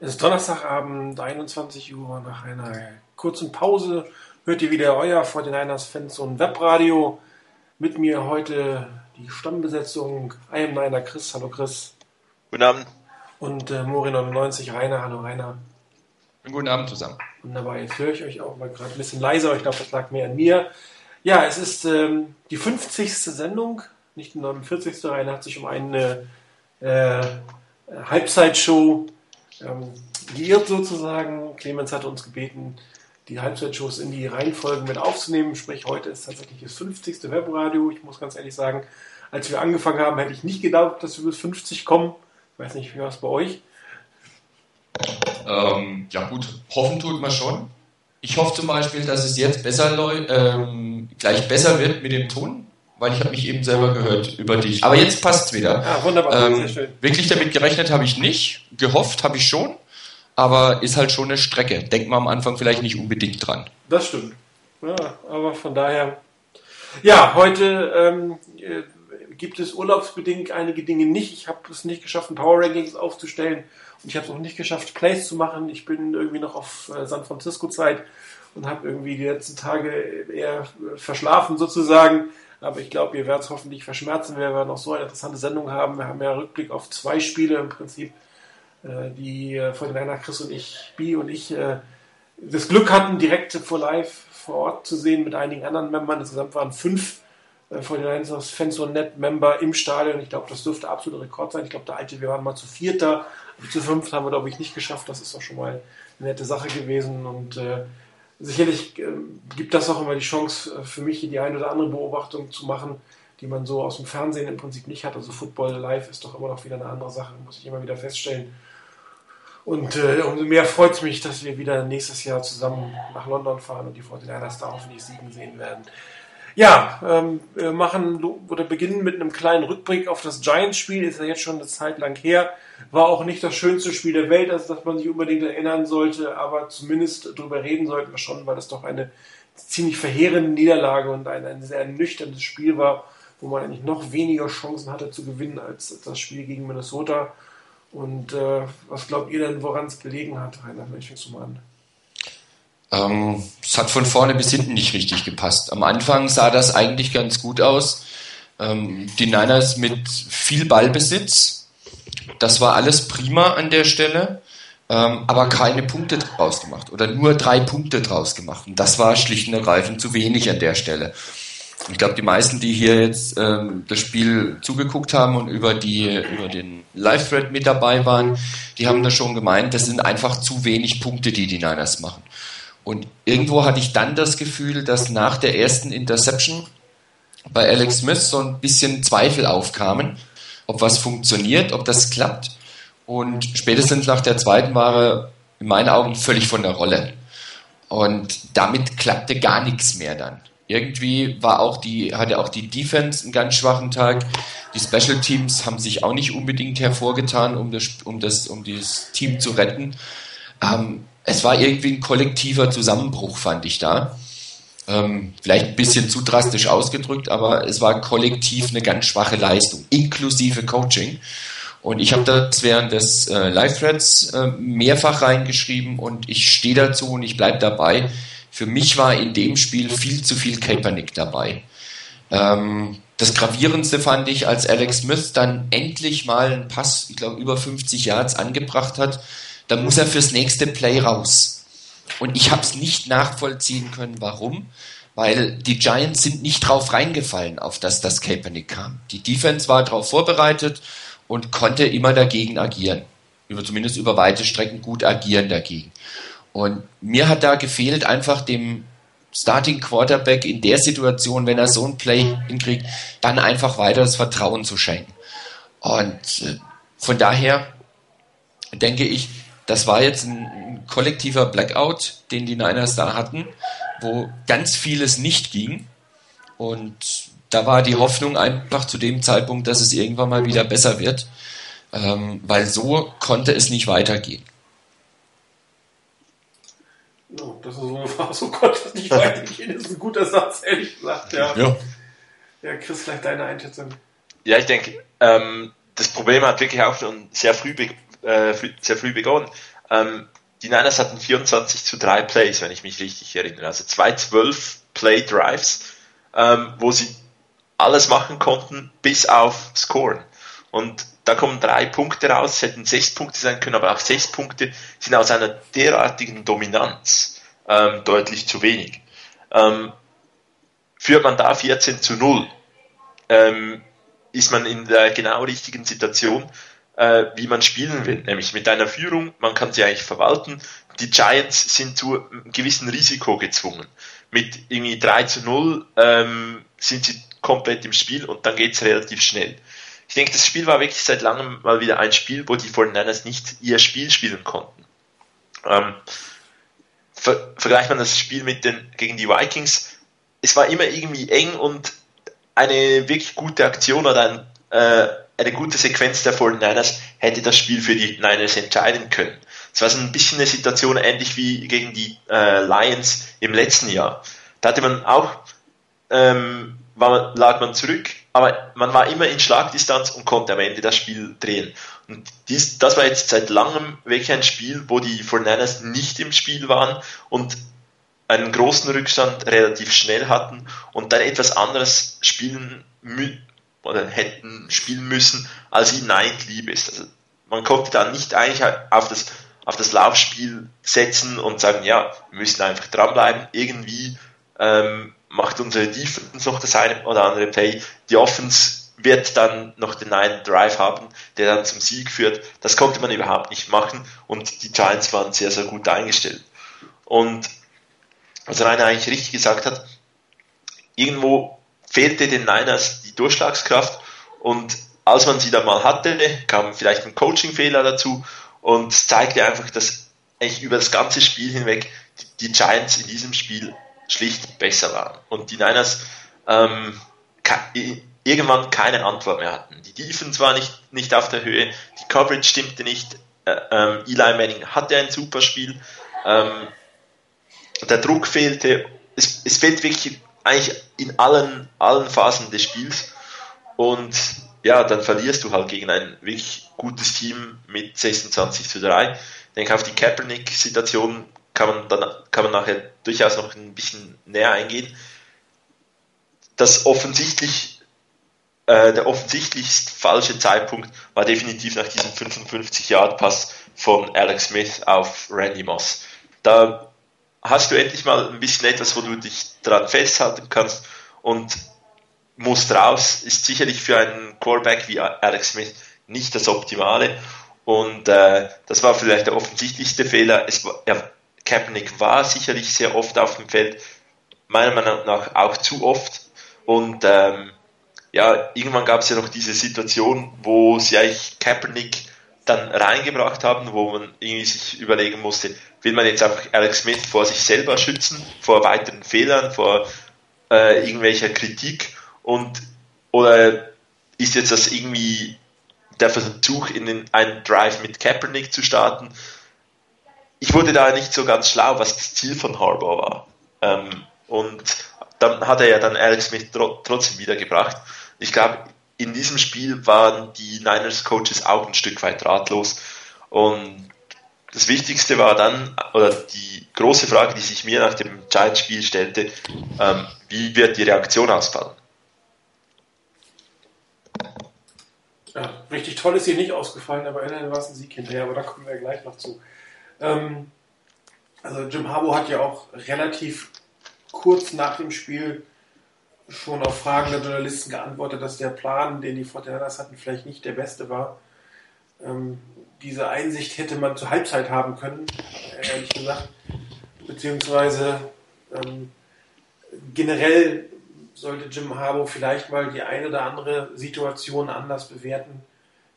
Es ist Donnerstagabend, 21 Uhr. Nach einer kurzen Pause hört ihr wieder euer 49ers Fans und Webradio. Mit mir heute die Stammbesetzung. I am Niner Chris. Hallo Chris. Guten Abend. Und äh, Mori99 Rainer. Hallo Rainer. Guten Abend zusammen. Wunderbar. Jetzt höre ich euch auch mal gerade ein bisschen leiser. Ich glaube, das lag mehr an mir. Ja, es ist ähm, die 50. Sendung, nicht die 49. Rainer hat sich um eine äh, Halbzeitshow ähm, geirrt sozusagen. Clemens hatte uns gebeten, die Halbzeitshows in die Reihenfolgen mit aufzunehmen. Sprich, heute ist tatsächlich das 50. Webradio. Ich muss ganz ehrlich sagen, als wir angefangen haben, hätte ich nicht gedacht, dass wir bis 50 kommen. Ich weiß nicht, wie war es bei euch? Ähm, ja gut, hoffen tut man schon. Ich hoffe zum Beispiel, dass es jetzt besser ähm, gleich besser wird mit dem Ton, weil ich habe mich eben selber gehört über dich. Aber jetzt passt es wieder. Ja, wunderbar, ähm, sehr schön. Wirklich damit gerechnet habe ich nicht, gehofft habe ich schon, aber ist halt schon eine Strecke. Denkt man am Anfang vielleicht nicht unbedingt dran. Das stimmt. Ja, aber von daher. Ja, heute ähm, äh, gibt es urlaubsbedingt einige Dinge nicht. Ich habe es nicht geschafft, ein Power Rankings aufzustellen und ich habe es auch nicht geschafft, Plays zu machen. Ich bin irgendwie noch auf äh, San Francisco Zeit und habe irgendwie die letzten Tage eher verschlafen sozusagen. Aber ich glaube, ihr werdet es hoffentlich verschmerzen, wenn wir noch so eine interessante Sendung haben. Wir haben ja Rückblick auf zwei Spiele im Prinzip, äh, die äh, von den Chris und ich, Bi und ich, äh, das Glück hatten, direkt vor live vor Ort zu sehen mit einigen anderen Membern. Insgesamt waren fünf von den Fans und Net-Member im Stadion. Ich glaube, das dürfte absoluter Rekord sein. Ich glaube, der alte, wir waren mal zu vierter, zu fünft haben wir, glaube ich, nicht geschafft. Das ist doch schon mal eine nette Sache gewesen und sicherlich äh, gibt das auch immer die Chance äh, für mich, die eine oder andere Beobachtung zu machen, die man so aus dem Fernsehen im Prinzip nicht hat. Also Football live ist doch immer noch wieder eine andere Sache, muss ich immer wieder feststellen. Und äh, umso mehr freut es mich, dass wir wieder nächstes Jahr zusammen nach London fahren und die 49ers da hoffentlich siegen sehen werden. Ja, ähm, wir machen oder beginnen mit einem kleinen Rückblick auf das Giants-Spiel. Ist ja jetzt schon eine Zeit lang her. War auch nicht das schönste Spiel der Welt, also dass man sich unbedingt erinnern sollte, aber zumindest darüber reden sollten wir schon, weil das doch eine ziemlich verheerende Niederlage und ein, ein sehr nüchternes Spiel war, wo man eigentlich noch weniger Chancen hatte zu gewinnen als das Spiel gegen Minnesota. Und äh, was glaubt ihr denn, woran es gelegen hat, Rainer? Vielleicht fängst du. Ähm, es hat von vorne bis hinten nicht richtig gepasst. Am Anfang sah das eigentlich ganz gut aus. Ähm, die Niners mit viel Ballbesitz. Das war alles prima an der Stelle, ähm, aber keine Punkte draus gemacht oder nur drei Punkte draus gemacht. Und das war schlicht und ergreifend zu wenig an der Stelle. Ich glaube, die meisten, die hier jetzt ähm, das Spiel zugeguckt haben und über, die, über den Live-Thread mit dabei waren, die haben da schon gemeint, das sind einfach zu wenig Punkte, die die Niners machen. Und irgendwo hatte ich dann das Gefühl, dass nach der ersten Interception bei Alex Smith so ein bisschen Zweifel aufkamen, ob was funktioniert, ob das klappt. Und spätestens nach der zweiten war er in meinen Augen völlig von der Rolle. Und damit klappte gar nichts mehr dann. Irgendwie war auch die, hatte auch die Defense einen ganz schwachen Tag. Die Special Teams haben sich auch nicht unbedingt hervorgetan, um das, um das, um dieses Team zu retten. Ähm, es war irgendwie ein kollektiver Zusammenbruch, fand ich da. Ähm, vielleicht ein bisschen zu drastisch ausgedrückt, aber es war kollektiv eine ganz schwache Leistung, inklusive Coaching. Und ich habe das während des äh, Live-Threads äh, mehrfach reingeschrieben und ich stehe dazu und ich bleibe dabei. Für mich war in dem Spiel viel zu viel Kaepernick dabei. Ähm, das Gravierendste fand ich, als Alex Smith dann endlich mal einen Pass, ich glaube über 50 Yards angebracht hat, dann muss er fürs nächste Play raus. Und ich habe es nicht nachvollziehen können, warum. Weil die Giants sind nicht drauf reingefallen, auf das das Kaepernick kam. Die Defense war darauf vorbereitet und konnte immer dagegen agieren. Über, zumindest über weite Strecken gut agieren dagegen. Und mir hat da gefehlt, einfach dem Starting Quarterback in der Situation, wenn er so ein Play hinkriegt, dann einfach weiter das Vertrauen zu schenken. Und äh, von daher denke ich, das war jetzt ein, kollektiver Blackout, den die Niners da hatten, wo ganz vieles nicht ging. Und da war die Hoffnung einfach zu dem Zeitpunkt, dass es irgendwann mal wieder besser wird, ähm, weil so konnte es nicht weitergehen. Oh, das ist so, so konnte es nicht weitergehen, das ist ein guter Satz, ehrlich gesagt. Ja, Ja. ja Chris, vielleicht deine Einschätzung. Ja, ich denke, ähm, das Problem hat wirklich auch schon sehr früh, äh, sehr früh begonnen. Ähm, die Niners hatten 24 zu 3 Plays, wenn ich mich richtig erinnere. Also zwei 12 Play Drives, ähm, wo sie alles machen konnten, bis auf Scoren. Und da kommen drei Punkte raus, es hätten sechs Punkte sein können, aber auch sechs Punkte sind aus einer derartigen Dominanz ähm, deutlich zu wenig. Ähm, führt man da 14 zu 0, ähm, ist man in der genau richtigen Situation, äh, wie man spielen will, nämlich mit einer Führung, man kann sie eigentlich verwalten. Die Giants sind zu einem gewissen Risiko gezwungen. Mit irgendwie 3 zu 0 ähm, sind sie komplett im Spiel und dann geht es relativ schnell. Ich denke, das Spiel war wirklich seit langem mal wieder ein Spiel, wo die 49ers nicht ihr Spiel spielen konnten. Ähm, ver vergleicht man das Spiel mit den, gegen die Vikings, es war immer irgendwie eng und eine wirklich gute Aktion oder ein, äh, eine gute Sequenz der 49ers hätte das Spiel für die Niners entscheiden können. Es war so ein bisschen eine Situation ähnlich wie gegen die äh, Lions im letzten Jahr. Da hatte man auch, ähm, war, lag man zurück, aber man war immer in Schlagdistanz und konnte am Ende das Spiel drehen. Und dies, das war jetzt seit langem wirklich ein Spiel, wo die 49ers nicht im Spiel waren und einen großen Rückstand relativ schnell hatten und dann etwas anderes spielen oder hätten spielen müssen, als ihnen eigentlich lieb ist. Also man konnte dann nicht eigentlich auf das, auf das Laufspiel setzen und sagen, ja, wir müssen einfach dranbleiben. Irgendwie ähm, macht unsere Defense noch das eine oder andere Play. Die Offense wird dann noch den einen Drive haben, der dann zum Sieg führt. Das konnte man überhaupt nicht machen und die Giants waren sehr, sehr gut eingestellt. Und was Rainer eigentlich richtig gesagt hat, irgendwo fehlte den Niners die Durchschlagskraft. Und als man sie dann mal hatte, kam vielleicht ein Coaching-Fehler dazu. Und zeigte einfach, dass eigentlich über das ganze Spiel hinweg die Giants in diesem Spiel schlicht besser waren. Und die Niners ähm, irgendwann keine Antwort mehr hatten. Die Defense war nicht, nicht auf der Höhe, die Coverage stimmte nicht, äh, ähm, Eli Manning hatte ein super Spiel, ähm, der Druck fehlte, es, es fehlt wirklich eigentlich in allen, allen Phasen des Spiels. Und ja, dann verlierst du halt gegen ein wirklich gutes Team mit 26 zu 3. Ich denke, auf die Kaepernick-Situation kann man dann kann man nachher durchaus noch ein bisschen näher eingehen. Das offensichtlich, äh, der offensichtlich falsche Zeitpunkt war definitiv nach diesem 55-Yard-Pass von Alex Smith auf Randy Moss. Da hast du endlich mal ein bisschen etwas, wo du dich dran festhalten kannst und musst raus, ist sicherlich für einen Quarterback wie Alex Smith nicht das Optimale. Und äh, das war vielleicht der offensichtlichste Fehler. Es war, ja, Kaepernick war sicherlich sehr oft auf dem Feld, meiner Meinung nach auch zu oft. Und ähm, ja, irgendwann gab es ja noch diese Situation, wo sie eigentlich Kaepernick dann reingebracht haben, wo man irgendwie sich überlegen musste, will man jetzt einfach Alex Smith vor sich selber schützen, vor weiteren Fehlern, vor äh, irgendwelcher Kritik und oder ist jetzt das irgendwie der Versuch, in den, einen Drive mit Kaepernick zu starten? Ich wurde da nicht so ganz schlau, was das Ziel von Harbour war. Ähm, und dann hat er ja dann Alex Smith tro trotzdem wiedergebracht. Ich glaube, in diesem Spiel waren die Niners Coaches auch ein Stück weit ratlos. Und das Wichtigste war dann, oder die große Frage, die sich mir nach dem Giants-Spiel stellte, ähm, wie wird die Reaktion ausfallen? Ja, richtig toll ist hier nicht ausgefallen, aber immerhin war es ein Sieg hinterher, aber da kommen wir gleich noch zu. Ähm, also Jim Harbour hat ja auch relativ kurz nach dem Spiel schon auf Fragen der Journalisten geantwortet, dass der Plan, den die Fortinanders hatten, vielleicht nicht der beste war. Ähm, diese Einsicht hätte man zur Halbzeit haben können, ehrlich gesagt. Beziehungsweise ähm, generell sollte Jim Harbour vielleicht mal die eine oder andere Situation anders bewerten.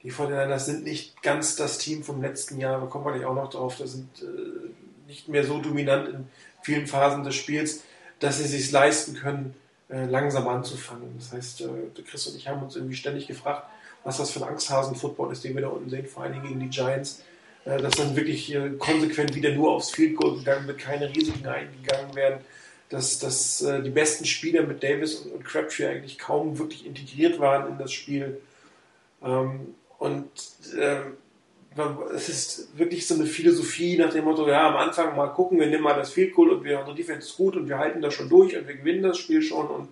Die Fortinanders sind nicht ganz das Team vom letzten Jahr, da kommen wir nicht auch noch drauf, da sind äh, nicht mehr so dominant in vielen Phasen des Spiels, dass sie sich leisten können, äh, langsam anzufangen. Das heißt, äh, Chris und ich haben uns irgendwie ständig gefragt, was das für ein Angsthasen-Football ist, den wir da unten sehen, vor allen Dingen gegen die Giants. Äh, dass dann wirklich äh, konsequent wieder nur aufs Field Goal gegangen wird, keine Risiken eingegangen werden, dass, dass die besten Spieler mit Davis und, Crabtree eigentlich kaum wirklich integriert waren in das Spiel. Ähm, und es ist wirklich so eine Philosophie nach dem Motto, ja, am Anfang mal gucken, wir nehmen mal das Field Goal und wir, unsere Defense ist gut und wir halten das schon durch und wir gewinnen das Spiel schon und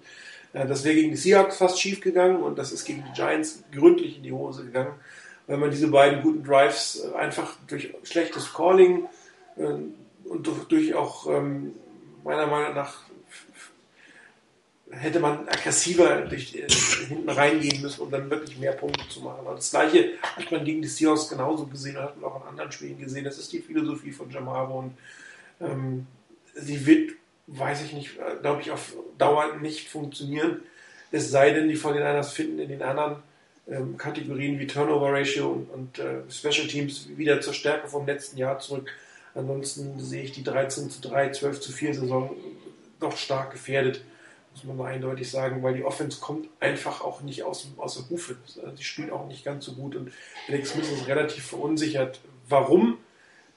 äh, das wäre gegen die Seahawks fast schief gegangen und das ist gegen die Giants gründlich in die Hose gegangen, weil man diese beiden guten Drives äh, einfach durch schlechtes Calling äh, und durch, durch auch ähm, meiner Meinung nach hätte man aggressiver durch, äh, hinten reingehen müssen, um dann wirklich mehr Punkte zu machen. Und das gleiche hat man gegen die Seahawks genauso gesehen, hat man auch in anderen Spielen gesehen. Das ist die Philosophie von Jamaro und ähm, sie wird, weiß ich nicht, äh, glaube ich, auf Dauer nicht funktionieren. Es sei denn, die von den Niners finden in den anderen ähm, Kategorien wie Turnover Ratio und, und äh, Special Teams wieder zur Stärke vom letzten Jahr zurück. Ansonsten sehe ich die 13 zu 3, 12 zu 4 Saison doch stark gefährdet muss man mal eindeutig sagen, weil die Offense kommt einfach auch nicht aus, aus der Hufe. Sie spielt auch nicht ganz so gut und Alex Smith ist relativ verunsichert. Warum?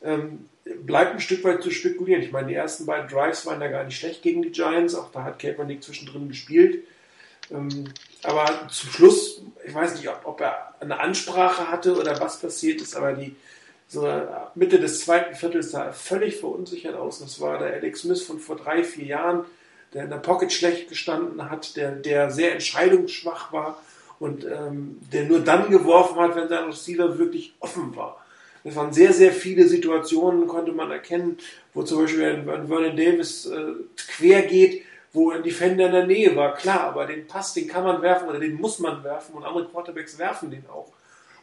Ähm, bleibt ein Stück weit zu spekulieren. Ich meine, die ersten beiden Drives waren da gar nicht schlecht gegen die Giants, auch da hat Kaepernick zwischendrin gespielt. Ähm, aber zum Schluss, ich weiß nicht, ob, ob, er eine Ansprache hatte oder was passiert ist, aber die so Mitte des zweiten Viertels sah er völlig verunsichert aus. Das war der Alex Smith von vor drei, vier Jahren der in der Pocket schlecht gestanden hat, der, der sehr entscheidungsschwach war und ähm, der nur dann geworfen hat, wenn sein Receiver wirklich offen war. Es waren sehr, sehr viele Situationen, konnte man erkennen, wo zum Beispiel ein Vernon Davis äh, quer geht, wo ein Defender in der Nähe war. Klar, aber den Pass, den kann man werfen oder den muss man werfen und andere Quarterbacks werfen den auch.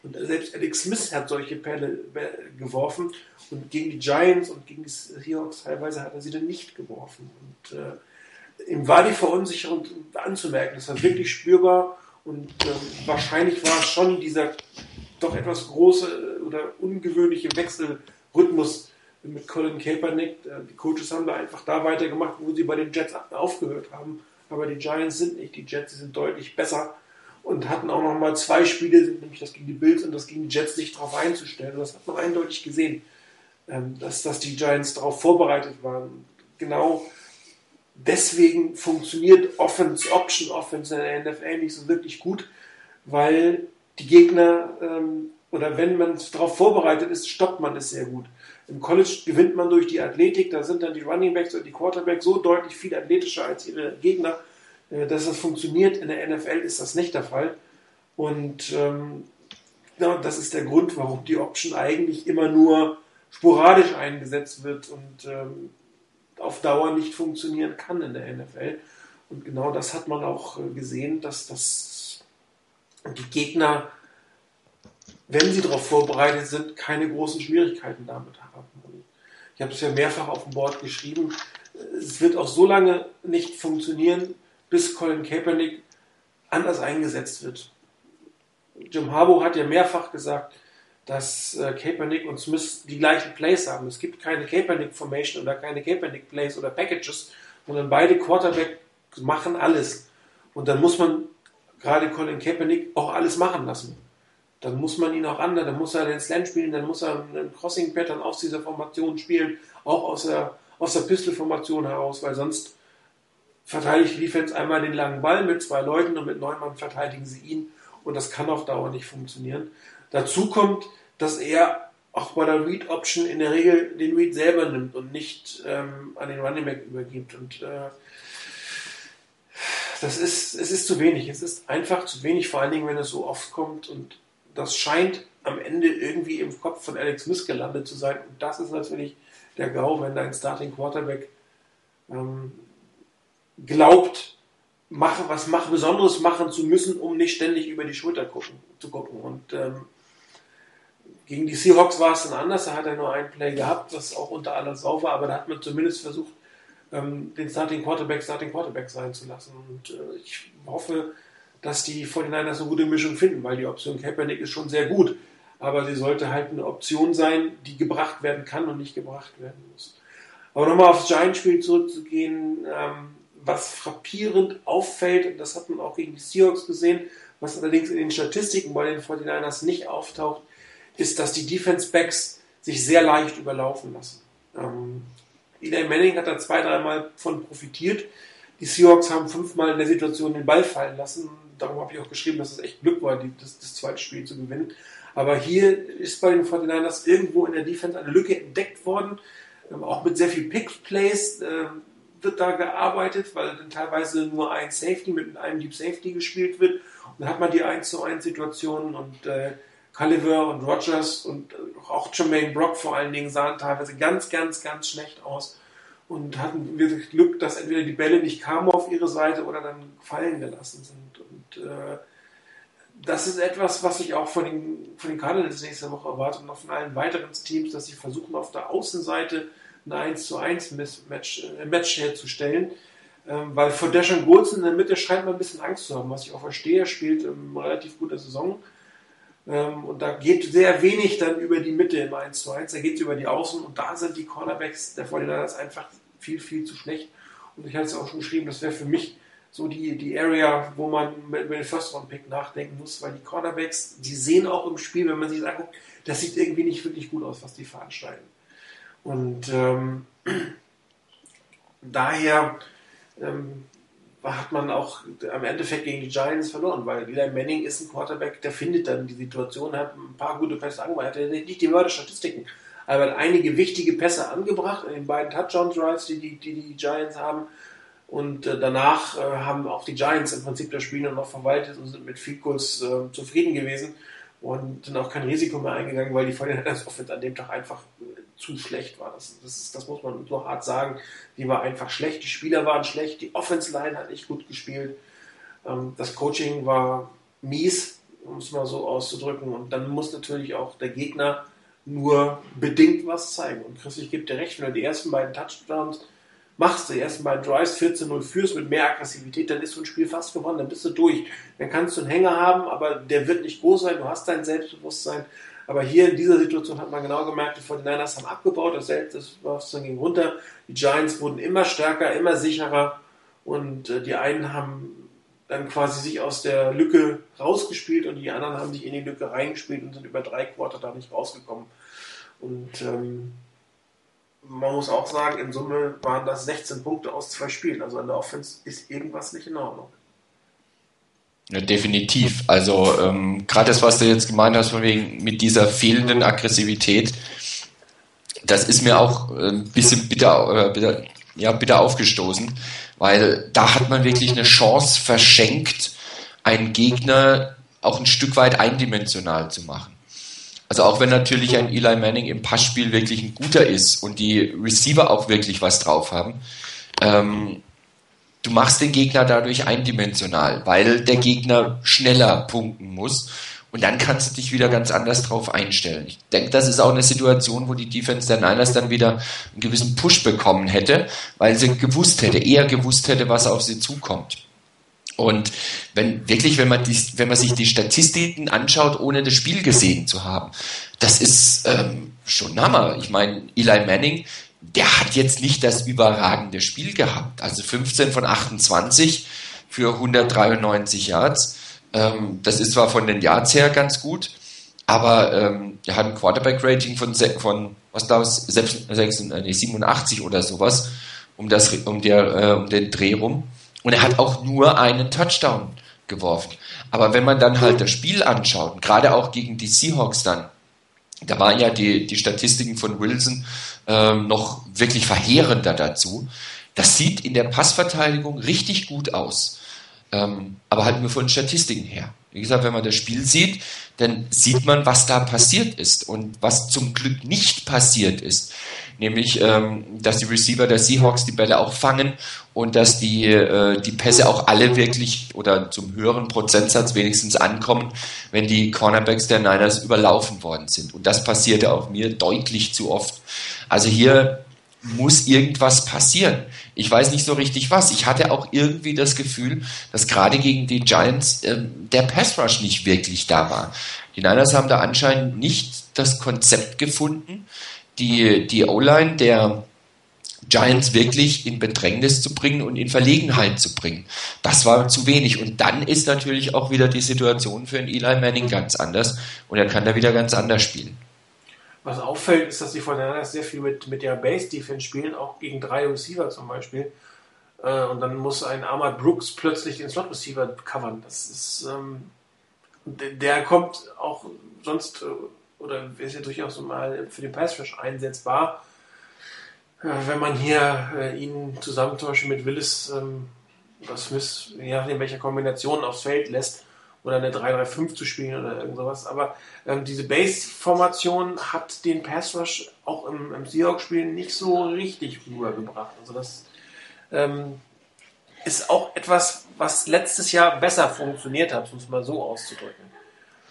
Und selbst Alex Smith hat solche Pelle geworfen und gegen die Giants und gegen die Seahawks teilweise hat er sie dann nicht geworfen. Und äh, ihm war die Verunsicherung anzumerken. Das war wirklich spürbar und äh, wahrscheinlich war es schon dieser doch etwas große oder ungewöhnliche Wechselrhythmus mit Colin Kaepernick. Äh, die Coaches haben da einfach da weitergemacht, wo sie bei den Jets aufgehört haben. Aber die Giants sind nicht die Jets, sie sind deutlich besser und hatten auch noch mal zwei Spiele, nämlich das gegen die Bills und das gegen die Jets, sich darauf einzustellen. Und das hat man eindeutig gesehen, ähm, dass, dass die Giants darauf vorbereitet waren. Genau deswegen funktioniert Offense, Option Offense in der NFL nicht so wirklich gut, weil die Gegner ähm, oder wenn man darauf vorbereitet ist, stoppt man es sehr gut. Im College gewinnt man durch die Athletik, da sind dann die Running Backs und die Quarterbacks so deutlich viel athletischer als ihre Gegner, äh, dass das funktioniert. In der NFL ist das nicht der Fall. Und ähm, ja, das ist der Grund, warum die Option eigentlich immer nur sporadisch eingesetzt wird und ähm, auf Dauer nicht funktionieren kann in der NFL. Und genau das hat man auch äh, gesehen, dass das die Gegner, wenn sie darauf vorbereitet sind, keine großen Schwierigkeiten damit haben. Ich habe es ja mehrfach auf dem Board geschrieben. Es wird auch so lange nicht funktionieren, bis Colin Kaepernick anders eingesetzt wird. Jim Harbaugh hat ja mehrfach gesagt, dass äh, und Smith die gleichen Plays haben. Es gibt keine Kaepernick Formation oder keine Kaepernick Plays oder Packages, sondern beide Quarterback machen alles. Und dann muss man gerade Colin Kaepernick auch alles machen lassen. Dann muss man ihn auch an, dann muss er den Slam spielen, dann muss er einen Crossing Pattern aus dieser Formation spielen, auch aus der, aus der Pistol-Formation heraus, weil sonst verteidigt die Defense einmal den langen Ball mit zwei Leuten und mit neun Mann verteidigen sie ihn und das kann auf Dauer nicht funktionieren. Dazu kommt, dass er auch bei der Read Option in der Regel den Read selber nimmt und nicht ähm, an den Running Back übergibt. Und äh, das ist, es ist zu wenig. Es ist einfach zu wenig, vor allen Dingen, wenn es so oft kommt. Und das scheint am Ende irgendwie im Kopf von Alex Smith gelandet zu sein. Und das ist natürlich der GAU, wenn dein Starting Quarterback ähm, glaubt, mache, was mach, Besonderes machen zu müssen, um nicht ständig über die Schulter gucken, zu gucken. Und ähm, gegen die Seahawks war es dann anders, da hat er nur ein Play gehabt, was auch unter aller Sau war, aber da hat man zumindest versucht, ähm, den Starting Quarterback Starting Quarterback sein zu lassen. Und äh, ich hoffe, dass die 49ers eine gute Mischung finden, weil die Option Kaepernick ist schon sehr gut, aber sie sollte halt eine Option sein, die gebracht werden kann und nicht gebracht werden muss. Aber nochmal aufs Giants-Spiel zurückzugehen, ähm, was frappierend auffällt, und das hat man auch gegen die Seahawks gesehen, was allerdings in den Statistiken bei den 49ers nicht auftaucht, ist, dass die Defense Backs sich sehr leicht überlaufen lassen. Ähm, Eli Manning hat da zwei, dreimal von profitiert. Die Seahawks haben fünfmal in der Situation den Ball fallen lassen. Darum habe ich auch geschrieben, dass es echt Glück war, das, das zweite Spiel zu gewinnen. Aber hier ist bei den 49ers irgendwo in der Defense eine Lücke entdeckt worden. Ähm, auch mit sehr viel Pick-Plays äh, wird da gearbeitet, weil dann teilweise nur ein Safety mit einem Deep Safety gespielt wird. Und dann hat man die 1 zu 1 Situationen und äh, Culliver und Rogers und auch Jermaine Brock vor allen Dingen sahen teilweise ganz, ganz, ganz schlecht aus und hatten wirklich Glück, dass entweder die Bälle nicht kamen auf ihre Seite oder dann fallen gelassen sind. Und äh, das ist etwas, was ich auch von den, von den Cardinals nächste Woche erwarte und auch von allen weiteren Teams, dass sie versuchen, auf der Außenseite ein 1 zu 1 Match, äh, Match herzustellen. Ähm, weil vor Deshaun Goldson in der Mitte scheint man ein bisschen Angst zu haben, was ich auch verstehe. spielt ähm, relativ gute Saison. Ähm, und da geht sehr wenig dann über die Mitte im 1 zu 1. Da geht es über die Außen und da sind die Cornerbacks der 49ers einfach viel, viel zu schlecht. Und ich hatte es auch schon geschrieben, das wäre für mich so die, die Area, wo man über den First-Round-Pick nachdenken muss, weil die Cornerbacks, die sehen auch im Spiel, wenn man sich das anguckt, das sieht irgendwie nicht wirklich gut aus, was die veranstalten. Und ähm, daher ähm, hat man auch am Endeffekt gegen die Giants verloren, weil Eli Manning ist ein Quarterback, der findet dann die Situation, hat ein paar gute Pässe angebracht, er hat nicht die Mörderstatistiken, aber hat einige wichtige Pässe angebracht in den beiden Touchdown-Drives, die die, die die Giants haben. Und äh, danach äh, haben auch die Giants im Prinzip das Spiel noch verwaltet und sind mit Field Goals äh, zufrieden gewesen und sind auch kein Risiko mehr eingegangen, weil die 49ers Offense an dem Tag einfach äh, zu schlecht war. Das, das, das muss man so hart sagen. Die war einfach schlecht, die Spieler waren schlecht, die Offense Line hat nicht gut gespielt, ähm, das Coaching war mies, um es mal so auszudrücken. Und dann muss natürlich auch der Gegner nur bedingt was zeigen. Und Chris, ich gebe dir recht, wenn du die ersten beiden Touchdowns machst, die ersten beiden Drives 14-0 führst mit mehr Aggressivität, dann ist so ein Spiel fast gewonnen, dann bist du durch. Dann kannst du einen Hänger haben, aber der wird nicht groß sein, du hast dein Selbstbewusstsein. Aber hier in dieser Situation hat man genau gemerkt, die 49ers haben abgebaut, das Selbstbewusstsein ging runter, die Giants wurden immer stärker, immer sicherer und äh, die einen haben dann quasi sich aus der Lücke rausgespielt und die anderen haben sich in die Lücke reingespielt und sind über drei Quarter da nicht rausgekommen. Und ähm, man muss auch sagen, in Summe waren das 16 Punkte aus zwei Spielen. Also an der Offense ist irgendwas nicht in Ordnung. Ja, definitiv. Also ähm, gerade das, was du jetzt gemeint hast, von wegen mit dieser fehlenden Aggressivität, das ist mir auch ein ähm, bisschen bitter, äh, bitter, ja, bitter aufgestoßen, weil da hat man wirklich eine Chance verschenkt, einen Gegner auch ein Stück weit eindimensional zu machen. Also auch wenn natürlich ein Eli Manning im Passspiel wirklich ein guter ist und die Receiver auch wirklich was drauf haben, ähm, du machst den Gegner dadurch eindimensional, weil der Gegner schneller punkten muss. Und dann kannst du dich wieder ganz anders drauf einstellen. Ich denke, das ist auch eine Situation, wo die Defense der Niners dann wieder einen gewissen Push bekommen hätte, weil sie gewusst hätte, eher gewusst hätte, was auf sie zukommt. Und wenn wirklich, wenn man, die, wenn man sich die Statistiken anschaut, ohne das Spiel gesehen zu haben, das ist ähm, schon Hammer. Ich meine, Eli Manning, der hat jetzt nicht das überragende Spiel gehabt. Also 15 von 28 für 193 Yards. Ähm, das ist zwar von den Yards her ganz gut, aber ähm, er hat ein Quarterback-Rating von, von was da ist, 87 oder sowas, um, das, um, der, äh, um den Dreh rum. Und er hat auch nur einen Touchdown geworfen. Aber wenn man dann halt das Spiel anschaut, gerade auch gegen die Seahawks dann, da waren ja die, die Statistiken von Wilson ähm, noch wirklich verheerender dazu. Das sieht in der Passverteidigung richtig gut aus. Ähm, aber halt nur von Statistiken her. Wie gesagt, wenn man das Spiel sieht, dann sieht man, was da passiert ist und was zum Glück nicht passiert ist nämlich ähm, dass die Receiver der Seahawks die Bälle auch fangen und dass die, äh, die Pässe auch alle wirklich oder zum höheren Prozentsatz wenigstens ankommen, wenn die Cornerbacks der Niners überlaufen worden sind. Und das passierte auch mir deutlich zu oft. Also hier muss irgendwas passieren. Ich weiß nicht so richtig was. Ich hatte auch irgendwie das Gefühl, dass gerade gegen die Giants äh, der Pass Rush nicht wirklich da war. Die Niners haben da anscheinend nicht das Konzept gefunden, die, die O-Line der Giants wirklich in Bedrängnis zu bringen und in Verlegenheit zu bringen. Das war zu wenig. Und dann ist natürlich auch wieder die Situation für einen Eli Manning ganz anders und er kann da wieder ganz anders spielen. Was auffällt, ist, dass die Fortinanders sehr viel mit, mit der Base-Defense spielen, auch gegen drei Receiver zum Beispiel. Äh, und dann muss ein Ahmad Brooks plötzlich den Slot-Receiver covern. Das ist, ähm, der kommt auch sonst, äh, oder ist ja durchaus mal für den Pass Rush einsetzbar. Äh, wenn man hier äh, ihn zusammentauschen mit Willis ähm, oder Smith, je nachdem welcher Kombination aufs Feld lässt, oder eine 3-3-5 zu spielen oder irgend sowas. Aber ähm, diese Base-Formation hat den Pass Rush auch im, im Seahawks-Spiel nicht so richtig rübergebracht. Also das ähm, ist auch etwas, was letztes Jahr besser funktioniert hat, um es mal so auszudrücken.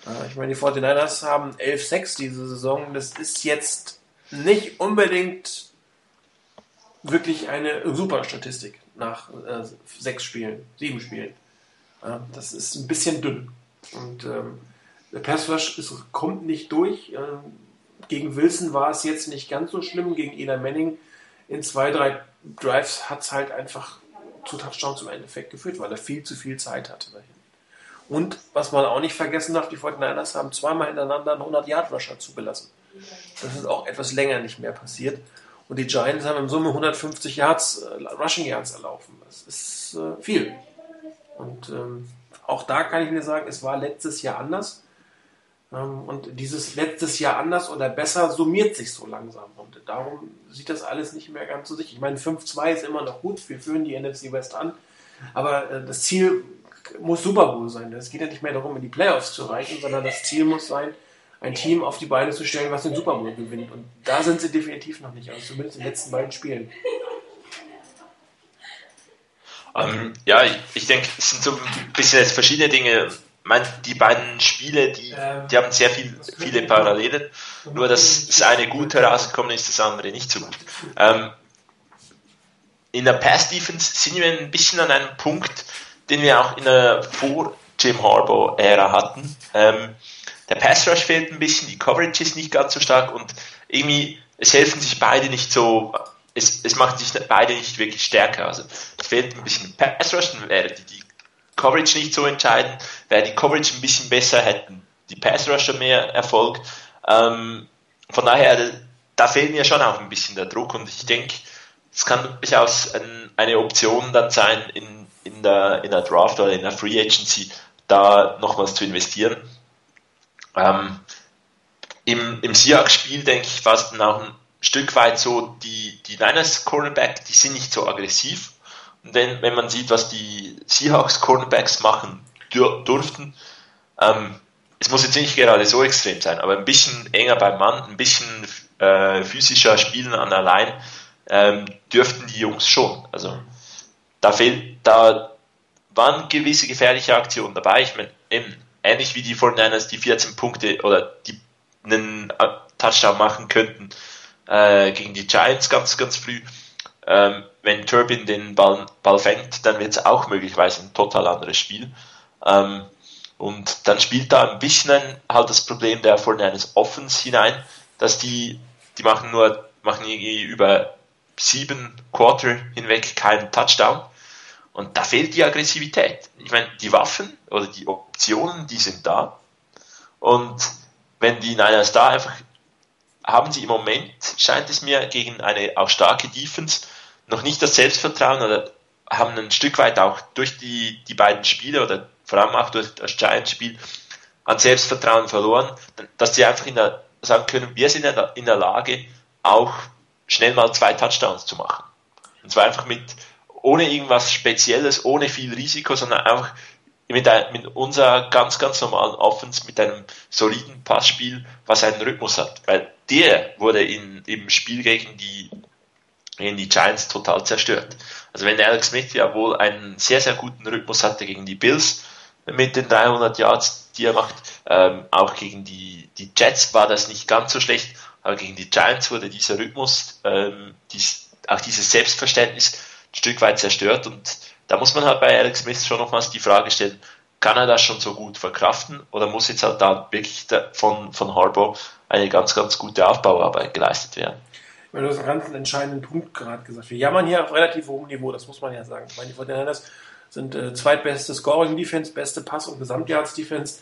Äh, ich meine, die 49ers haben 11-6 diese Saison. Das ist jetzt nicht unbedingt wirklich eine super Statistik nach äh, sechs Spielen, sieben Spielen. Ja, das ist ein bisschen dünn. Und ähm, der Passrush kommt nicht durch. Ähm, gegen Wilson war es jetzt nicht ganz so schlimm. Gegen Ela Manning in zwei, drei Drives hat es halt einfach zu Touchdowns im Endeffekt geführt, weil er viel zu viel Zeit hatte dahin. Und was man auch nicht vergessen darf, die 49ers haben zweimal hintereinander einen 100-Yard-Rusher zugelassen. Das ist auch etwas länger nicht mehr passiert. Und die Giants haben in Summe 150 Yards, äh, Rushing Yards erlaufen. Das ist äh, viel. Und ähm, auch da kann ich mir sagen, es war letztes Jahr anders. Ähm, und dieses letztes Jahr anders oder besser summiert sich so langsam. Und darum sieht das alles nicht mehr ganz so sicher. Ich meine, 5-2 ist immer noch gut. Wir führen die NFC West an. Aber äh, das Ziel muss Super Bowl sein. Es geht ja nicht mehr darum, in die Playoffs zu reichen, sondern das Ziel muss sein, ein Team auf die Beine zu stellen, was den Super Bowl gewinnt. Und da sind sie definitiv noch nicht, also zumindest in den letzten beiden Spielen. Ähm, ja, ich, ich denke, es sind so ein bisschen jetzt verschiedene Dinge. Mein, die beiden Spiele, die, die haben sehr viel, viele Parallelen. Nur, dass das eine gut herausgekommen ist, das andere nicht so gut. Ähm, in der Pass-Defense sind wir ein bisschen an einem Punkt, den wir auch in der Vor-Jim Harbaugh-Ära hatten. Ähm, der Pass-Rush fehlt ein bisschen, die Coverage ist nicht ganz so stark und irgendwie, es helfen sich beide nicht so es, es macht sich beide nicht wirklich stärker. Also es fehlt ein bisschen Pass Rush, dann wäre die, die Coverage nicht so entscheidend. Wäre die Coverage ein bisschen besser, hätten die Pass Rusher mehr Erfolg. Ähm, von daher, da fehlt mir schon auch ein bisschen der Druck und ich denke, es kann durchaus ein, eine Option dann sein, in, in, der, in der Draft oder in der Free Agency da nochmals zu investieren. Ähm, Im im Seahawks-Spiel, denke ich, war es dann auch ein Stück weit so, die, die Niners Cornerback, die sind nicht so aggressiv. Und wenn, wenn man sieht, was die Seahawks Cornerbacks machen durften, ähm, es muss jetzt nicht gerade so extrem sein, aber ein bisschen enger beim Mann, ein bisschen äh, physischer spielen an der Line, ähm, dürften die Jungs schon. Also da fehlt, da waren gewisse gefährliche Aktionen dabei. Ich meine, ähnlich wie die 49ers, die 14 Punkte oder die einen Touchdown machen könnten, äh, gegen die Giants ganz, ganz früh. Ähm, wenn Turbin den Ball, Ball fängt, dann wird es auch möglicherweise ein total anderes Spiel. Ähm, und dann spielt da ein bisschen halt das Problem der 49ers Offense hinein, dass die, die machen nur, machen irgendwie über sieben Quarter hinweg keinen Touchdown. Und da fehlt die Aggressivität. Ich meine, die Waffen oder die Optionen, die sind da. Und wenn die Niners da einfach haben sie im Moment, scheint es mir, gegen eine auch starke Defense noch nicht das Selbstvertrauen oder haben ein Stück weit auch durch die, die beiden Spiele oder vor allem auch durch das Giants-Spiel an Selbstvertrauen verloren, dass sie einfach in der, sagen können, wir sind in der, in der Lage, auch schnell mal zwei Touchdowns zu machen. Und zwar einfach mit, ohne irgendwas Spezielles, ohne viel Risiko, sondern einfach mit, mit unserer ganz, ganz normalen Offense, mit einem soliden Passspiel, was einen Rhythmus hat. Weil der wurde in, im Spiel gegen die, gegen die Giants total zerstört. Also wenn Alex Smith ja wohl einen sehr, sehr guten Rhythmus hatte gegen die Bills mit den 300 Yards, die er macht, ähm, auch gegen die, die Jets war das nicht ganz so schlecht, aber gegen die Giants wurde dieser Rhythmus, ähm, dies, auch dieses Selbstverständnis Stück weit zerstört und da muss man halt bei Alex Smith schon nochmals die Frage stellen, kann er das schon so gut verkraften oder muss jetzt halt da wirklich von, von Harbour eine ganz, ganz gute Aufbauarbeit geleistet werden? Weil du hast einen ganz entscheidenden Punkt gerade gesagt. Wir jammern hier auf relativ hohem Niveau, das muss man ja sagen. Ich meine, die Fortinanders sind äh, zweitbeste Scoring-Defense, beste Pass- und Gesamtjahrs-Defense.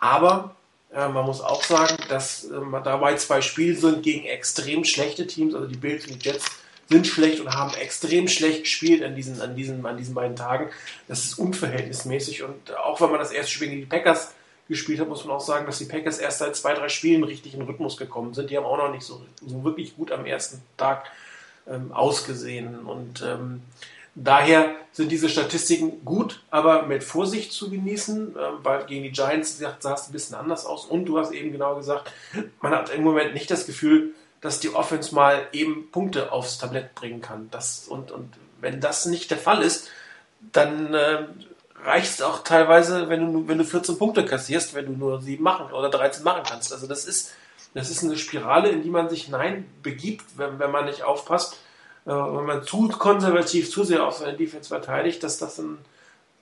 Aber äh, man muss auch sagen, dass äh, dabei zwei Spiele sind gegen extrem schlechte Teams, also die Bills und die Jets sind schlecht und haben extrem schlecht gespielt an diesen, an diesen, an diesen beiden Tagen. Das ist unverhältnismäßig und auch wenn man das erste Spiel gegen die Packers gespielt hat, muss man auch sagen, dass die Packers erst seit zwei, drei Spielen richtig in Rhythmus gekommen sind. Die haben auch noch nicht so, so wirklich gut am ersten Tag ähm, ausgesehen. Und ähm, daher sind diese Statistiken gut, aber mit Vorsicht zu genießen, äh, weil gegen die Giants sah es ein bisschen anders aus. Und du hast eben genau gesagt, man hat im Moment nicht das Gefühl, dass die Offense mal eben Punkte aufs Tablett bringen kann. Das, und, und wenn das nicht der Fall ist, dann äh, reicht es auch teilweise, wenn du, wenn du 14 Punkte kassierst, wenn du nur 7 machen oder 13 machen kannst. Also das ist, das ist eine Spirale, in die man sich hinein begibt, wenn, wenn man nicht aufpasst. Äh, wenn man zu konservativ, zu sehr auf seine Defense verteidigt, dass das dann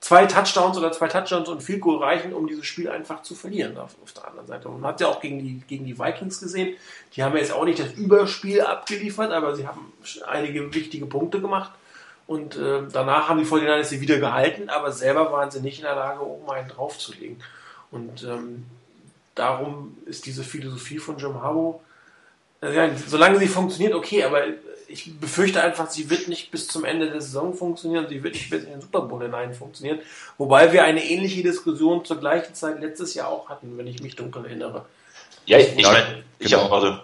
zwei Touchdowns oder zwei Touchdowns und viel Goal reichen, um dieses Spiel einfach zu verlieren auf, auf der anderen Seite. Und man hat ja auch gegen die, gegen die Vikings gesehen, die haben ja jetzt auch nicht das Überspiel abgeliefert, aber sie haben einige wichtige Punkte gemacht. Und äh, danach haben die 49ers sie wieder gehalten, aber selber waren sie nicht in der Lage, oben einen draufzulegen. Und ähm, darum ist diese Philosophie von Jim Harbaugh, äh, ja, solange sie funktioniert, okay, aber ich befürchte einfach, sie wird nicht bis zum Ende der Saison funktionieren, sie wird nicht bis in den Super Bowl hinein funktionieren. Wobei wir eine ähnliche Diskussion zur gleichen Zeit letztes Jahr auch hatten, wenn ich mich dunkel erinnere. Ja, ich, ich meine, ich genau. habe also,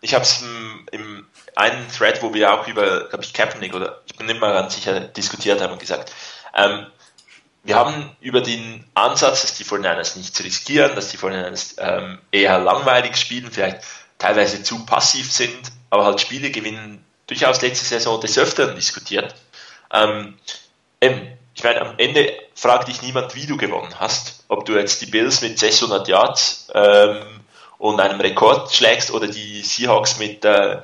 ich habe es im, im einen Thread, wo wir auch über, glaube ich, Kaepernick oder ich bin nicht mal ganz sicher diskutiert haben und gesagt, ähm, wir haben über den Ansatz, dass die 49ers nichts riskieren, dass die 49ers ähm, eher langweilig spielen, vielleicht teilweise zu passiv sind, aber halt Spiele gewinnen, durchaus letzte Saison des Öfteren diskutiert. Ähm, ich meine, am Ende fragt dich niemand, wie du gewonnen hast. Ob du jetzt die Bills mit 600 Yards ähm, und einem Rekord schlägst oder die Seahawks mit äh,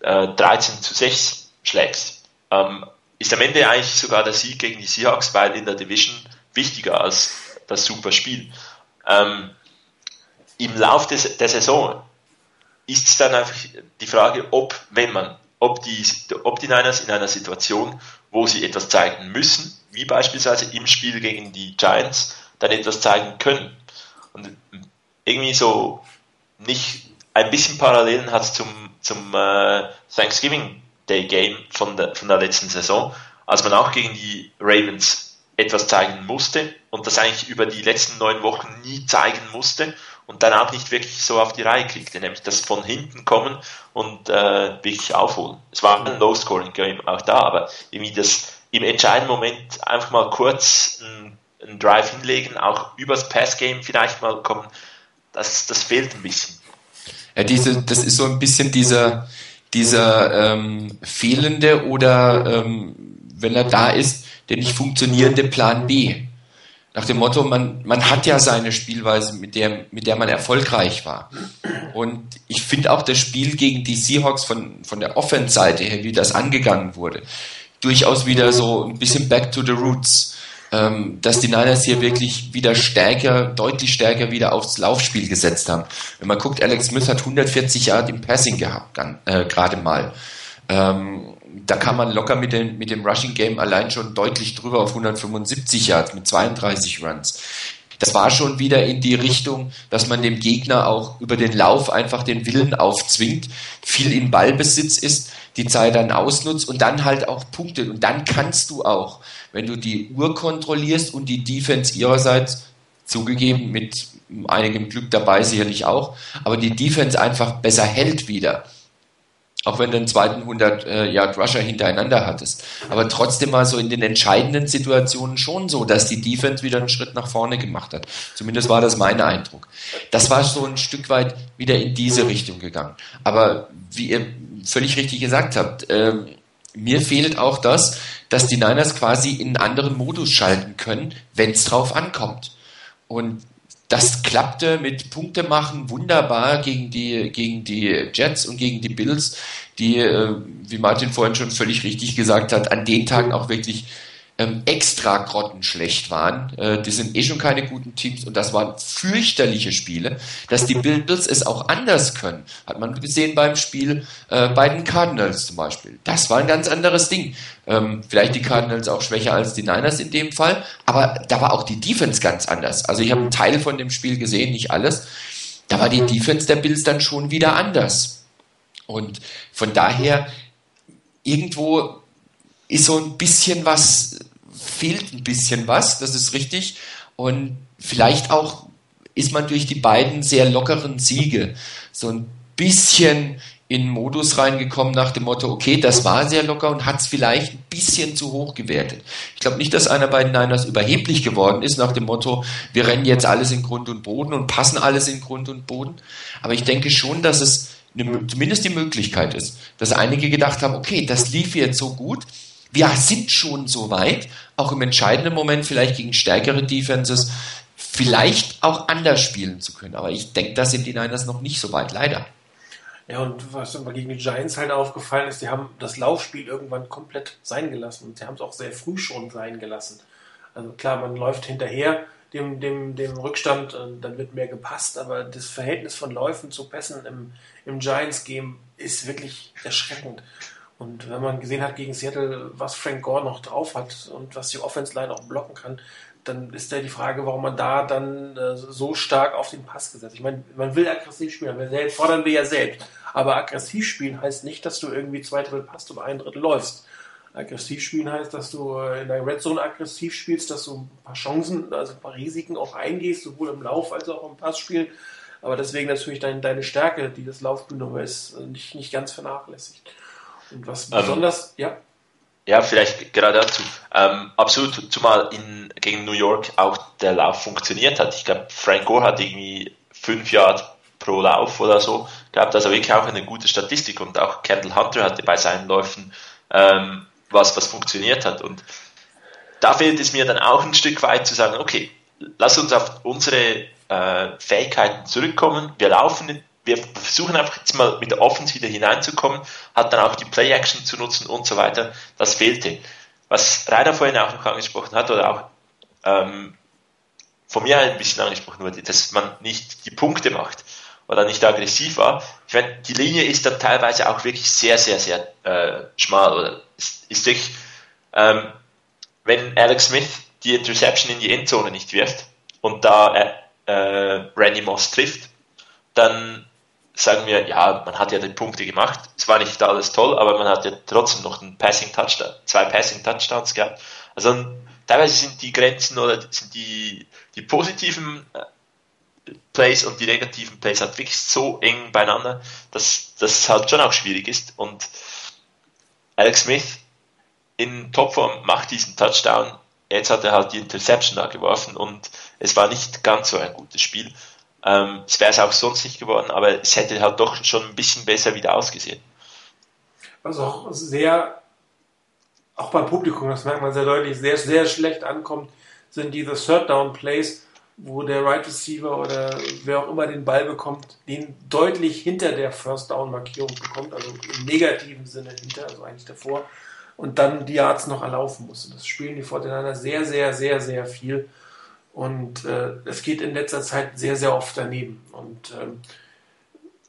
äh, 13 zu 6 schlägst. Ähm, ist am Ende eigentlich sogar der Sieg gegen die Seahawks, weil in der Division wichtiger als das super Spiel. Ähm, Im Lauf des, der Saison ist es dann einfach die Frage, ob, wenn man, ob die, ob die Niners in einer Situation, wo sie etwas zeigen müssen, wie beispielsweise im Spiel gegen die Giants, dann etwas zeigen können. Und irgendwie so nicht ein bisschen Parallelen hat es zum, zum äh, Thanksgiving Day Game von der, von der letzten Saison, als man auch gegen die Ravens etwas zeigen musste und das eigentlich über die letzten neun Wochen nie zeigen musste und dann auch nicht wirklich so auf die Reihe kriegte, nämlich das von hinten kommen und äh, wirklich aufholen. Es war ein Low-Scoring-Game auch da, aber irgendwie das im entscheidenden Moment einfach mal kurz einen, Drive hinlegen, auch übers Pass-Game vielleicht mal kommen, das, das fehlt ein bisschen. Ja, diese, das ist so ein bisschen dieser, dieser ähm, fehlende oder ähm, wenn er da ist, der nicht funktionierende Plan B. Nach dem Motto, man, man hat ja seine Spielweise, mit der, mit der man erfolgreich war. Und ich finde auch das Spiel gegen die Seahawks von, von der Offense-Seite her, wie das angegangen wurde, durchaus wieder so ein bisschen back to the roots ähm, dass die Niners hier wirklich wieder stärker, deutlich stärker wieder aufs Laufspiel gesetzt haben. Wenn man guckt, Alex Smith hat 140 Jahre im Passing gehabt, äh, gerade mal. Ähm, da kann man locker mit dem, mit dem Rushing Game allein schon deutlich drüber auf 175 Yards mit 32 Runs. Das war schon wieder in die Richtung, dass man dem Gegner auch über den Lauf einfach den Willen aufzwingt, viel im Ballbesitz ist, die Zeit dann ausnutzt und dann halt auch punktet. Und dann kannst du auch wenn du die Uhr kontrollierst und die Defense ihrerseits zugegeben mit einigem Glück dabei sicherlich auch, aber die Defense einfach besser hält wieder. Auch wenn du einen zweiten 100 äh, Yard Rusher hintereinander hattest. Aber trotzdem mal so in den entscheidenden Situationen schon so, dass die Defense wieder einen Schritt nach vorne gemacht hat. Zumindest war das mein Eindruck. Das war so ein Stück weit wieder in diese Richtung gegangen. Aber wie ihr völlig richtig gesagt habt, äh, mir fehlt auch das, dass die Niners quasi in einen anderen Modus schalten können, wenn es drauf ankommt. Und das klappte mit Punkte machen wunderbar gegen die, gegen die Jets und gegen die Bills, die, äh, wie Martin vorhin schon völlig richtig gesagt hat, an den Tagen auch wirklich ähm, extra grottenschlecht waren. Äh, die sind eh schon keine guten Teams und das waren fürchterliche Spiele. Dass die Bills es auch anders können, hat man gesehen beim Spiel äh, bei den Cardinals zum Beispiel. Das war ein ganz anderes Ding. Ähm, vielleicht die Cardinals auch schwächer als die Niners in dem Fall, aber da war auch die Defense ganz anders. Also ich habe einen Teil von dem Spiel gesehen, nicht alles. Da war die Defense der Bills dann schon wieder anders. Und von daher irgendwo ist so ein bisschen was fehlt ein bisschen was, das ist richtig. Und vielleicht auch ist man durch die beiden sehr lockeren Siege so ein bisschen in Modus reingekommen nach dem Motto, okay, das war sehr locker und hat es vielleicht ein bisschen zu hoch gewertet. Ich glaube nicht, dass einer bei den Niners überheblich geworden ist nach dem Motto, wir rennen jetzt alles in Grund und Boden und passen alles in Grund und Boden. Aber ich denke schon, dass es eine, zumindest die Möglichkeit ist, dass einige gedacht haben, okay, das lief jetzt so gut, wir sind schon so weit, auch im entscheidenden Moment vielleicht gegen stärkere Defenses, vielleicht auch anders spielen zu können. Aber ich denke, da sind die Niners noch nicht so weit, leider. Ja, und was immer gegen die Giants halt aufgefallen ist, die haben das Laufspiel irgendwann komplett sein gelassen. Und sie haben es auch sehr früh schon sein gelassen. Also klar, man läuft hinterher dem, dem, dem Rückstand, und dann wird mehr gepasst, aber das Verhältnis von Läufen zu Pässen im, im Giants-Game ist wirklich erschreckend. Und wenn man gesehen hat gegen Seattle, was Frank Gore noch drauf hat und was die Offense-Line auch blocken kann, dann ist ja die Frage, warum man da dann äh, so stark auf den Pass gesetzt. Ich meine, man will aggressiv spielen, wir fordern wir ja selbst. Aber aggressiv spielen heißt nicht, dass du irgendwie zwei Drittel passt und ein Drittel läufst. Aggressiv spielen heißt, dass du äh, in der Red Zone aggressiv spielst, dass du ein paar Chancen, also ein paar Risiken auch eingehst, sowohl im Lauf als auch im Passspiel. Aber deswegen natürlich dein, deine Stärke, die das Laufspiel nur ist, nicht, nicht ganz vernachlässigt. Und was ähm, besonders, ja. Ja, vielleicht gerade dazu. Ähm, absolut, zumal in, gegen New York auch der Lauf funktioniert hat. Ich glaube, Frank Gore hat irgendwie fünf Jahre pro Lauf oder so gehabt, also wirklich auch eine gute Statistik und auch Kendall Hunter hatte bei seinen Läufen ähm, was, was funktioniert hat. Und da fehlt es mir dann auch ein Stück weit zu sagen, okay, lass uns auf unsere äh, Fähigkeiten zurückkommen. Wir laufen wir versuchen einfach jetzt mal mit der Offense wieder hineinzukommen, hat dann auch die Play-Action zu nutzen und so weiter. Das fehlte. Was Rainer vorhin auch noch angesprochen hat, oder auch ähm, von mir ein bisschen angesprochen wurde, dass man nicht die Punkte macht oder nicht aggressiv war. Ich meine, die Linie ist dann teilweise auch wirklich sehr, sehr, sehr äh, schmal oder ist, ist wirklich, ähm, wenn Alex Smith die Interception in die Endzone nicht wirft und da äh, äh, Randy Moss trifft, dann sagen wir, ja, man hat ja die Punkte gemacht. Es war nicht alles toll, aber man hat ja trotzdem noch einen Passing Touchdown, zwei Passing Touchdowns gehabt. Also teilweise sind die Grenzen oder sind die, die positiven äh, Plays und die negativen Plays halt wirklich so eng beieinander, dass das halt schon auch schwierig ist. Und Alex Smith in Topform macht diesen Touchdown. Jetzt hat er halt die Interception da geworfen und es war nicht ganz so ein gutes Spiel. Ähm, es wäre es auch sonst nicht geworden, aber es hätte halt doch schon ein bisschen besser wieder ausgesehen. Was auch sehr, auch beim Publikum, das merkt man sehr deutlich, sehr, sehr schlecht ankommt, sind diese Third Down Plays, wo der Right Receiver oder wer auch immer den Ball bekommt, den deutlich hinter der First Down Markierung bekommt, also im negativen Sinne hinter, also eigentlich davor, und dann die Yards noch erlaufen muss. Und das spielen die Fortinaner sehr, sehr, sehr, sehr viel. Und äh, es geht in letzter Zeit sehr, sehr oft daneben. Und ähm,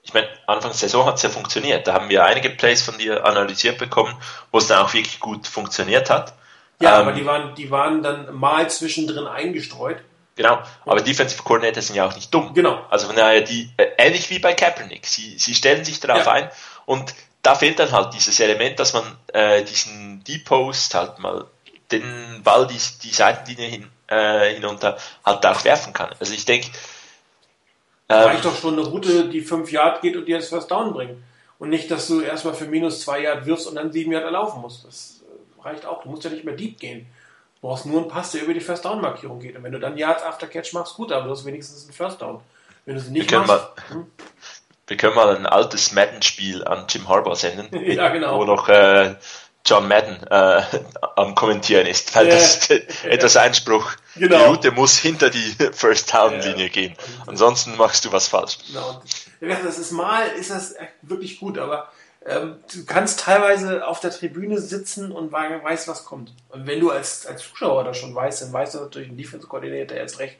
ich meine, Anfang der Saison hat es ja funktioniert. Da haben wir einige Plays von dir analysiert bekommen, wo es dann auch wirklich gut funktioniert hat. Ja, ähm, aber die waren, die waren dann mal zwischendrin eingestreut. Genau, aber Defensive Coordinator sind ja auch nicht dumm. Genau. Also von daher, die, äh, ähnlich wie bei Kaepernick, sie, sie stellen sich darauf ja. ein und da fehlt dann halt dieses Element, dass man äh, diesen Deep Post halt mal den Ball die, die Seitenlinie hin äh, hinunter halt auch werfen kann. Also ich denke. Ähm, reicht doch schon eine Route, die 5 Yard geht und dir das First Down bringt. Und nicht, dass du erstmal für minus 2 Yard wirfst und dann 7 Yard erlaufen musst. Das äh, reicht auch. Du musst ja nicht mehr deep gehen. Du brauchst nur einen Pass, der über die First Down Markierung geht. Und wenn du dann Yards after Catch machst, gut, aber du hast wenigstens einen First Down. Wenn du es nicht wir machst. Mal, hm? Wir können mal ein altes Madden-Spiel an Jim Harbour senden. ja, genau. Wo noch äh, John Madden äh, am Kommentieren ist, weil ja. das etwas Einspruch. Genau. Die Route muss hinter die First Down Linie ja. gehen. Ansonsten machst du was falsch. Genau. Das ist mal, ist das wirklich gut, aber ähm, du kannst teilweise auf der Tribüne sitzen und weißt, was kommt. Und wenn du als, als Zuschauer das schon weißt, dann weißt du natürlich ein Defense-Koordinator jetzt recht.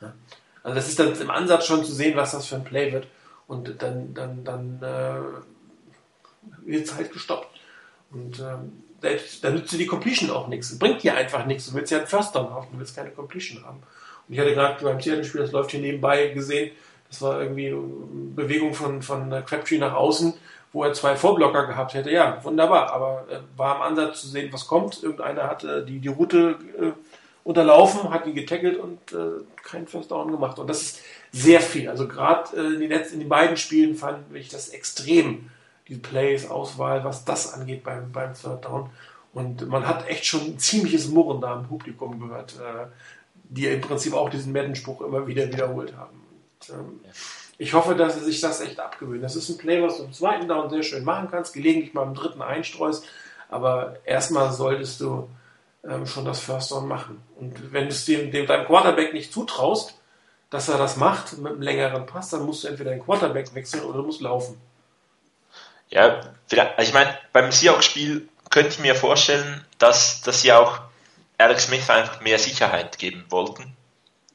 Ja. Also das ist dann im Ansatz schon zu sehen, was das für ein Play wird. Und dann, dann, dann äh, wird es halt gestoppt. Und ähm, selbst, dann nützt dir die Completion auch nichts. Bringt dir einfach nichts. Du willst ja einen First Down haben, du willst keine Completion haben. Und ich hatte gerade beim Seattle-Spiel, das läuft hier nebenbei, gesehen, das war irgendwie Bewegung von, von Crabtree nach außen, wo er zwei Vorblocker gehabt hätte. Ja, wunderbar, aber äh, war am Ansatz zu sehen, was kommt. Irgendeiner hatte die, die Route äh, unterlaufen, hat ihn getackelt und äh, keinen First Down gemacht. Und das ist sehr viel. Also gerade äh, in, in den beiden Spielen fand ich das extrem, die Plays, Auswahl, was das angeht beim, beim Third Down. Und man hat echt schon ein ziemliches Murren da im Publikum gehört, äh, die im Prinzip auch diesen Madden-Spruch immer wieder wiederholt haben. Und, ähm, ich hoffe, dass sie sich das echt abgewöhnen. Das ist ein Play, was du im zweiten Down sehr schön machen kannst, gelegentlich mal im dritten einstreust, aber erstmal solltest du ähm, schon das First Down machen. Und wenn du es dem, dem deinem Quarterback nicht zutraust, dass er das macht mit einem längeren Pass, dann musst du entweder den Quarterback wechseln oder du musst laufen. Ja, vielleicht, also ich meine, beim Seahawks-Spiel könnte ich mir vorstellen, dass, dass sie auch Alex Smith einfach mehr Sicherheit geben wollten.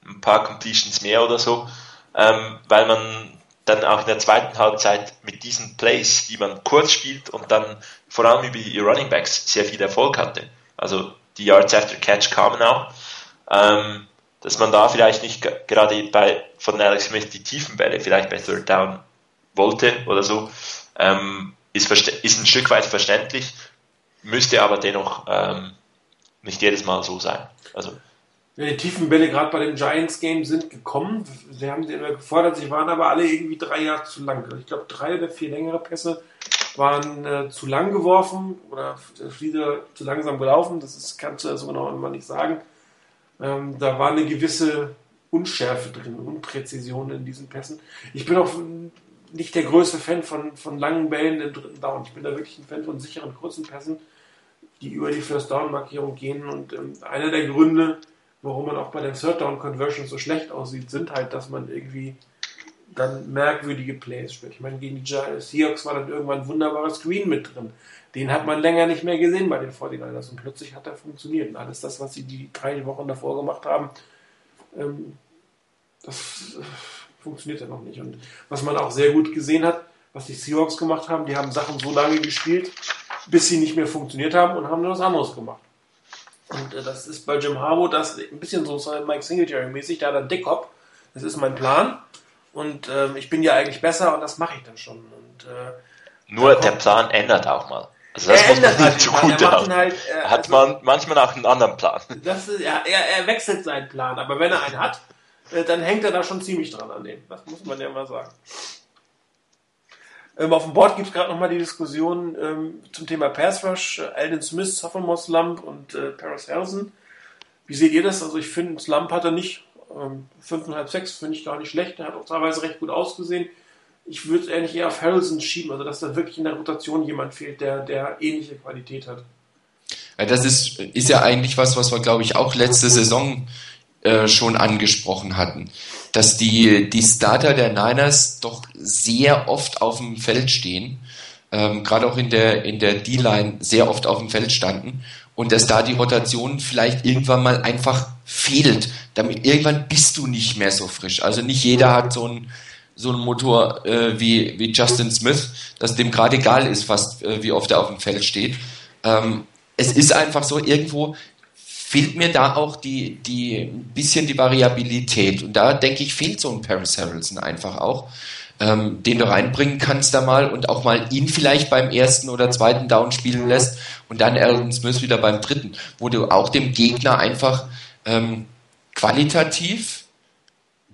Ein paar Completions mehr oder so, ähm, weil man dann auch in der zweiten Halbzeit mit diesen Plays, die man kurz spielt und dann vor allem über die Running Backs sehr viel Erfolg hatte. Also die Yards after Catch kamen auch. Ähm, dass man da vielleicht nicht gerade bei von Alex Smith die tiefen Bälle vielleicht bei Third Down wollte oder so, ähm, ist, ist ein Stück weit verständlich, müsste aber dennoch ähm, nicht jedes Mal so sein. Also die tiefen Bälle gerade bei dem Giants Game sind gekommen. Sie haben sie immer gefordert, sie waren aber alle irgendwie drei Jahre zu lang. Ich glaube, drei oder vier längere Pässe waren äh, zu lang geworfen oder wieder zu langsam gelaufen. Das ist, kannst du also genau immer nicht sagen. Ähm, da war eine gewisse Unschärfe drin, Unpräzision in diesen Pässen. Ich bin auch nicht der größte Fan von, von langen Bällen im dritten Down. Ich bin da wirklich ein Fan von sicheren, kurzen Pässen, die über die First Down-Markierung gehen. Und ähm, einer der Gründe, warum man auch bei den Third Down Conversions so schlecht aussieht, sind halt, dass man irgendwie dann merkwürdige Plays spielt. Ich meine, gegen die Seahawks war dann irgendwann ein wunderbarer Screen mit drin. Den hat man länger nicht mehr gesehen bei den 49ers und plötzlich hat er funktioniert. Und alles das, was sie die drei Wochen davor gemacht haben, ähm, das äh, funktioniert ja noch nicht. Und was man auch sehr gut gesehen hat, was die Seahawks gemacht haben, die haben Sachen so lange gespielt, bis sie nicht mehr funktioniert haben und haben was anderes gemacht. Und äh, das ist bei Jim Harbaugh das ein bisschen so Mike Singletary-mäßig, da hat er Dickhop, das ist mein Plan. Und äh, ich bin ja eigentlich besser und das mache ich dann schon. Und, äh, Nur der Plan ändert auch mal. Also das muss man nicht halt zugute haben. Halt, äh, hat also, man manchmal auch einen anderen Plan. Das ist, ja, er, er wechselt seinen Plan, aber wenn er einen hat, dann hängt er da schon ziemlich dran an dem. Das muss man ja mal sagen. Ähm, auf dem Board gibt es gerade nochmal die Diskussion ähm, zum Thema Pass Rush, äh, Alden Smith, Sophomore Slump und äh, Paris Harrison. Wie seht ihr das? Also ich finde, Slump hat er nicht. Ähm, 5,5, 6 finde ich gar nicht schlecht. Er hat auch teilweise recht gut ausgesehen ich würde eigentlich eher auf Harrelson schieben, also dass da wirklich in der Rotation jemand fehlt, der, der ähnliche Qualität hat. Ja, das ist, ist ja eigentlich was, was wir, glaube ich, auch letzte Saison äh, schon angesprochen hatten. Dass die, die Starter der Niners doch sehr oft auf dem Feld stehen, ähm, gerade auch in der, in der D-Line sehr oft auf dem Feld standen und dass da die Rotation vielleicht irgendwann mal einfach fehlt. Damit irgendwann bist du nicht mehr so frisch. Also nicht jeder hat so ein so ein Motor äh, wie, wie Justin Smith, dass dem gerade egal ist, fast äh, wie oft er auf dem Feld steht. Ähm, es ist einfach so, irgendwo fehlt mir da auch die, die ein bisschen die Variabilität. Und da denke ich, fehlt so ein Paris Harrelson einfach auch, ähm, den du reinbringen kannst da mal und auch mal ihn vielleicht beim ersten oder zweiten Down spielen lässt und dann Alden Smith wieder beim dritten, wo du auch dem Gegner einfach ähm, qualitativ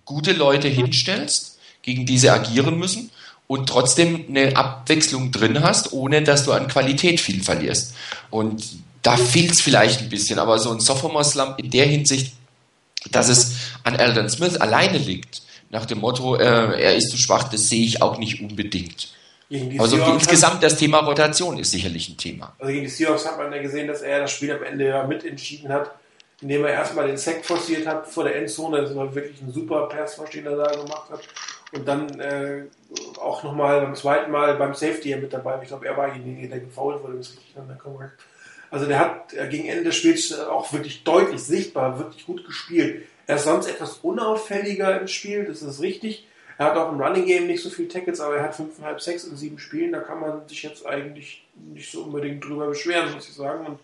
gute Leute hinstellst gegen die sie agieren müssen und trotzdem eine Abwechslung drin hast, ohne dass du an Qualität viel verlierst. Und da fehlt es vielleicht ein bisschen, aber so ein Sophomore-Slump in der Hinsicht, dass es an Eldon Smith alleine liegt, nach dem Motto, äh, er ist zu schwach, das sehe ich auch nicht unbedingt. Also insgesamt das Thema Rotation ist sicherlich ein Thema. Also gegen die Seahawks hat man ja gesehen, dass er das Spiel am Ende ja mitentschieden hat, indem er erstmal den Sack forciert hat vor der Endzone, dass er wirklich einen super Pass, was da gemacht hat und dann äh, auch nochmal beim zweiten Mal beim Safety mit dabei. Ich glaube, er war derjenige, der gefault wurde, das richtig dann korrekt. Also der hat gegen Ende des Spiels äh, auch wirklich deutlich sichtbar, wirklich gut gespielt. Er ist sonst etwas unauffälliger im Spiel, das ist richtig. Er hat auch im Running Game nicht so viel Tackles, aber er hat 5,5, 6 in 7 Spielen. Da kann man sich jetzt eigentlich nicht so unbedingt drüber beschweren, muss ich sagen. Und,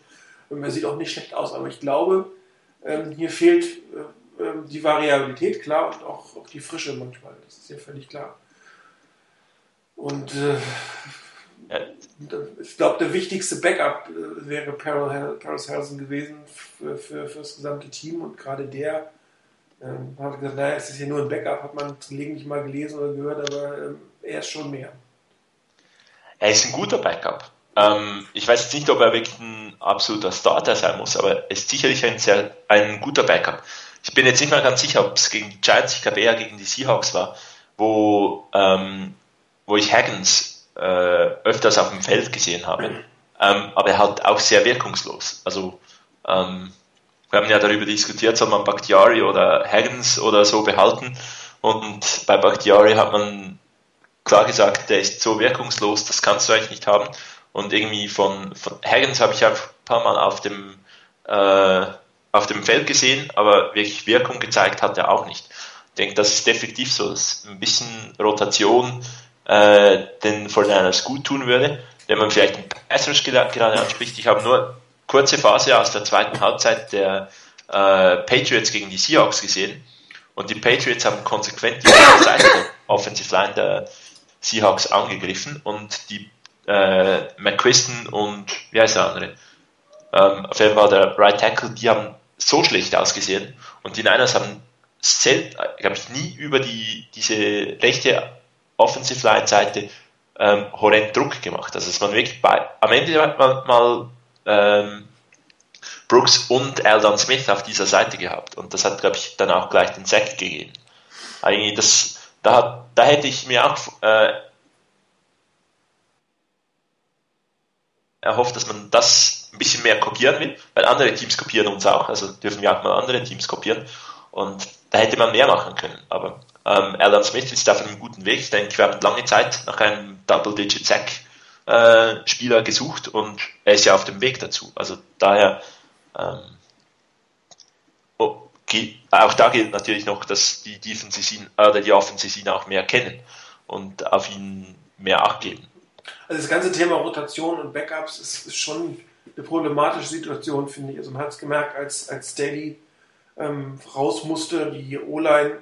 und er sieht auch nicht schlecht aus. Aber ich glaube, ähm, hier fehlt äh, ähm, die Variabilität, klar, und auch, auch die Frische manchmal. Das ist ja völlig klar. Und äh, ich glaube, der wichtigste Backup äh, wäre Paris Harrison gewesen für, für, für, das gesamte Team und gerade der ähm, hat gesagt, naja, es ist ja nur ein Backup, hat man gelegentlich mal gelesen oder gehört, aber ähm, er ist schon mehr. Er ist ein guter Backup. Ähm, ich weiß jetzt nicht, ob er wirklich ein absoluter Starter sein muss, aber er ist sicherlich ein, sehr, ein guter Backup. Ich bin jetzt nicht mal ganz sicher, ob es gegen die Giants, ich glaube eher gegen die Seahawks war, wo, ähm, wo ich Haggins äh, öfters auf dem Feld gesehen habe. Ähm, aber er hat auch sehr wirkungslos. Also ähm, wir haben ja darüber diskutiert, soll man Bakhtiari oder Haggins oder so behalten. Und bei Bakhtiari hat man klar gesagt, der ist so wirkungslos, das kannst du eigentlich nicht haben. Und irgendwie von, von Haggins habe ich auch ein paar Mal auf dem, äh, auf dem Feld gesehen, aber wirklich Wirkung gezeigt hat er auch nicht. Ich denke, das ist definitiv so, dass ein bisschen Rotation äh, den Fortinanders gut tun würde, wenn man vielleicht einen Pass gerade anspricht. Ich habe nur kurze Phase aus der zweiten Halbzeit der äh, Patriots gegen die Seahawks gesehen und die Patriots haben konsequent die Seite der Offensive Line der Seahawks angegriffen und die äh, McQuiston und wie heißt der andere? Ähm, auf jeden Fall der Right Tackle, die haben so schlecht ausgesehen und die Niners haben selten, glaube ich, nie über die, diese rechte Offensive Line Seite ähm, horrend Druck gemacht. Also dass man wirklich bei, am Ende hat man mal ähm, Brooks und Eldon Smith auf dieser Seite gehabt und das hat, glaube ich, dann auch gleich den Sack gegeben. Eigentlich das, da, da hätte ich mir auch äh, erhofft, dass man das ein bisschen mehr kopieren will, weil andere Teams kopieren uns auch, also dürfen wir auch mal andere Teams kopieren und da hätte man mehr machen können. Aber ähm, Alan Smith ist auf einem guten Weg. Ich denke, wir haben lange Zeit nach einem Double-Digit-Sack-Spieler äh, gesucht und er ist ja auf dem Weg dazu. Also daher ähm, oh, auch da gilt natürlich noch, dass die Defensive oder die Offensive ihn auch mehr kennen und auf ihn mehr Acht geben. Also das ganze Thema Rotation und Backups ist, ist schon eine problematische Situation, finde ich. Also man hat es gemerkt, als, als Staley ähm, raus musste, die O-Line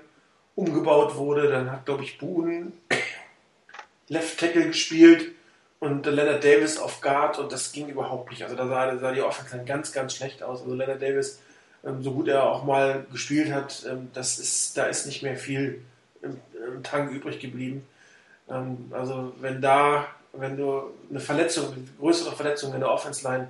umgebaut wurde, dann hat, glaube ich, Boone Left Tackle gespielt und Leonard Davis auf Guard und das ging überhaupt nicht. Also da sah, sah die Offense ganz, ganz schlecht aus. Also Leonard Davis, ähm, so gut er auch mal gespielt hat, ähm, das ist, da ist nicht mehr viel im, im Tank übrig geblieben. Ähm, also wenn da wenn du eine Verletzung, eine größere Verletzung in der Offense Line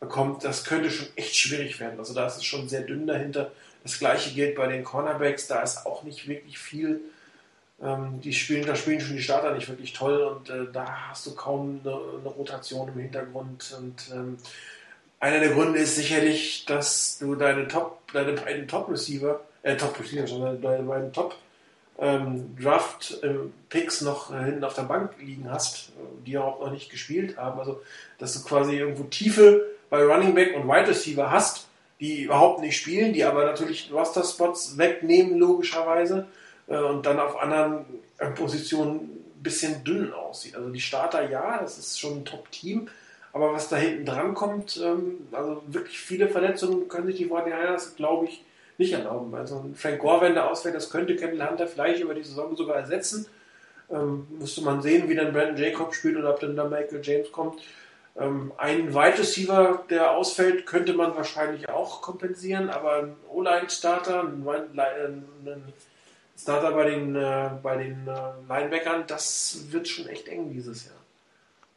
bekommst, das könnte schon echt schwierig werden. Also da ist es schon sehr dünn dahinter. Das gleiche gilt bei den Cornerbacks, da ist auch nicht wirklich viel. Ähm, die spielen, da spielen schon die Starter nicht wirklich toll und äh, da hast du kaum eine, eine, Rotation im Hintergrund. Und ähm, einer der Gründe ist sicherlich, dass du deine Top, deine beiden Top-Receiver, äh, Top-Receiver, schon deine beiden Top ähm, Draft-Picks noch äh, hinten auf der Bank liegen hast, die auch noch nicht gespielt haben. Also, dass du quasi irgendwo Tiefe bei Running Back und Wide Receiver hast, die überhaupt nicht spielen, die aber natürlich Roster-Spots wegnehmen, logischerweise, äh, und dann auf anderen äh, Positionen ein bisschen dünn aussieht. Also die Starter, ja, das ist schon ein Top-Team, aber was da hinten dran kommt, ähm, also wirklich viele Verletzungen können sich die Fortinanders, glaube ich, nicht erlauben. Also Frank Gore, wenn der ausfällt, das könnte Kendall Hunter vielleicht über die Saison sogar ersetzen. Ähm, müsste man sehen, wie dann Brandon Jacob spielt oder ob dann da Michael James kommt. Ähm, ein Wide Receiver, der ausfällt, könnte man wahrscheinlich auch kompensieren, aber ein O-Line-Starter, ein, ein, Starter bei den, äh, bei den äh, Linebackern, das wird schon echt eng dieses Jahr.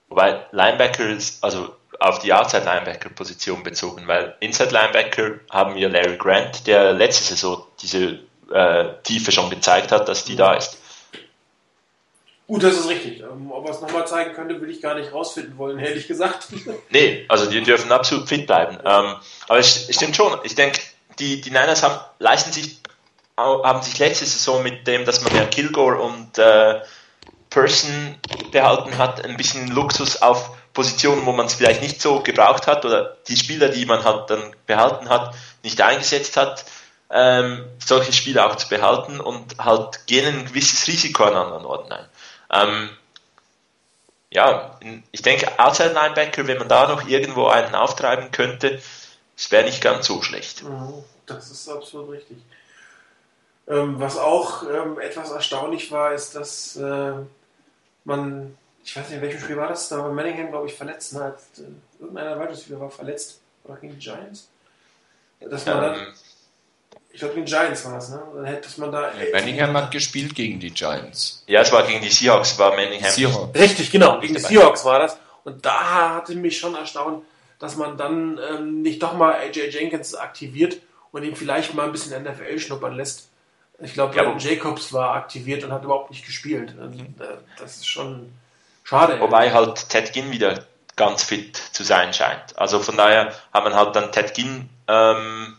Wobei Linebacker ist, also auf die Outside Linebacker Position bezogen, weil Inside Linebacker haben wir Larry Grant, der letzte Saison diese äh, Tiefe schon gezeigt hat, dass die da ist. Gut, das ist richtig. Ähm, ob er es nochmal zeigen könnte, will ich gar nicht rausfinden wollen, ehrlich gesagt. nee, also die dürfen absolut fit bleiben. Ähm, aber es stimmt schon. Ich denke, die, die Niners haben, leisten sich, haben sich letzte Saison mit dem, dass man ja Kilgore und äh, Person behalten hat, ein bisschen Luxus auf Positionen, wo man es vielleicht nicht so gebraucht hat oder die Spieler, die man halt dann behalten hat, nicht eingesetzt hat, ähm, solche Spieler auch zu behalten und halt gehen ein gewisses Risiko an anderen Orten ein. Ähm, ja, ich denke, Outside Linebacker, wenn man da noch irgendwo einen auftreiben könnte, es wäre nicht ganz so schlecht. Mhm, das ist absolut richtig. Ähm, was auch ähm, etwas erstaunlich war, ist, dass äh, man ich weiß nicht, in welchem Spiel war das, da war Manningham, glaube ich, verletzt. Ne? Irgendeiner Weitungsspieler war verletzt. Oder gegen die Giants? Dass man dann, Ähm, ich glaube, gegen die Giants war es, ne? Dann hätte man da. Manningham hat gespielt gegen die Giants. ja, es war gegen die Seahawks, war Manningham. Seahawks. Richtig, genau. Gegen die. Seahawks war das. Und da hatte mich schon erstaunt, dass man dann ähm, nicht doch mal AJ Jenkins aktiviert und ihn vielleicht mal ein bisschen NFL schnuppern lässt. Ich glaube, Ja, Jacobs war aktiviert und hat überhaupt nicht gespielt. Also, äh, Das ist schon schade. Wobei halt Ted Ginn wieder ganz fit zu sein scheint. Also von daher haben wir halt dann Ted Ginn, ähm,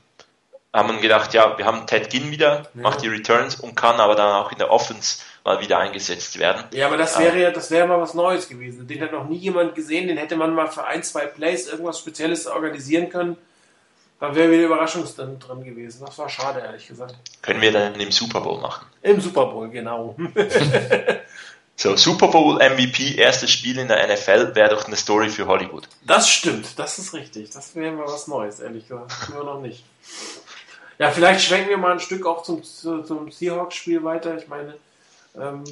haben wir gedacht, ja, wir haben Ted Ginn wieder, macht die Returns und kann aber dann auch in der Offense mal wieder eingesetzt werden. Ja, aber das wäre ja, das wäre mal was Neues gewesen. Den hat noch nie jemand gesehen, den hätte man mal für ein, zwei Plays irgendwas Spezielles organisieren können. Da wäre wieder Überraschung drin drin gewesen. Das war schade, ehrlich gesagt. Können wir dann im Super Bowl machen. Im Super Bowl, genau. So, Super Bowl MVP, erstes Spiel in der NFL, wäre doch eine Story für Hollywood. Das stimmt, das ist richtig. Das wäre mal was Neues, ehrlich gesagt. Immer noch nicht. Ja, vielleicht schwenken wir mal ein Stück auch zum, zu- zum Seahawks-Spiel weiter. Ich meine, ähm,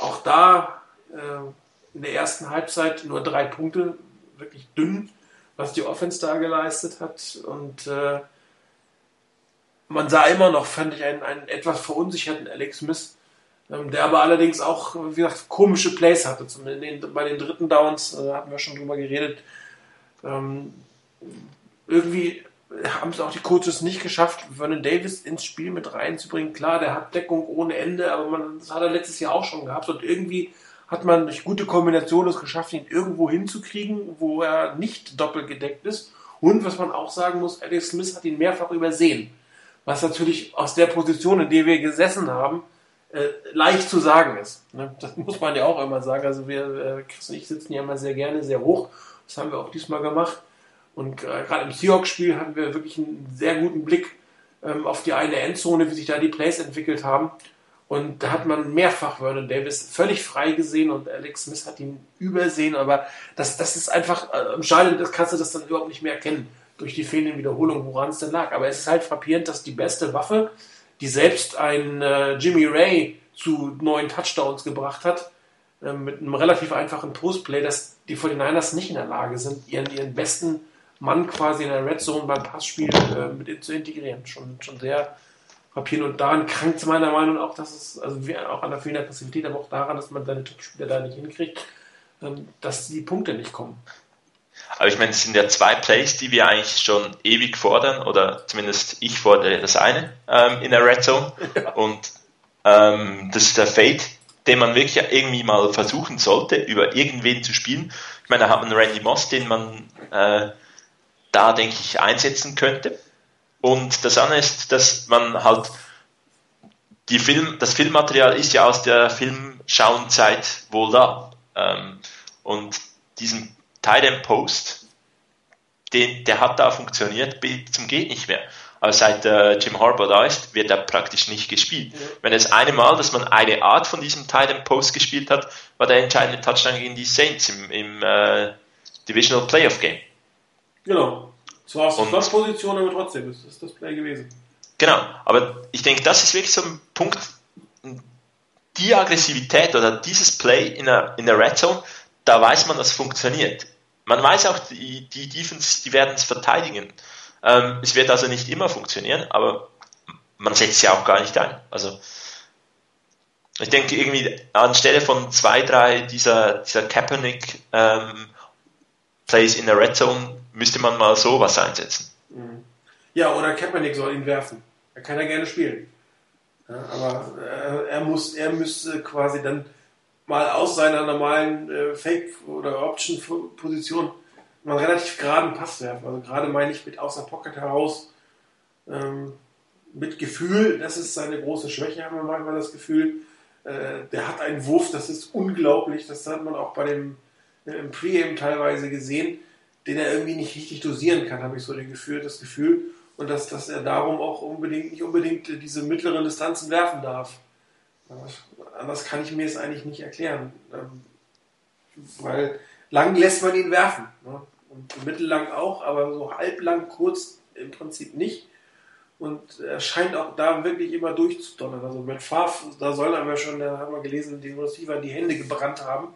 auch da äh, in der ersten Halbzeit nur drei Punkte, wirklich dünn, was die Offense da geleistet hat. Und äh, man sah immer noch, fand ich, einen, einen etwas verunsicherten Alex Smith, ähm, der aber allerdings auch, wie gesagt, komische Plays hatte. Zum, den, bei den dritten Downs äh, hatten wir schon drüber geredet. Ähm, irgendwie haben es auch die Coaches nicht geschafft, Vernon Davis ins Spiel mit reinzubringen. Klar, der hat Deckung ohne Ende, aber man, das hat er letztes Jahr auch schon gehabt. Und irgendwie hat man durch gute Kombination es geschafft, ihn irgendwo hinzukriegen, wo er nicht doppelt gedeckt ist. Und was man auch sagen muss, Alex Smith hat ihn mehrfach übersehen. Was natürlich aus der Position, in der wir gesessen haben, äh, leicht zu sagen ist. Ne? Das muss man ja auch immer sagen. Also wir, äh, Chris und ich sitzen ja immer sehr gerne sehr hoch. Das haben wir auch diesmal gemacht. Und äh, gerade im Seahawks-Spiel hatten wir wirklich einen sehr guten Blick ähm, auf die eine Endzone, wie sich da die Plays entwickelt haben. Und da hat man mehrfach Vernon Davis völlig frei gesehen und Alex Smith hat ihn übersehen. Aber das, das ist einfach, äh, Stadion das kannst du das dann überhaupt nicht mehr erkennen durch die fehlenden Wiederholungen, woran es denn lag. Aber es ist halt frappierend, dass die beste Waffe, die selbst ein äh, Jimmy Ray zu neun Touchdowns gebracht hat, äh, mit einem relativ einfachen Postplay, dass die 49ers nicht in der Lage sind, ihren, ihren besten Mann quasi in der Red Zone beim Passspiel äh, mit zu integrieren. Schon, schon sehr frappierend. Und daran krankt es meiner Meinung nach auch, dass es, also wie- auch an der fehlenden Passivität, aber auch daran, dass man seine Top-Spieler da nicht hinkriegt, ähm, dass die Punkte nicht kommen. Aber ich meine, es sind ja zwei Plays, die wir eigentlich schon ewig fordern, oder zumindest ich fordere das eine ähm, in der Red Zone. Und ähm, das ist der Fade, den man wirklich irgendwie mal versuchen sollte, über irgendwen zu spielen. Ich meine, da hat man Randy Moss, den man äh, da, denke ich, einsetzen könnte. Und das andere ist, dass man halt die Film, das Filmmaterial ist ja aus der Filmschauenzeit wohl da. Ähm, und diesen End Post, den, der hat da funktioniert bis zum geht nicht mehr. Aber seit äh, Jim Harbaugh da ist, wird er praktisch nicht gespielt. Wenn das eine Mal, dass man eine Art von diesem End Post gespielt hat, war der entscheidende Touchdown gegen die Saints im, im äh, Divisional Playoff Game. Genau. Zwar aus der Slot-Position, aber trotzdem ist ist das Play gewesen. Genau, aber ich denke, das ist wirklich so ein Punkt, die Aggressivität oder dieses Play in der, in der Red Zone, da weiß man, das funktioniert. Man weiß auch, die, die Defense, die werden es verteidigen. Ähm, es wird also nicht immer funktionieren, aber man setzt sie auch gar nicht ein. Also ich denke irgendwie anstelle von zwei, drei dieser, dieser Kaepernick ähm, Plays in der Red Zone müsste man mal sowas einsetzen. Ja, oder Kaepernick soll ihn werfen. Er kann ja gerne spielen. Ja, aber äh, er muss, er müsste quasi dann mal aus seiner normalen äh, Fake- oder Option-Position mal relativ geraden Pass werfen. Also gerade meine ich mit aus der Pocket heraus, ähm, mit Gefühl, das ist seine große Schwäche, haben wir manchmal das Gefühl. Äh, der hat einen Wurf, das ist unglaublich. Das hat man auch bei dem äh, im Pre-Game teilweise gesehen, den er irgendwie nicht richtig dosieren kann, habe ich so den Gefühl, das Gefühl. Und dass, dass er darum auch unbedingt nicht unbedingt diese mittleren Distanzen werfen darf. Anders kann ich mir es eigentlich nicht erklären. Ähm, Weil lang lässt man ihn werfen. Ne? Und mittellang auch, aber so halblang, kurz im Prinzip nicht. Und er scheint auch da wirklich immer durchzudonnern. Also mit Favre, da soll er ja schon, da haben wir gelesen, die Receiver die Hände gebrannt haben.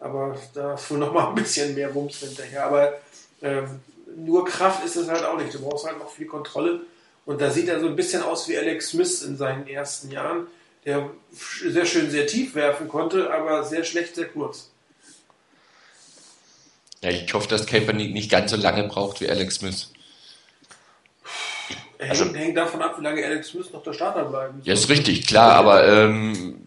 Aber da ist wohl noch mal ein bisschen mehr Wumms hinterher. Aber ähm, nur Kraft ist es halt auch nicht. Du brauchst halt noch viel Kontrolle. Und da sieht er so ein bisschen aus wie Alex Smith in seinen ersten Jahren, der sehr schön sehr tief werfen konnte, aber sehr schlecht, sehr kurz. Ja, ich hoffe, dass Kaepernick nicht ganz so lange braucht wie Alex Smith. Also, hängt, hängt davon ab, wie lange Alex Smith noch der Starter bleiben. Ja, ist richtig, klar, aber ähm,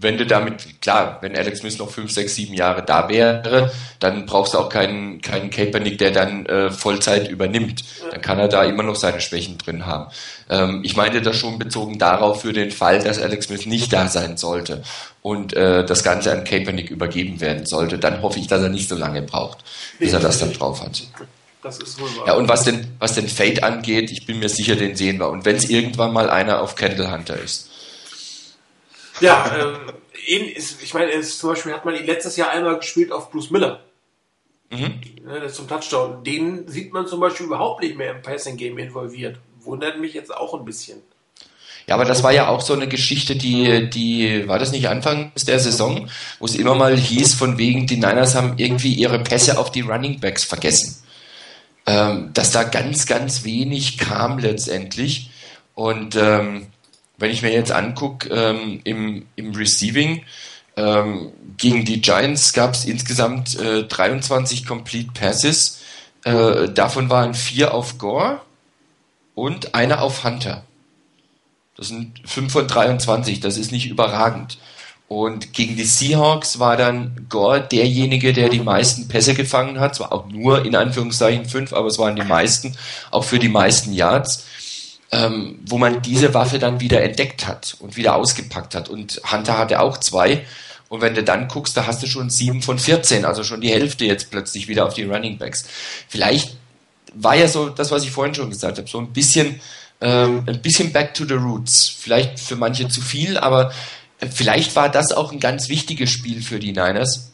wenn du damit, klar, wenn Alex Smith noch fünf, sechs, sieben Jahre da wäre, dann brauchst du auch keinen, keinen Kaepernick, der dann äh, Vollzeit übernimmt. Dann kann er da immer noch seine Schwächen drin haben. Ähm, ich meinte das schon bezogen darauf für den Fall, dass Alex Smith nicht da sein sollte und äh, das Ganze an Kaepernick übergeben werden sollte. Dann hoffe ich, dass er nicht so lange braucht, bis er das dann drauf hat. Das ist wohl wahr. Ja, und was den, was den Fate angeht, ich bin mir sicher, den sehen wir. Und wenn es irgendwann mal einer auf Candle Hunter ist. Ja, ähm, ist, ich meine, ist, zum Beispiel hat man ihn letztes Jahr einmal gespielt auf Bruce Miller. Mhm. Ja, das zum Touchdown. Den sieht man zum Beispiel überhaupt nicht mehr im Passing Game involviert. Wundert mich jetzt auch ein bisschen. Ja, aber das war ja auch so eine Geschichte, die, die, war das nicht Anfang der Saison, wo es immer mal hieß, von wegen, die Niners haben irgendwie ihre Pässe auf die Running Backs vergessen. Ähm, dass da ganz, ganz wenig kam letztendlich. Und ähm, wenn ich mir jetzt angucke, ähm, im, im Receiving, ähm, gegen die Giants gab es insgesamt äh, 23 Complete Passes. Äh, davon waren vier auf Gore und einer auf Hunter. Das sind 5 von 23, das ist nicht überragend. Und gegen die Seahawks war dann Gore derjenige, der die meisten Pässe gefangen hat. Zwar auch nur in Anführungszeichen fünf, aber es waren die meisten, auch für die meisten Yards ähm, wo man diese Waffe dann wieder entdeckt hat und wieder ausgepackt hat. Und Hunter hatte auch zwei. Und wenn du dann guckst, da hast du schon sieben von 14, also schon die Hälfte jetzt plötzlich wieder auf die Running Backs. Vielleicht war ja so das, was ich vorhin schon gesagt habe, so ein bisschen, ähm, ein bisschen back to the roots. Vielleicht für manche zu viel, aber vielleicht war das auch ein ganz wichtiges Spiel für die Niners.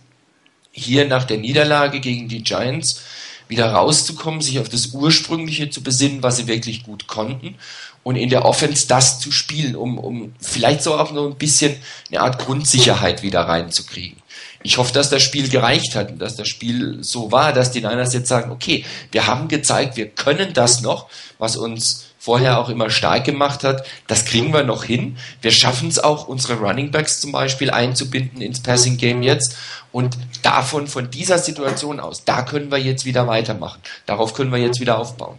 Hier nach der Niederlage gegen die Giants wieder rauszukommen, sich auf das Ursprüngliche zu besinnen, was sie wirklich gut konnten und in der Offense das zu spielen, um, um vielleicht so auch noch ein bisschen eine Art Grundsicherheit wieder reinzukriegen. Ich hoffe, dass das Spiel gereicht hat und dass das Spiel so war, dass die Niners jetzt sagen, okay, wir haben gezeigt, wir können das noch, was uns vorher auch immer stark gemacht hat. Das kriegen wir noch hin. Wir schaffen es auch, unsere Running Backs zum Beispiel einzubinden ins Passing Game jetzt. Und davon, von dieser Situation aus, da können wir jetzt wieder weitermachen. Darauf können wir jetzt wieder aufbauen.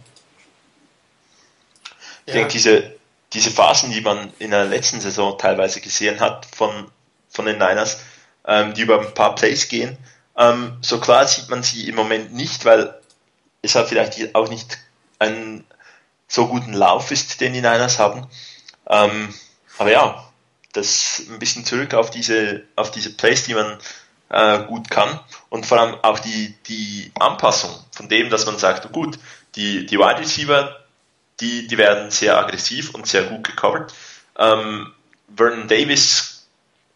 Ich denke, diese, diese Phasen, die man in der letzten Saison teilweise gesehen hat von, von den Niners, ähm, die über ein paar Plays gehen, ähm, so klar sieht man sie im Moment nicht, weil es halt vielleicht auch nicht ein so guten Lauf ist, den die Niners haben. Ähm, aber ja, das ein bisschen zurück auf diese, auf diese Plays, die man äh, gut kann und vor allem auch die, die Anpassung von dem, dass man sagt, gut, die, die Wide Receiver, die, die werden sehr aggressiv und sehr gut gecovert. Ähm, Vernon Davis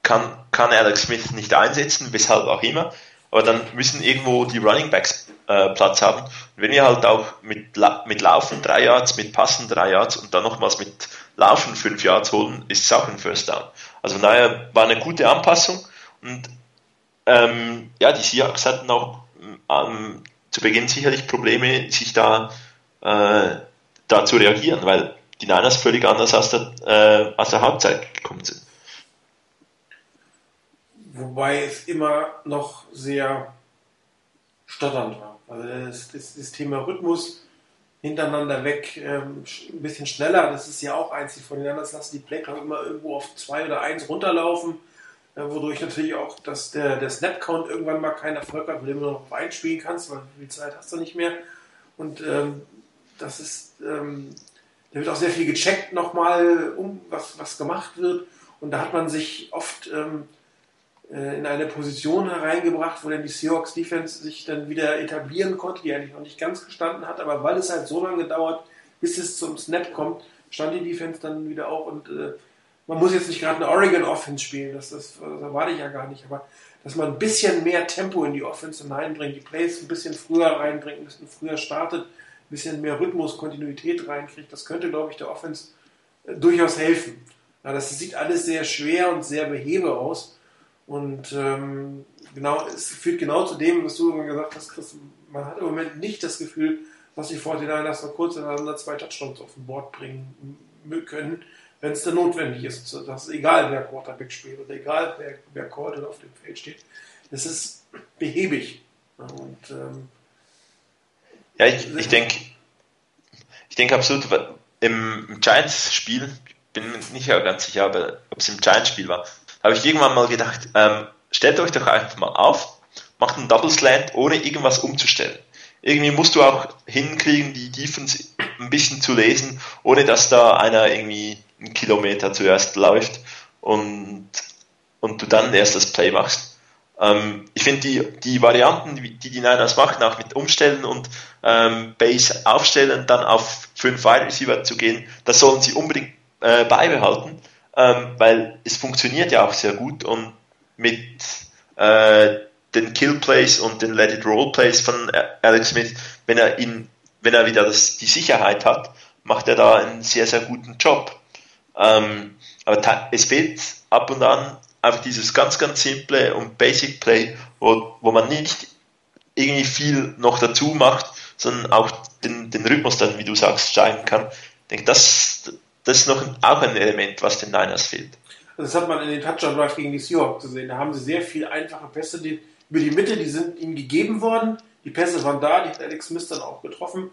kann, kann Alex Smith nicht einsetzen, weshalb auch immer, aber dann müssen irgendwo die Running Backs äh, Platz haben. Und wenn wir halt auch mit, mit Laufen drei Yards, mit Passen drei Yards und dann nochmals mit Laufen fünf Yards holen, ist es auch ein First Down. Also von daher war eine gute Anpassung und ähm, ja, die Seahawks hatten auch ähm, zu Beginn sicherlich Probleme, sich da, äh, da zu reagieren, weil die Niners völlig anders aus der, äh, aus der Halbzeit gekommen sind. Wobei es immer noch sehr stotternd war. Also das, das, das Thema Rhythmus hintereinander weg, ähm, ein bisschen schneller, das ist ja auch einzig voneinander. Das lassen die Playclock immer irgendwo auf zwei oder eins runterlaufen, äh, wodurch natürlich auch dass der, der Snap-Count irgendwann mal keinen Erfolg hat, weil du nur noch auf spielen kannst, weil viel Zeit hast du nicht mehr. Und ähm, das ist, ähm, da wird auch sehr viel gecheckt nochmal, um was, was gemacht wird. Und da hat man sich oft ähm, äh, in eine Position hereingebracht, wo dann die Seahawks Defense sich dann wieder etablieren konnte, die eigentlich noch nicht ganz gestanden hat, aber weil es halt so lange dauert, bis es zum Snap kommt, stand die Defense dann wieder auch und äh, man muss jetzt nicht gerade eine Oregon Offense spielen, das, das, das erwarte ich ja gar nicht, aber dass man ein bisschen mehr Tempo in die Offense hineinbringt, die Plays ein bisschen früher reinbringt, ein bisschen früher startet, ein bisschen mehr Rhythmus, Kontinuität reinkriegt, das könnte, glaube ich, der Offense äh, durchaus helfen. Ja, das sieht alles sehr schwer und sehr behebe aus. Und ähm, genau, es führt genau zu dem, was du immer gesagt hast, Chris. Man hat im Moment nicht das Gefühl, dass die 49ers noch kurz hintereinander zwei Touchdowns auf den Board bringen können, wenn es dann notwendig ist. Das ist egal, wer Quarterback spielt oder egal, wer, wer Cordon auf dem Feld steht. Das ist behäbig. Und, ähm, ja, ich, ich denke, ich denke absolut, im Giants-Spiel, bin mir nicht ganz sicher, ob es im Giants-Spiel war, habe ich irgendwann mal gedacht, ähm, stellt euch doch einfach mal auf, macht einen Double Slant, ohne irgendwas umzustellen. Irgendwie musst du auch hinkriegen, die Defense ein bisschen zu lesen, ohne dass da einer irgendwie einen Kilometer zuerst läuft und, und du dann erst das Play machst. Ähm, ich finde die, die Varianten, die die Niners machen, auch mit Umstellen und ähm, Base aufstellen, dann auf fünf Wide Receiver zu gehen, das sollen sie unbedingt äh, beibehalten, ähm, weil es funktioniert ja auch sehr gut und mit äh, den Kill Plays und den Let It Roll Plays von Alex Smith, wenn er ihn, wenn er wieder das, die Sicherheit hat, macht er da einen sehr, sehr guten Job. Ähm, aber es fehlt ab und an einfach dieses ganz, ganz simple und Basic Play, wo, wo man nicht irgendwie viel noch dazu macht, sondern auch den, den Rhythmus dann, wie du sagst, steigen kann. Ich denke, das, das ist noch auch ein Element, was den Niners fehlt. Das hat man in den Touchdown Drive gegen die Seahawks gesehen. Da haben sie sehr viel einfache Pässe die, über die Mitte, die sind ihnen gegeben worden. Die Pässe waren da, die hat Alex Smith dann auch getroffen.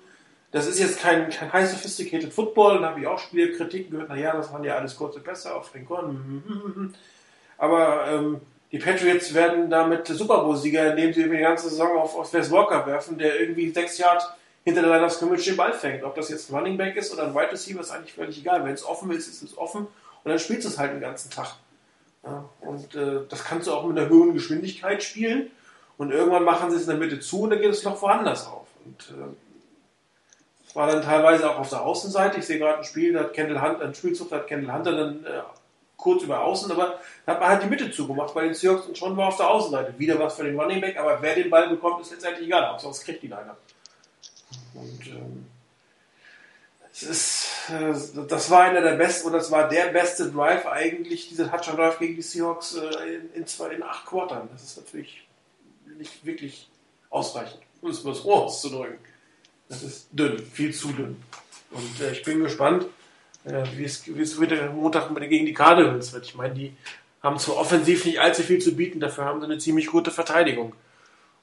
Das ist jetzt kein, kein high sophisticated Football. Da habe ich auch Spielkritiken gehört. Naja, das waren ja alles kurze Pässe auf den Korn. Aber ähm, die Patriots werden damit Super Bowl-Sieger, indem sie über die ganze Saison auf, auf Wes Walker werfen, der irgendwie sechs Jahre hinter der Line of Scrimmage den Ball fängt. Ob das jetzt ein Running Back ist oder ein Wide Receiver, ist eigentlich völlig egal. Wenn es offen ist, ist es offen und dann spielst du es halt den ganzen Tag. Ja, und äh, das kannst du auch mit einer hohen Geschwindigkeit spielen. Und irgendwann machen sie es in der Mitte zu und dann geht es noch woanders auf. Und äh, war dann teilweise auch auf der Außenseite. Ich sehe gerade ein Spiel, da hat Kendall Hunter, ein Spielzug, da hat Kendall Hunter dann äh, kurz über Außen, aber da hat man halt die Mitte zugemacht bei den Seahawks und schon war auf der Außenseite. Wieder was für den Running Back, aber wer den Ball bekommt, ist letztendlich egal, auch sonst kriegt ihn einer. Und ähm, es ist, äh, das war einer der besten, oder das war der beste Drive eigentlich, dieser Touchdown Drive gegen die Seahawks äh, in, in, zwei, in acht Quartern. Das ist natürlich nicht wirklich ausreichend, um es mal so auszudrücken. Das ist dünn, viel zu dünn. Und äh, ich bin gespannt, äh, wie es, wie es wieder Montag gegen die Cardinals wird. Ich meine, die haben zwar offensiv nicht allzu viel zu bieten, dafür haben sie eine ziemlich gute Verteidigung.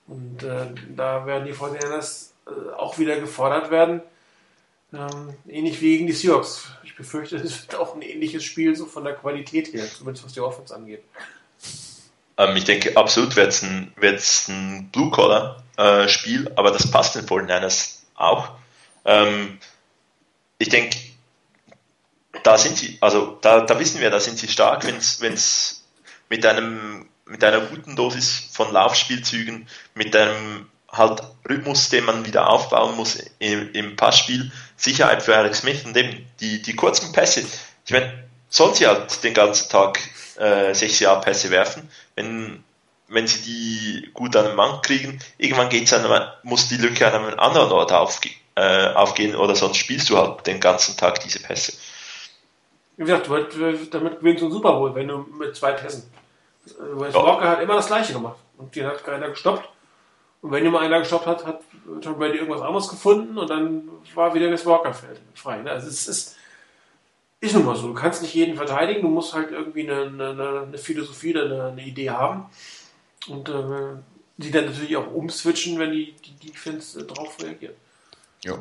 Und äh, da werden die Fortinanders auch wieder gefordert werden. Ähm, ähnlich wie gegen die Seahawks. Ich befürchte, es wird auch ein ähnliches Spiel, so von der Qualität her, zumindest was die Offense angeht. Ähm, ich denke, absolut wird es ein, ein Blue-Collar-Spiel, äh, aber das passt den 49ers auch. Ähm, ich denke, da sind sie, also da, da wissen wir, da sind sie stark, wenn es mit mit einer guten Dosis von Laufspielzügen, mit einem halt Rhythmus, den man wieder aufbauen muss im, im Passspiel, Sicherheit für Alex Smith und eben die, die kurzen Pässe. Ich meine, sollen sie halt den ganzen Tag äh, 6 Jahre Pässe werfen, wenn, wenn sie die gut an den Mann kriegen, irgendwann geht's an, muss die Lücke an einem anderen Ort aufge, äh, aufgehen oder sonst spielst du halt den ganzen Tag diese Pässe. Wie gesagt, damit gewinnst du einen Super Bowl, wenn du mit zwei Pässen. Wes ja. Walker hat immer das Gleiche gemacht und den hat keiner gestoppt. Und wenn immer einer gestoppt hat, hat Tom Brady irgendwas anderes gefunden und dann war wieder das Walker-Feld frei. Ne? Also es ist, ist nun mal so. Du kannst nicht jeden verteidigen, du musst halt irgendwie eine, eine, eine Philosophie oder eine, eine, Idee haben. Und äh, die dann natürlich auch umswitchen, wenn die, die Defense äh, darauf reagiert. Ja.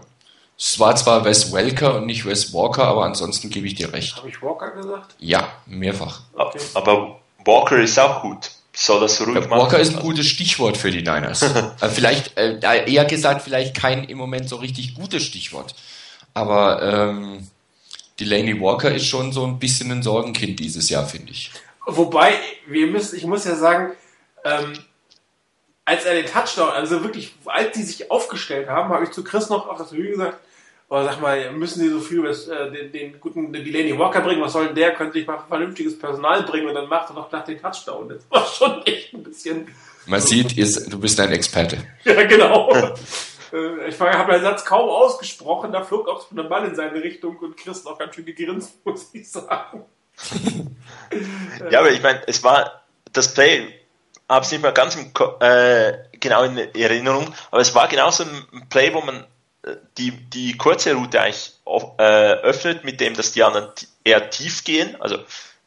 Es war zwar Wes Welker und nicht Wes Walker, aber ansonsten gebe ich dir recht. Habe ich Walker gesagt? Ja, mehrfach. Okay. Aber Walker ist auch gut soll das ruhig machen. Walker ist ein gutes Stichwort für die Niners. äh, vielleicht, äh, eher gesagt, vielleicht kein im Moment so richtig gutes Stichwort. Aber ähm, Delaney Walker ist schon so ein bisschen ein Sorgenkind dieses Jahr, finde ich. Wobei, wir müssen, ich muss ja sagen, ähm, als er den Touchdown, also wirklich, als die sich aufgestellt haben, habe ich zu Chris noch auf das Video gesagt, aber sag mal, müssen sie so viel über äh, den, den, guten Delaney Walker bringen? Was soll denn der? Könnte ich mal vernünftiges Personal bringen und dann macht er noch nach den Touchdown. Das war schon echt ein bisschen. Man sieht, ist, du bist ein Experte. ja, genau. Äh, ich habe den Satz kaum ausgesprochen, da flog auch so ein Ball in seine Richtung und Chris noch ganz schön gegrinst, muss ich sagen. ja, aber ich meine, es war das Play habe es nicht mehr ganz im, äh, genau in Erinnerung, aber es war genauso ein Play, wo man die, die kurze Route eigentlich äh, öffnet, mit dem, dass die anderen eher tief gehen, also ein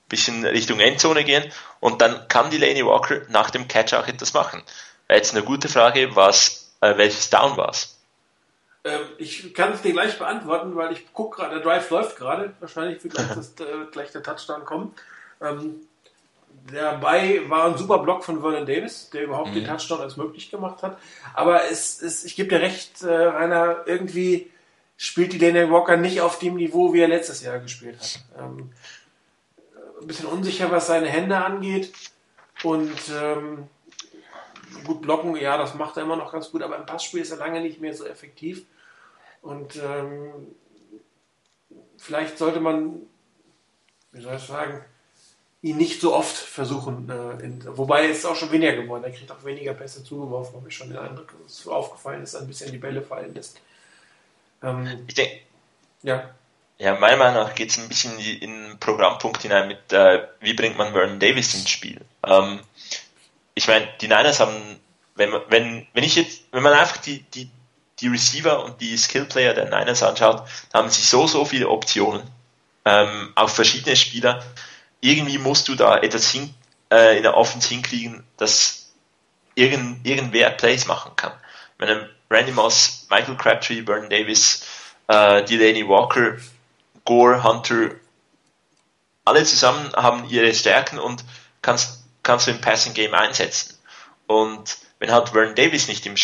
bisschen Richtung Endzone gehen und dann kann die Laney Walker nach dem Catch auch etwas machen. Jetzt eine gute Frage, was, äh, welches Down war es? Ähm, ich kann es dir gleich beantworten, weil ich gucke gerade, der Drive läuft gerade. Wahrscheinlich wird gleich, das, äh, gleich der Touchdown kommen. Ähm, dabei war ein super Block von Vernon Davis, der überhaupt mhm. den Touchdown als möglich gemacht hat. Aber es, es, ich gebe dir recht, äh, Rainer, irgendwie spielt die Daniel Walker nicht auf dem Niveau, wie er letztes Jahr gespielt hat. Ähm, ein bisschen unsicher, was seine Hände angeht. Und ähm, gut blocken, ja, das macht er immer noch ganz gut, aber im Passspiel ist er lange nicht mehr so effektiv. Und ähm, vielleicht sollte man, wie soll ich sagen, ihn nicht so oft versuchen. Äh, in, wobei es ist auch schon weniger geworden. Er kriegt auch weniger Pässe zugeworfen, habe ich schon den Eindruck, dass es aufgefallen ist, ein bisschen die Bälle fallen lässt. Ähm, ich denke, ja. Ja, meiner Meinung nach geht es ein bisschen in den Programmpunkt hinein mit, äh, wie bringt man Vernon Davis ins Spiel. Ähm, ich meine, die Niners haben, wenn man, wenn, wenn ich jetzt, wenn man einfach die, die, die Receiver und die Skillplayer der Niners anschaut, da haben sie so, so viele Optionen ähm, auf verschiedene Spieler. Irgendwie musst du da etwas hin, äh, in der Offense hinkriegen, dass irgend, irgendwer Plays machen kann. Meine, Randy Moss, Michael Crabtree, Vernon Davis, äh, Delaney Walker, Gore, Hunter, alle zusammen haben ihre Stärken und kannst, kannst du im Passing Game einsetzen. Und wenn halt Vernon Davis nicht, im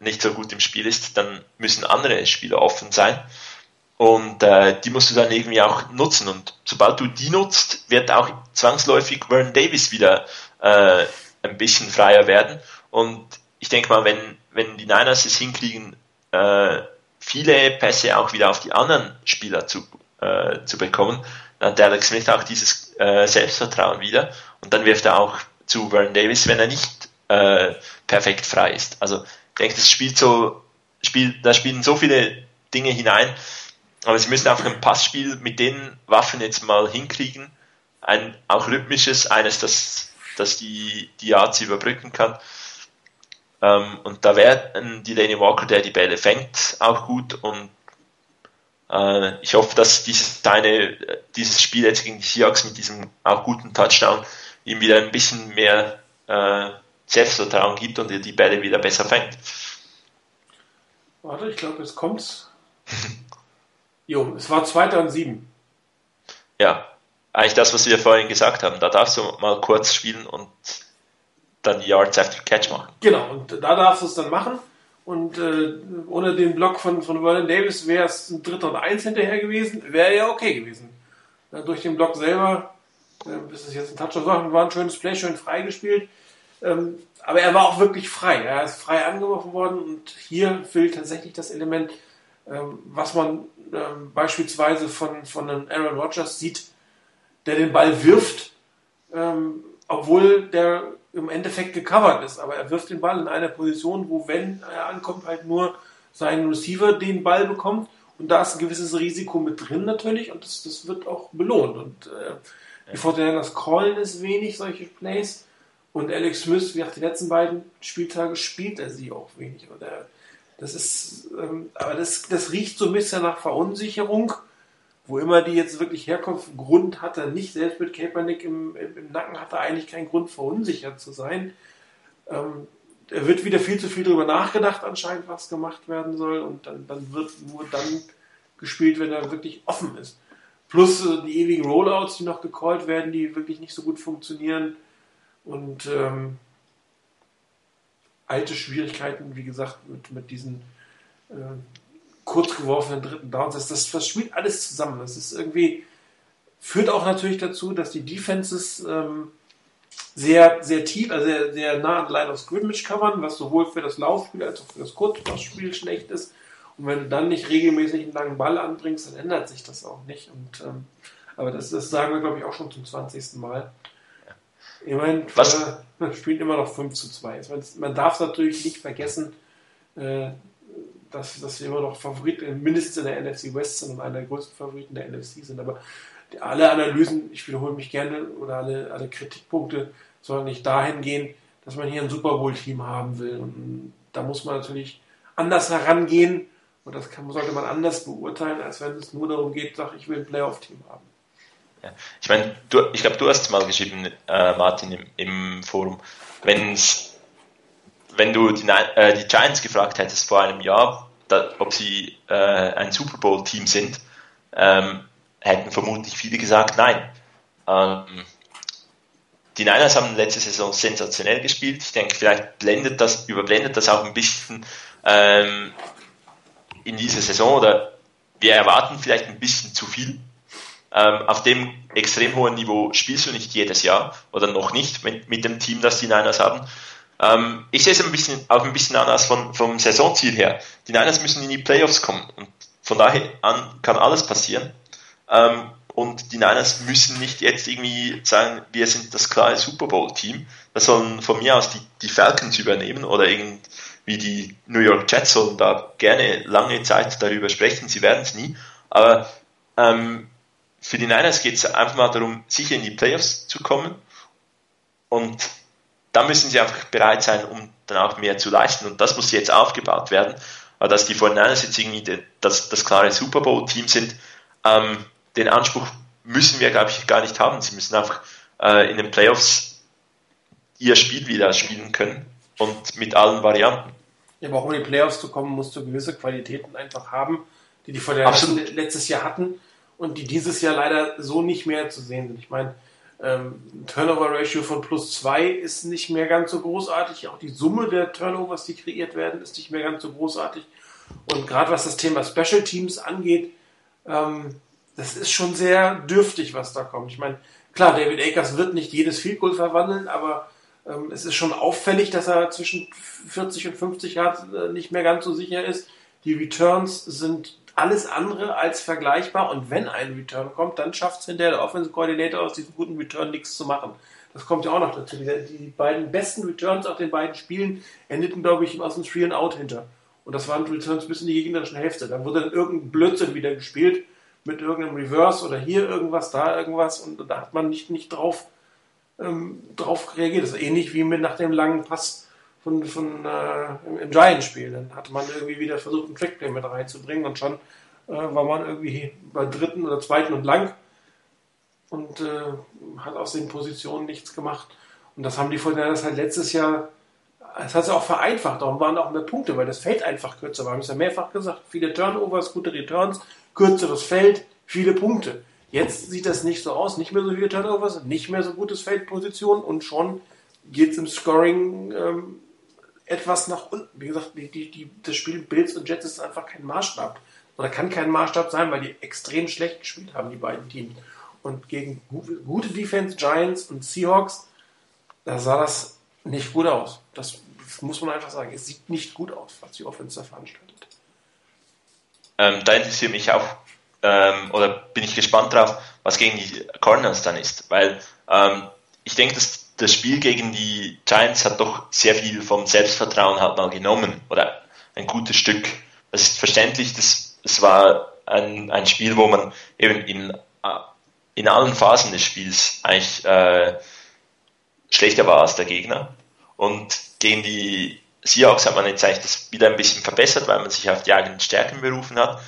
nicht so gut im Spiel ist, dann müssen andere Spieler offen sein. Und äh, die musst du dann irgendwie auch nutzen. Und sobald du die nutzt, wird auch zwangsläufig Vernon Davis wieder äh, ein bisschen freier werden. Und ich denke mal, wenn, wenn die Niners es hinkriegen, äh, viele Pässe auch wieder auf die anderen Spieler zu, äh, zu bekommen, dann hat Alex Smith auch dieses äh, Selbstvertrauen wieder und dann wirft er auch zu Vernon Davis, wenn er nicht äh, perfekt frei ist. Also ich denke, das spielt so, spielt, da spielen so viele Dinge hinein, aber sie müssen einfach ein Passspiel mit den Waffen jetzt mal hinkriegen, ein auch rhythmisches, eines, das, das die, die Yards überbrücken kann. Ähm, und da wäre die Delaney Walker, der die Bälle fängt, auch gut und äh, ich hoffe, dass dieses, deine, dieses Spiel jetzt gegen die Seahawks mit diesem auch guten Touchdown ihm wieder ein bisschen mehr äh, Selbstvertrauen gibt und er die Bälle wieder besser fängt. Warte, ich glaube, jetzt kommt's. jo, es war zweiter und sieben. Ja, eigentlich das, was wir vorhin gesagt haben. Da darfst du mal kurz spielen und dann die Yards after Catch machen. Genau, und da darfst du es dann machen. Und äh, ohne den Block von, von Vernon Davis wäre es ein Dritter und Eins hinterher gewesen, wäre ja okay gewesen. Ja, durch den Block selber, äh, ist es jetzt ein Touchdown, war ein schönes Play, schön freigespielt. Ähm, aber er war auch wirklich frei. Er ist frei angeworfen worden und hier fehlt tatsächlich das Element, was man ähm, beispielsweise von, von einem Aaron Rodgers sieht, der den Ball wirft, ähm, obwohl der im Endeffekt gecovert ist. Aber er wirft den Ball in einer Position, wo, wenn er ankommt, halt nur sein Receiver den Ball bekommt. Und da ist ein gewisses Risiko mit drin natürlich und das, das wird auch belohnt. Und äh, die Fortinanders callen ist wenig, solche Plays. Und Alex Smith, wie auch die letzten beiden Spieltage, spielt er sie auch wenig. Und er, das ist, ähm, aber das, das riecht so ein bisschen nach Verunsicherung wo immer die jetzt wirklich herkommt, Grund hat er nicht. Selbst mit Kaepernick im, im, Nacken hat er eigentlich keinen Grund, verunsichert zu sein. Ähm, er wird wieder viel zu viel darüber nachgedacht, anscheinend, was gemacht werden soll. Und dann, dann wird nur dann gespielt, wenn er wirklich offen ist. Plus äh, die ewigen Rollouts, die noch gecallt werden, die wirklich nicht so gut funktionieren. Und ähm, alte Schwierigkeiten, wie gesagt, mit, mit diesen äh, kurz geworfenen dritten Downs. Das, das, das spielt alles zusammen. Das ist irgendwie, führt auch natürlich dazu, dass die Defenses ähm, sehr, sehr tief, also sehr, sehr nah an Line of Scrimmage covern, was sowohl für das Laufspiel als auch für das Kurzpassspiel schlecht ist. Und wenn du dann nicht regelmäßig einen langen Ball anbringst, dann ändert sich das auch nicht. Und, ähm, aber das, das sagen wir, glaube ich, auch schon zum 20. Mal. Ich meine, was? Äh, spielt immer noch 5 zu 2. Man darf natürlich nicht vergessen, äh, dass, dass wir immer noch Favorit, mindestens in der NFC West sind und einer der größten Favoriten der NFC sind. Aber die, alle Analysen, ich wiederhole mich gerne, oder alle, alle Kritikpunkte sollen nicht dahin gehen, dass man hier ein Super Bowl-Team haben will. Und da muss man natürlich anders herangehen und das kann, sollte man anders beurteilen, als wenn es nur darum geht, sag ich will ein Playoff-Team haben. Ja. Ich meine, du, ich glaube, du hast mal geschrieben, äh, Martin, im, im Forum, wenn's, wenn du die, äh, die Giants gefragt hättest vor einem Jahr, da, ob sie äh, ein Super Bowl-Team sind, ähm, hätten vermutlich viele gesagt, nein. Ähm, die Niners haben letzte Saison sensationell gespielt. Ich denke, vielleicht blendet das, überblendet das auch ein bisschen ähm, in dieser Saison oder wir erwarten vielleicht ein bisschen zu viel. Ähm, auf dem extrem hohen Niveau spielst du nicht jedes Jahr oder noch nicht mit, mit dem Team, das die Niners haben. Ähm, ich sehe es ein bisschen, auch ein bisschen anders von, vom Saisonziel her. Die Niners müssen in die Playoffs kommen und von daher an kann alles passieren. Ähm, und die Niners müssen nicht jetzt irgendwie sagen, wir sind das klare Super Bowl-Team. Das sollen von mir aus die, die Falcons übernehmen oder irgendwie die New York Jets sollen da gerne lange Zeit darüber sprechen. Sie werden es nie. Aber ähm, für die Niners geht es einfach mal darum, sicher in die Playoffs zu kommen. Und da müssen sie einfach bereit sein, um dann auch mehr zu leisten. Und das muss jetzt aufgebaut werden. Aber dass die 49ers jetzt irgendwie das, das klare Super Bowl-Team sind, ähm, den Anspruch müssen wir, glaube ich, gar nicht haben. Sie müssen einfach äh, in den Playoffs ihr Spiel wieder spielen können und mit allen Varianten. Ja, aber auch um in die Playoffs zu kommen, musst du gewisse Qualitäten einfach haben, die die von letztes Jahr hatten und die dieses Jahr leider so nicht mehr zu sehen sind. Ich meine, ähm, Turnover-Ratio von plus zwei ist nicht mehr ganz so großartig. Auch die Summe der Turnovers, die kreiert werden, ist nicht mehr ganz so großartig. Und gerade was das Thema Special Teams angeht, ähm, das ist schon sehr dürftig, was da kommt. Ich meine, klar, David Akers wird nicht jedes Field Goal verwandeln, aber ähm, es ist schon auffällig, dass er zwischen 40 und 50 Yards äh, nicht mehr ganz so sicher ist. Die Returns sind alles andere als vergleichbar und wenn ein Return kommt, dann schafft es hinterher der Offensive Coordinator aus diesem guten Return nichts zu machen. Das kommt ja auch noch dazu. Die, die beiden besten Returns auf den beiden Spielen endeten, glaube ich, aus dem Three and Out hinter. Und das waren Returns bis in die gegnerischen Hälfte. Dann wurde dann irgendein Blödsinn wieder gespielt mit irgendeinem Reverse oder hier irgendwas, da irgendwas und da hat man nicht, nicht drauf, ähm, drauf reagiert. Das ist ähnlich wie mit nach dem langen Pass von, von äh, im, Giant-Spiel. Dann hat man irgendwie wieder versucht, einen Trackplay mit reinzubringen und schon äh, war man irgendwie bei dritten oder zweiten und lang und äh, hat aus den Positionen nichts gemacht. Und das haben die Fortinanders halt letztes Jahr, das hat sie auch vereinfacht, darum waren auch mehr Punkte, weil das Feld einfach kürzer war. Wir haben es ja mehrfach gesagt, viele Turnovers, gute Returns, kürzeres Feld, viele Punkte. Jetzt sieht das nicht so aus, nicht mehr so viele Turnovers, nicht mehr so gutes Feldposition und schon geht es im Scoring ähm, etwas nach unten. Wie gesagt, die, die, das Spiel Bills und Jets ist einfach kein Maßstab. Oder kann kein Maßstab sein, weil die extrem schlecht gespielt haben, die beiden Teams. Und gegen gute Defense, Giants und Seahawks, da sah das nicht gut aus. Das muss man einfach sagen. Es sieht nicht gut aus, was die Offense da veranstaltet. Ähm, da interessiert mich auch, ähm, oder bin ich gespannt drauf, was gegen die Cardinals dann ist, weil ähm, ich denke, dass das Spiel gegen die Giants hat doch sehr viel vom Selbstvertrauen halt mal genommen oder ein gutes Stück. Das ist verständlich, das, das war ein, ein Spiel, wo man eben in, äh, in allen Phasen des Spiels eigentlich äh, schlechter war als der Gegner. Und gegen die Seahawks hat man jetzt eigentlich das wieder ein bisschen verbessert, weil man sich auf die eigenen Stärken berufen hat.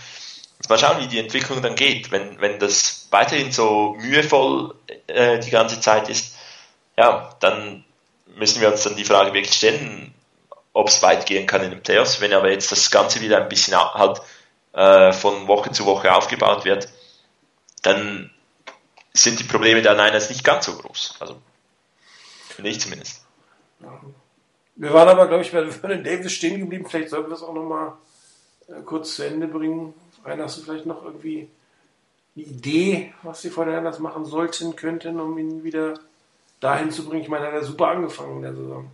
Jetzt mal schauen, wie die Entwicklung dann geht. Wenn, wenn das weiterhin so mühevoll äh, die ganze Zeit ist, ja, dann müssen wir uns dann die Frage wirklich stellen, ob es weit gehen kann in den Playoffs. Wenn aber jetzt das Ganze wieder ein bisschen halt äh, von Woche zu Woche aufgebaut wird, dann sind die Probleme der Niners nicht ganz so groß. Also, finde ich zumindest. Wir waren aber, glaube ich, bei Vernon Davis stehen geblieben. Vielleicht sollten wir es auch nochmal äh, kurz zu Ende bringen. Rainer, hast du vielleicht noch irgendwie eine Idee, was die Fortinanders machen sollten, könnten, um ihn wieder dahin zu bringen? Ich meine, er hat super angefangen in der Saison.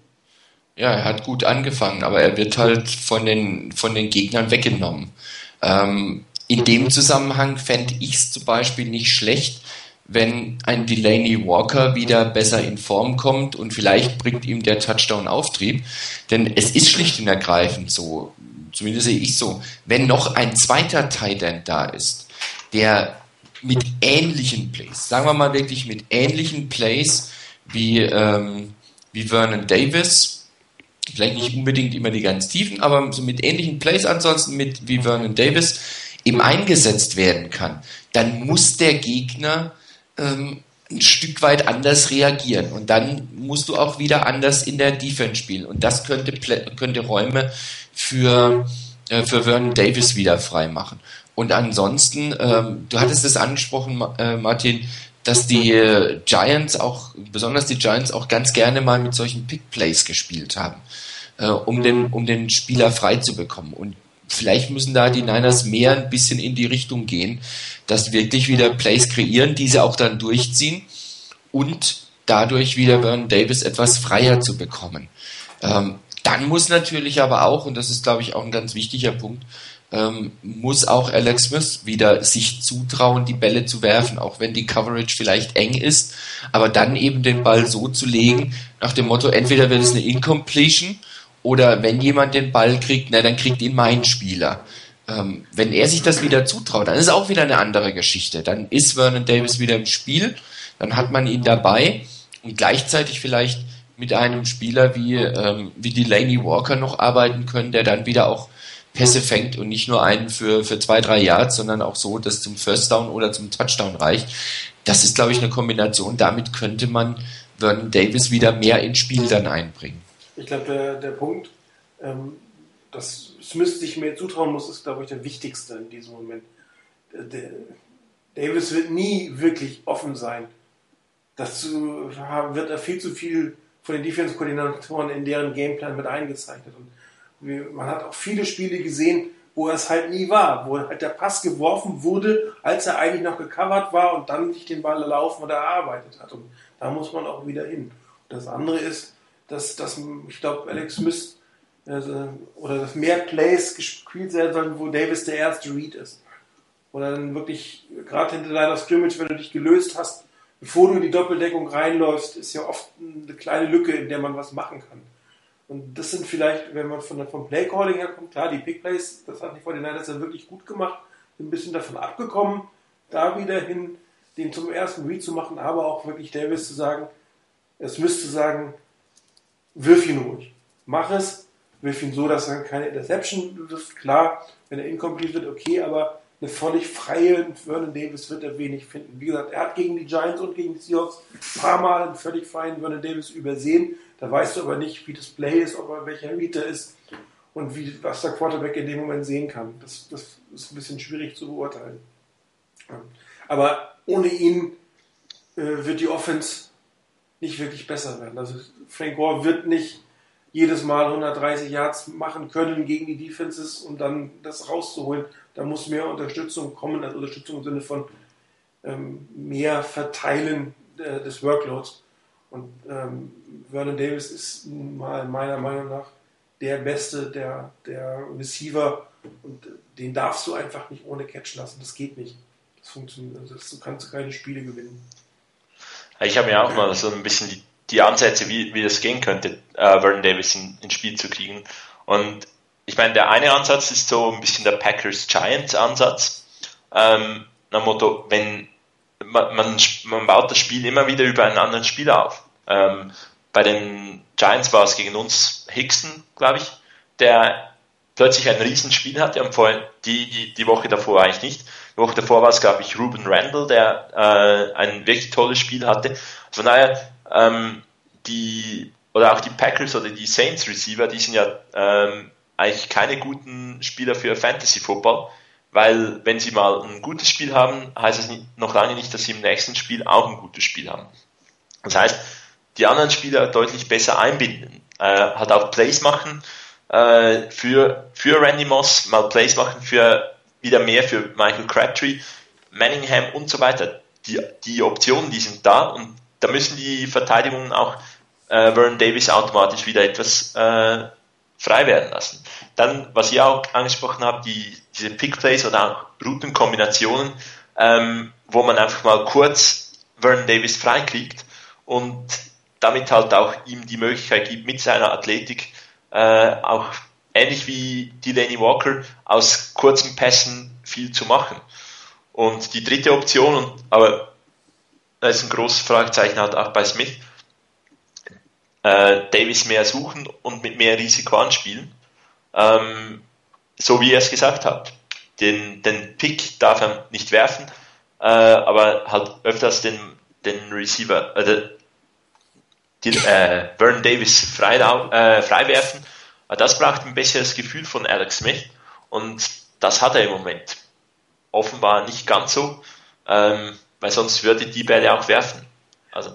Ja, er hat gut angefangen, aber er wird halt von den, von den Gegnern weggenommen. Ähm, in dem Zusammenhang fände ich es zum Beispiel nicht schlecht, wenn ein Delaney Walker wieder besser in Form kommt und vielleicht bringt ihm der Touchdown Auftrieb. Denn es ist schlicht und ergreifend so, zumindest sehe ich so, wenn noch ein zweiter Tight End da ist, der mit ähnlichen Plays, sagen wir mal wirklich mit ähnlichen Plays wie, ähm, wie Vernon Davis. Vielleicht nicht unbedingt immer die ganz tiefen, aber so mit ähnlichen Plays ansonsten mit wie Vernon Davis eben eingesetzt werden kann, dann muss der Gegner ähm, ein Stück weit anders reagieren. Und dann musst du auch wieder anders in der Defense spielen. Und das könnte, könnte Räume für, äh, für Vernon Davis wieder frei machen. Und ansonsten, ähm, du hattest es angesprochen, äh, Martin, dass die äh, Giants auch, besonders die Giants auch ganz gerne mal mit solchen Pick Plays gespielt haben, äh, um den, um den Spieler frei zu bekommen. Und vielleicht müssen da die Niners mehr ein bisschen in die Richtung gehen, dass wirklich wieder Plays kreieren, diese auch dann durchziehen und dadurch wieder Vernon Davis etwas freier zu bekommen. Ähm, dann muss natürlich aber auch, und das ist glaube ich auch ein ganz wichtiger Punkt, ähm, muss auch Alex Smith wieder sich zutrauen, die Bälle zu werfen, auch wenn die Coverage vielleicht eng ist, aber dann eben den Ball so zu legen, nach dem Motto, entweder wird es eine Incompletion oder wenn jemand den Ball kriegt, na, dann kriegt ihn mein Spieler. Ähm, wenn er sich das wieder zutraut, dann ist auch wieder eine andere Geschichte. Dann ist Vernon Davis wieder im Spiel, dann hat man ihn dabei und gleichzeitig vielleicht mit einem Spieler wie, ähm, wie Delaney Walker noch arbeiten können, der dann wieder auch Pässe fängt und nicht nur einen für, für zwei, drei Yards, sondern auch so, dass zum First Down oder zum Touchdown reicht. Das ist, glaube ich, eine Kombination. Damit könnte man Vernon Davis wieder mehr ins Spiel dann einbringen. Ich glaube, der, der Punkt, ähm, dass Smith sich mehr zutrauen muss, ist, glaube ich, der wichtigste in diesem Moment. Der, Davis wird nie wirklich offen sein. Dazu wird er viel zu viel von den Defense-Koordinatoren in deren Gameplan mit eingezeichnet. Und man hat auch viele Spiele gesehen, wo er es halt nie war, wo halt der Pass geworfen wurde, als er eigentlich noch gecovert war und dann sich den Ball laufen oder erarbeitet hat. Und da muss man auch wieder hin. Und das andere ist, dass, dass ich glaube, Alex Smith also, oder dass mehr Plays gespielt werden sollen, wo Davis der erste Read ist. Oder dann wirklich, gerade hinter deiner Scrimmage, wenn du dich gelöst hast, bevor du in die Doppeldeckung reinläufst, ist ja oft eine kleine Lücke, in der man was machen kann. Und das sind vielleicht, wenn man von vom Playcalling herkommt, klar, die Big Plays, das hat die 49ers ja wirklich gut gemacht, ein bisschen davon abgekommen, da wieder hin, den zum ersten Read zu machen, aber auch wirklich Davis zu sagen, es müsste sagen, wirf ihn ruhig. Mach es, wirf ihn so, dass er keine Interception wirft. Klar, wenn er incomplete wird, okay, aber eine völlig freie Vernon Davis wird er wenig finden. Wie gesagt, er hat gegen die Giants und gegen die Seahawks ein paar Mal einen völlig freien Vernon Davis übersehen. Da weißt du aber nicht, wie das Play ist, ob er welcher Reader ist und wie, was der Quarterback in dem Moment sehen kann. Das, das ist ein bisschen schwierig zu beurteilen. Aber ohne ihn äh, wird die Offense nicht wirklich besser werden. Also Frank Gore wird nicht jedes Mal 130 Yards machen können gegen die Defenses, um dann das rauszuholen. Da muss mehr Unterstützung kommen, also Unterstützung im Sinne von ähm, mehr Verteilen äh, des Workloads. Und ähm, Vernon Davis ist mal meiner Meinung nach der Beste der, der Receiver und den darfst du einfach nicht ohne catchen lassen. Das geht nicht. Das funktioniert. Also das, du kannst keine Spiele gewinnen. Ich habe mir auch mal so ein bisschen die, die Ansätze, wie, wie das gehen könnte, äh, Vernon Davis in, ins Spiel zu kriegen. Und ich meine, der eine Ansatz ist so ein bisschen der Packers-Giants-Ansatz. Ähm, nach Motto, wenn man, man, man, baut das Spiel immer wieder über einen anderen Spieler auf. Ähm, bei den Giants war es gegen uns Hickson, glaube ich, der plötzlich ein Riesenspiel hatte und vorher die, die, die Woche davor eigentlich nicht. Die Woche davor war es, glaube ich, Ruben Randall, der äh, ein wirklich tolles Spiel hatte. Von daher, ähm, die, oder auch die Packers oder die Saints Receiver, die sind ja ähm, eigentlich keine guten Spieler für Fantasy Football, weil wenn sie mal ein gutes Spiel haben, heißt es noch lange nicht, dass sie im nächsten Spiel auch ein gutes Spiel haben. Das heißt, die anderen Spieler deutlich besser einbinden, äh, halt auch Plays machen äh, für, für Randy Moss, mal Plays machen für wieder mehr für Michael Crabtree, Manningham und so weiter. Die, die Optionen, die sind da und da müssen die Verteidigungen auch äh, Vernon Davis automatisch wieder etwas äh, frei werden lassen. Dann, was ihr auch angesprochen habt, die, diese Pick Plays oder auch Routenkombinationen, ähm, wo man einfach mal kurz Vernon Davis freikriegt und damit halt auch ihm die Möglichkeit gibt, mit seiner Athletik äh, auch ähnlich wie Delaney Walker aus kurzen Pässen viel zu machen. Und die dritte Option, aber da ist ein großes Fragezeichen halt auch bei Smith, äh, Davis mehr suchen und mit mehr Risiko anspielen. Ähm, so wie er es gesagt hat. Den, den Pick darf er nicht werfen, äh, aber halt öfters den, den Receiver, äh, die, äh, Vernon Davis frei, äh, frei werfen. Das braucht ein besseres Gefühl von Alex Smith und das hat er im Moment. Offenbar nicht ganz so, ähm, weil sonst würde die Bälle auch werfen. Also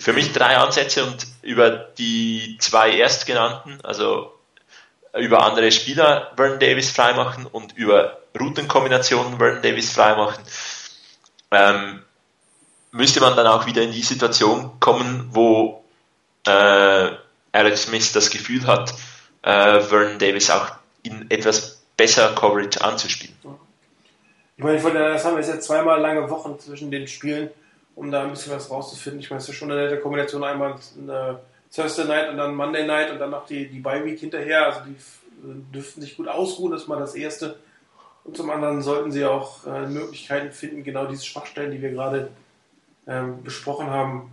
für mich drei Ansätze und über die zwei erstgenannten, also über andere Spieler Vernon Davis freimachen und über Routenkombinationen Vernon Davis freimachen, ähm, müsste man dann auch wieder in die Situation kommen, wo äh, Alex Smith das Gefühl hat, äh, Vernon Davis auch in etwas besser Coverage anzuspielen. Ich meine, von der, das haben wir jetzt zweimal lange Wochen zwischen den Spielen, um da ein bisschen was rauszufinden. Ich meine, es ist schon eine nette Kombination, einmal eine Thursday Night und dann Monday Night und dann noch die, die Bye Week hinterher. Also die dürften sich gut ausruhen, das ist mal das Erste. Und zum anderen sollten sie auch äh, Möglichkeiten finden, genau diese Schwachstellen, die wir gerade ähm, besprochen haben,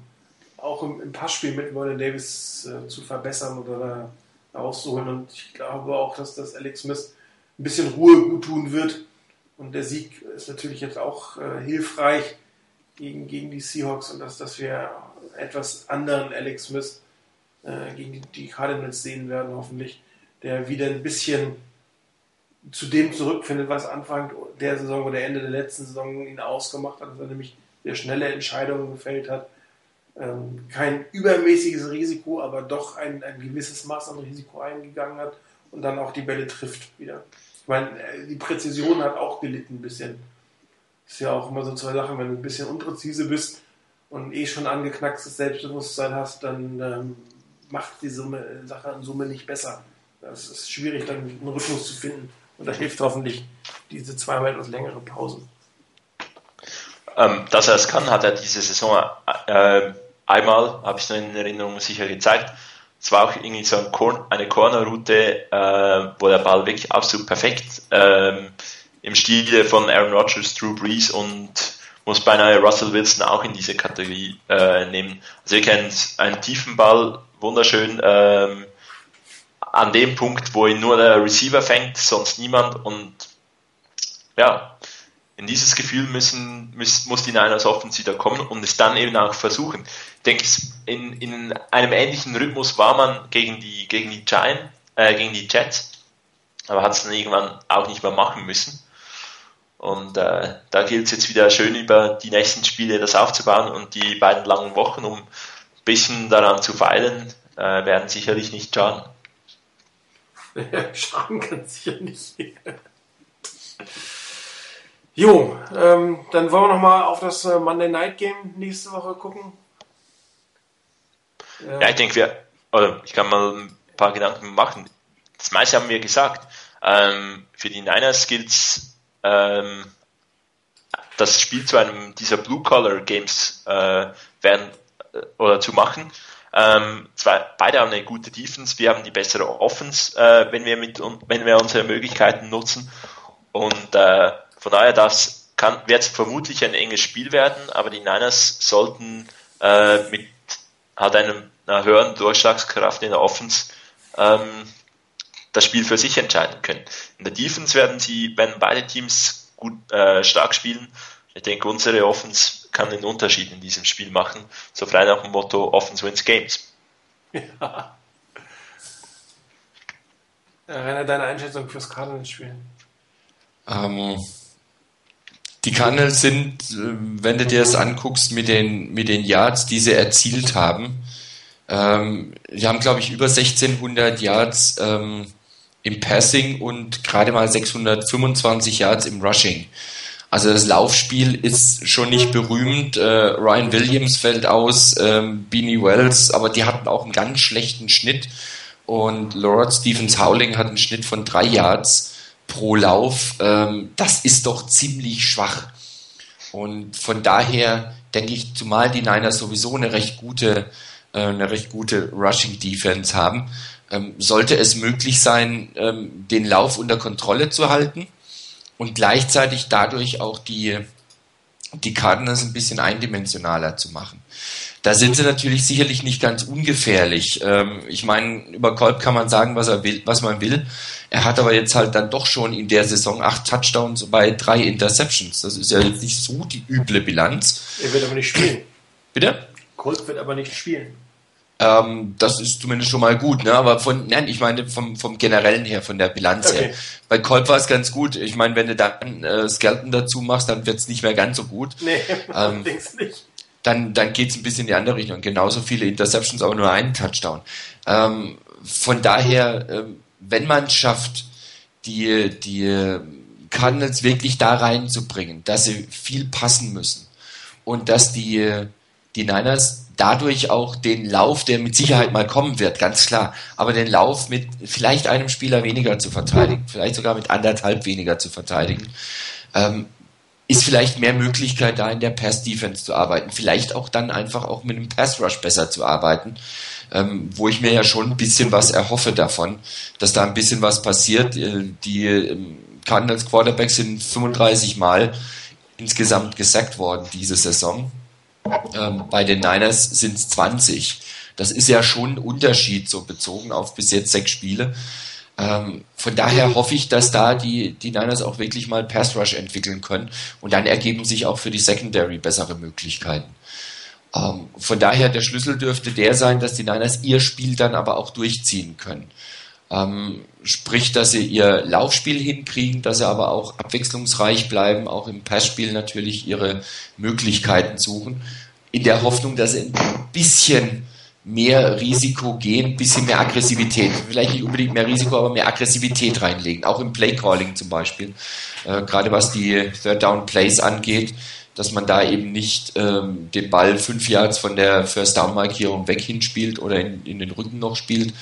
auch im, im Passspiel mit Vernon Davis äh, zu verbessern oder da rauszuholen. Und ich glaube auch, dass das Alex Smith ein bisschen Ruhe gut tun wird. Und der Sieg ist natürlich jetzt auch äh, hilfreich gegen, gegen die Seahawks und dass, dass wir etwas anderen Alex Smith äh, gegen die, die Cardinals sehen werden, hoffentlich, der wieder ein bisschen zu dem zurückfindet, was Anfang der Saison oder Ende der letzten Saison ihn ausgemacht hat, dass er nämlich sehr schnelle Entscheidungen gefällt hat, ähm, kein übermäßiges Risiko, aber doch ein, ein gewisses Maß an Risiko eingegangen hat und dann auch die Bälle trifft wieder. Ich meine, äh, die Präzision hat auch gelitten ein bisschen. Ist ja auch immer so zwei Sachen, wenn du ein bisschen unpräzise bist und eh schon angeknackstes Selbstbewusstsein hast, dann ähm, macht die Summe, Sache in Summe nicht besser. Das ist schwierig, dann einen Rhythmus zu finden. Und da hilft hoffentlich diese zweimal etwas längere Pause. Ähm, dass er es kann, hat er diese Saison äh, einmal, habe ich es in Erinnerung sicher gezeigt. Es war auch irgendwie so ein Korn, eine Cornerroute, äh, wo der Ball wirklich absolut perfekt ähm, im Stile von Aaron Rodgers, Drew Brees und muss beinahe Russell Wilson auch in diese Kategorie äh, nehmen. Also wir kennen einen tiefen Ball, wunderschön, ähm, an dem Punkt, wo ihn nur der Receiver fängt, sonst niemand und ja, in dieses Gefühl müssen, muss, muss die Niners Offense wieder kommen und es dann eben auch versuchen. Ich denke, in, in einem ähnlichen Rhythmus war man gegen die, gegen die Giants, äh, gegen die Jets, aber hat es dann irgendwann auch nicht mehr machen müssen. Und äh, da gilt es jetzt wieder schön über die nächsten Spiele das aufzubauen und die beiden langen Wochen, um ein bisschen daran zu feilen, äh, werden sicherlich nicht schaden. Schaden kann sicher nicht. Jo, ähm, dann wollen wir nochmal auf das äh, Monday Night Game nächste Woche gucken. Ja, ja ich denke, wir, oder ich kann mal ein paar Gedanken machen. Das meiste haben wir gesagt. Ähm, für die Niners gilt ähm, das Spiel zu einem dieser Blue Collar Games äh, werden äh, oder zu machen. Ähm, zwei, beide haben eine gute Defense, wir haben die bessere Offense, äh, wenn wir mit wenn wir unsere Möglichkeiten nutzen. Und äh, von daher das kann, wird vermutlich ein enges Spiel werden, aber die Niners sollten äh, mit halt einem, einer höheren Durchschlagskraft in der Offense ähm, das Spiel für sich entscheiden können. In der Defense werden sie, wenn beide Teams gut äh, stark spielen, ich denke, unsere Offense kann den Unterschied in diesem Spiel machen, so frei nach dem Motto Offense wins Games. Ja. Rainer, deine Einschätzung fürs Cardinals-Spiel? Ähm, die Cardinals sind, äh, wenn du dir das anguckst, mit den, mit den Yards, die sie erzielt haben, ähm, die haben, glaube ich, über 1600 Yards ähm, im Passing und gerade mal 625 Yards im Rushing. Also das Laufspiel ist schon nicht berühmt. Äh, Ryan Williams fällt aus, ähm, Beanie Wells, aber die hatten auch einen ganz schlechten Schnitt. Und Lord Stevens Howling hat einen Schnitt von drei Yards pro Lauf, ähm, das ist doch ziemlich schwach. Und von daher denke ich, zumal die Niners sowieso eine recht gute, äh, eine recht gute Rushing Defense haben, ähm, sollte es möglich sein, ähm, den Lauf unter Kontrolle zu halten und gleichzeitig dadurch auch die, die Cardinals ein bisschen eindimensionaler zu machen. Da sind sie natürlich sicherlich nicht ganz ungefährlich. Ähm, ich meine, über Kolb kann man sagen, was er will, was man will. Er hat aber jetzt halt dann doch schon in der Saison acht Touchdowns bei drei Interceptions. Das ist ja jetzt nicht so die üble Bilanz. Er wird aber nicht spielen. Bitte? Kolb wird aber nicht spielen. Ähm, das ist zumindest schon mal gut, ne? Aber von, nein, ich meine vom, vom generellen her, von der Bilanz okay. her. Bei Kolb war es ganz gut. Ich meine, wenn du dann äh, Skelton dazu machst, dann wird es nicht mehr ganz so gut. Nee, ähm, nicht. Dann, dann geht es ein bisschen in die andere Richtung. Genauso viele Interceptions, aber nur einen Touchdown. Ähm, von daher, äh, wenn man es schafft, die, die Cardinals wirklich da reinzubringen, dass sie viel passen müssen und dass die, die Niners dadurch auch den Lauf, der mit Sicherheit mal kommen wird, ganz klar, aber den Lauf mit vielleicht einem Spieler weniger zu verteidigen, vielleicht sogar mit anderthalb weniger zu verteidigen, ähm, ist vielleicht mehr Möglichkeit da in der Pass-Defense zu arbeiten, vielleicht auch dann einfach auch mit dem Pass-Rush besser zu arbeiten, ähm, wo ich mir ja schon ein bisschen was erhoffe davon, dass da ein bisschen was passiert. Äh, die ähm, Cardinals Quarterbacks sind 35 Mal insgesamt gesackt worden diese Saison ähm, bei den Niners sind es 20. Das ist ja schon ein Unterschied, so bezogen auf bis jetzt sechs Spiele. Ähm, von daher hoffe ich, dass da die, die Niners auch wirklich mal Pass Rush entwickeln können und dann ergeben sich auch für die Secondary bessere Möglichkeiten. Ähm, von daher der Schlüssel dürfte der sein, dass die Niners ihr Spiel dann aber auch durchziehen können. Ähm, sprich, dass sie ihr Laufspiel hinkriegen, dass sie aber auch abwechslungsreich bleiben, auch im Passspiel natürlich ihre Möglichkeiten suchen, in der Hoffnung, dass sie ein bisschen mehr Risiko gehen, bisschen mehr Aggressivität, vielleicht nicht unbedingt mehr Risiko, aber mehr Aggressivität reinlegen, auch im Playcalling zum Beispiel, äh, gerade was die Third Down Plays angeht, dass man da eben nicht ähm, den Ball fünf Yards von der First Down Markierung weg hinspielt oder in, in den Rücken noch spielt,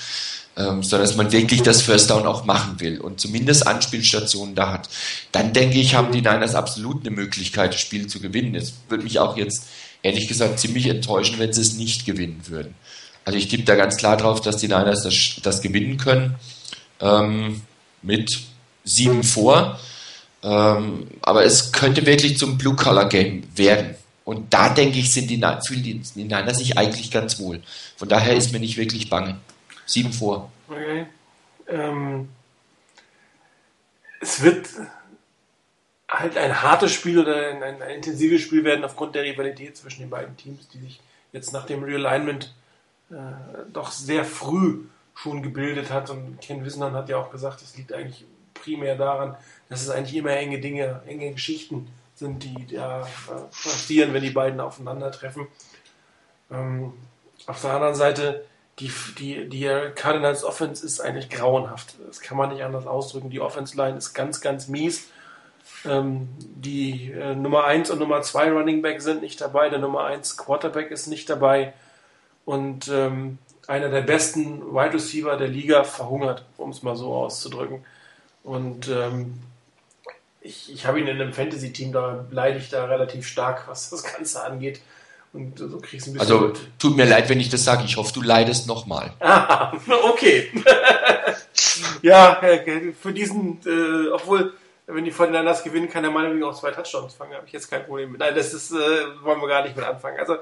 ähm, sondern dass man wirklich das First Down auch machen will und zumindest Anspielstationen da hat, dann denke ich, haben die Niners absolut eine Möglichkeit, das Spiel zu gewinnen. Es würde mich auch jetzt ehrlich gesagt ziemlich enttäuschen, wenn sie es nicht gewinnen würden. Also ich tippe da ganz klar drauf, dass die Niners das, das gewinnen können ähm, mit sieben vor. Ähm, aber es könnte wirklich zum Blue-Color-Game werden. Und da denke ich, sind die, fühlen die, die Niners sich eigentlich ganz wohl. Von daher ist mir nicht wirklich bange. Sieben vor. Okay. Ähm, es wird halt ein hartes Spiel oder ein, ein, ein, intensives Spiel werden aufgrund der Rivalität zwischen den beiden Teams, die sich jetzt nach dem Realignment doch sehr früh schon gebildet hat. Und Ken Wissenhahn hat ja auch gesagt, es liegt eigentlich primär daran, dass es eigentlich immer enge Dinge, enge Geschichten sind, die da äh, passieren, wenn die beiden aufeinandertreffen. Ähm, auf der anderen Seite die, die, die Cardinals Offense ist eigentlich grauenhaft. Das kann man nicht anders ausdrücken. Die Offense Line ist ganz, ganz mies. Ähm, die äh, Nummer 1 und Nummer 2 Running Back sind nicht dabei. Der Nummer 1 Quarterback ist nicht dabei. Und ähm, einer der besten Wide Receiver der Liga verhungert, um es mal so auszudrücken. Und ähm, ich, ich habe ihn in einem Fantasy-Team, da leide ich da relativ stark, was das Ganze angeht. Und so kriegst du ein bisschen. Also, mit. tut mir leid, wenn ich das sage. Ich hoffe, du leidest nochmal. Ah, okay. ja, für diesen, äh, obwohl, wenn die Fortinanders gewinnen, kann der meinetwegen auch zwei Touchdowns fangen. habe ich jetzt kein Problem mit. Nein, das ist, äh, wollen wir gar nicht mit anfangen. Also,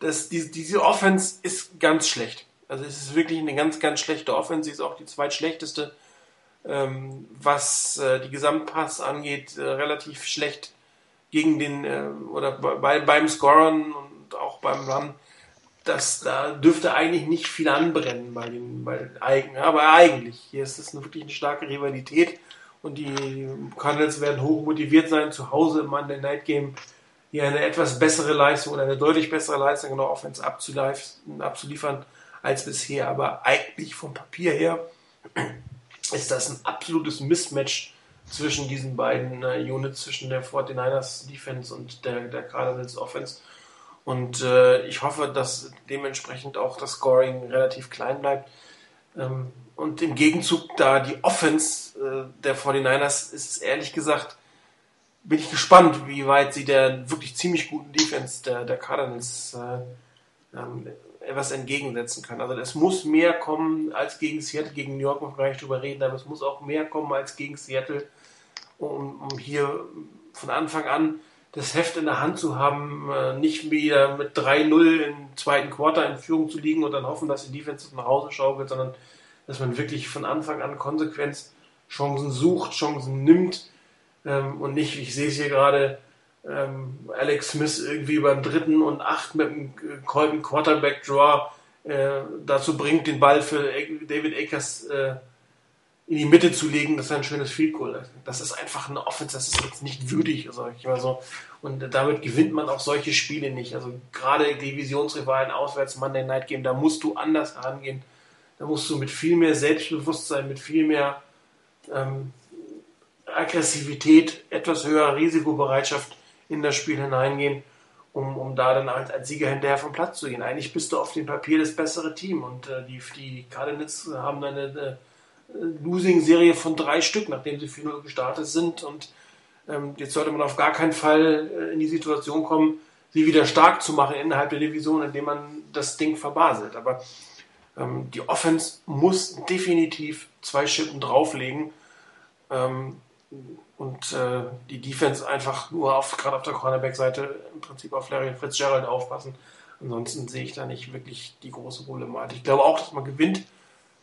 das, die, diese Offense ist ganz schlecht. Also, es ist wirklich eine ganz, ganz schlechte Offense. Sie ist auch die zweitschlechteste, ähm, was äh, die Gesamtpass angeht, äh, relativ schlecht gegen den, äh, oder bei, beim Scorern und auch beim Run, dass da dürfte eigentlich nicht viel anbrennen bei den, bei den Eigen. Aber eigentlich, hier ist es wirklich eine starke Rivalität und die Cardinals werden hoch motiviert sein, zu Hause im Monday Night Game hier eine etwas bessere Leistung oder eine deutlich bessere Leistung in der Offense abzuliefern als bisher. Aber eigentlich vom Papier her ist das ein absolutes Mismatch zwischen diesen beiden äh, Units, zwischen der 49ers Defense und der, der Cardinals Offense. Und äh, ich hoffe, dass dementsprechend auch das Scoring relativ klein bleibt. Ähm, und im Gegenzug, da die Offense äh, der 49ers ist ehrlich gesagt, bin ich gespannt, wie weit sie der wirklich ziemlich guten Defense der, der Cardinals äh, ähm, etwas entgegensetzen kann. Also es muss mehr kommen als gegen Seattle, gegen New York, muss man gar nicht drüber reden, aber es muss auch mehr kommen als gegen Seattle, um, um hier von Anfang an das Heft in der Hand zu haben, äh, nicht wieder mit 3-0 im zweiten Quarter in Führung zu liegen und dann hoffen, dass die Defense nach Hause schaukelt, sondern dass man wirklich von Anfang an Konsequenz Chancen sucht, Chancen nimmt ähm, und nicht, ich sehe es hier gerade, ähm, Alex Smith irgendwie beim dritten und acht mit einem Colton Quarterback Draw äh, dazu bringt, den Ball für David Akers äh, in die Mitte zu legen, das ist ein schönes Field Goal. Das ist einfach eine Offense, das ist jetzt nicht würdig, sag ich mal so. Und damit gewinnt man auch solche Spiele nicht. Also gerade Divisionsrivalen, auswärts Monday Night Game, da musst du anders herangehen. Da musst du mit viel mehr Selbstbewusstsein, mit viel mehr ähm, Aggressivität, etwas höherer Risikobereitschaft in das Spiel hineingehen, um, um da dann als, als Sieger hinterher vom Platz zu gehen. Eigentlich bist du auf dem Papier das bessere Team und äh, die, die Cardinals haben eine, eine Losing-Serie von drei Stück, nachdem sie 4-0 gestartet sind und ähm, jetzt sollte man auf gar keinen Fall äh, in die Situation kommen, sie wieder stark zu machen innerhalb der Division, indem man das Ding verbaselt. Aber ähm, die Offense muss definitiv zwei Schippen drauflegen. Ähm, und äh, die Defense einfach nur auf, gerade auf der Cornerback-Seite im Prinzip auf Larry Fitzgerald aufpassen. Ansonsten sehe ich da nicht wirklich die große Problematik. Ich glaube auch, dass man gewinnt.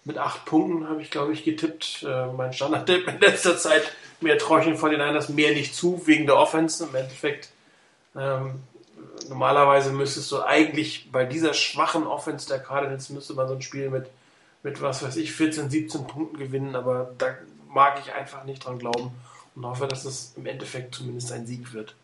Mit acht Punkten habe ich, glaube ich, getippt. Äh, mein Standard-Tipp in letzter Zeit mehr Träuchen von den Niners, mehr nicht zu, wegen der Offense. Im Endeffekt, ähm, normalerweise müsstest du eigentlich bei dieser schwachen Offense der Cardinals müsste man so ein Spiel mit, mit was weiß ich, 14, 17 Punkten gewinnen, aber da mag ich einfach nicht dran glauben und hoffe, dass es im Endeffekt zumindest ein Sieg wird.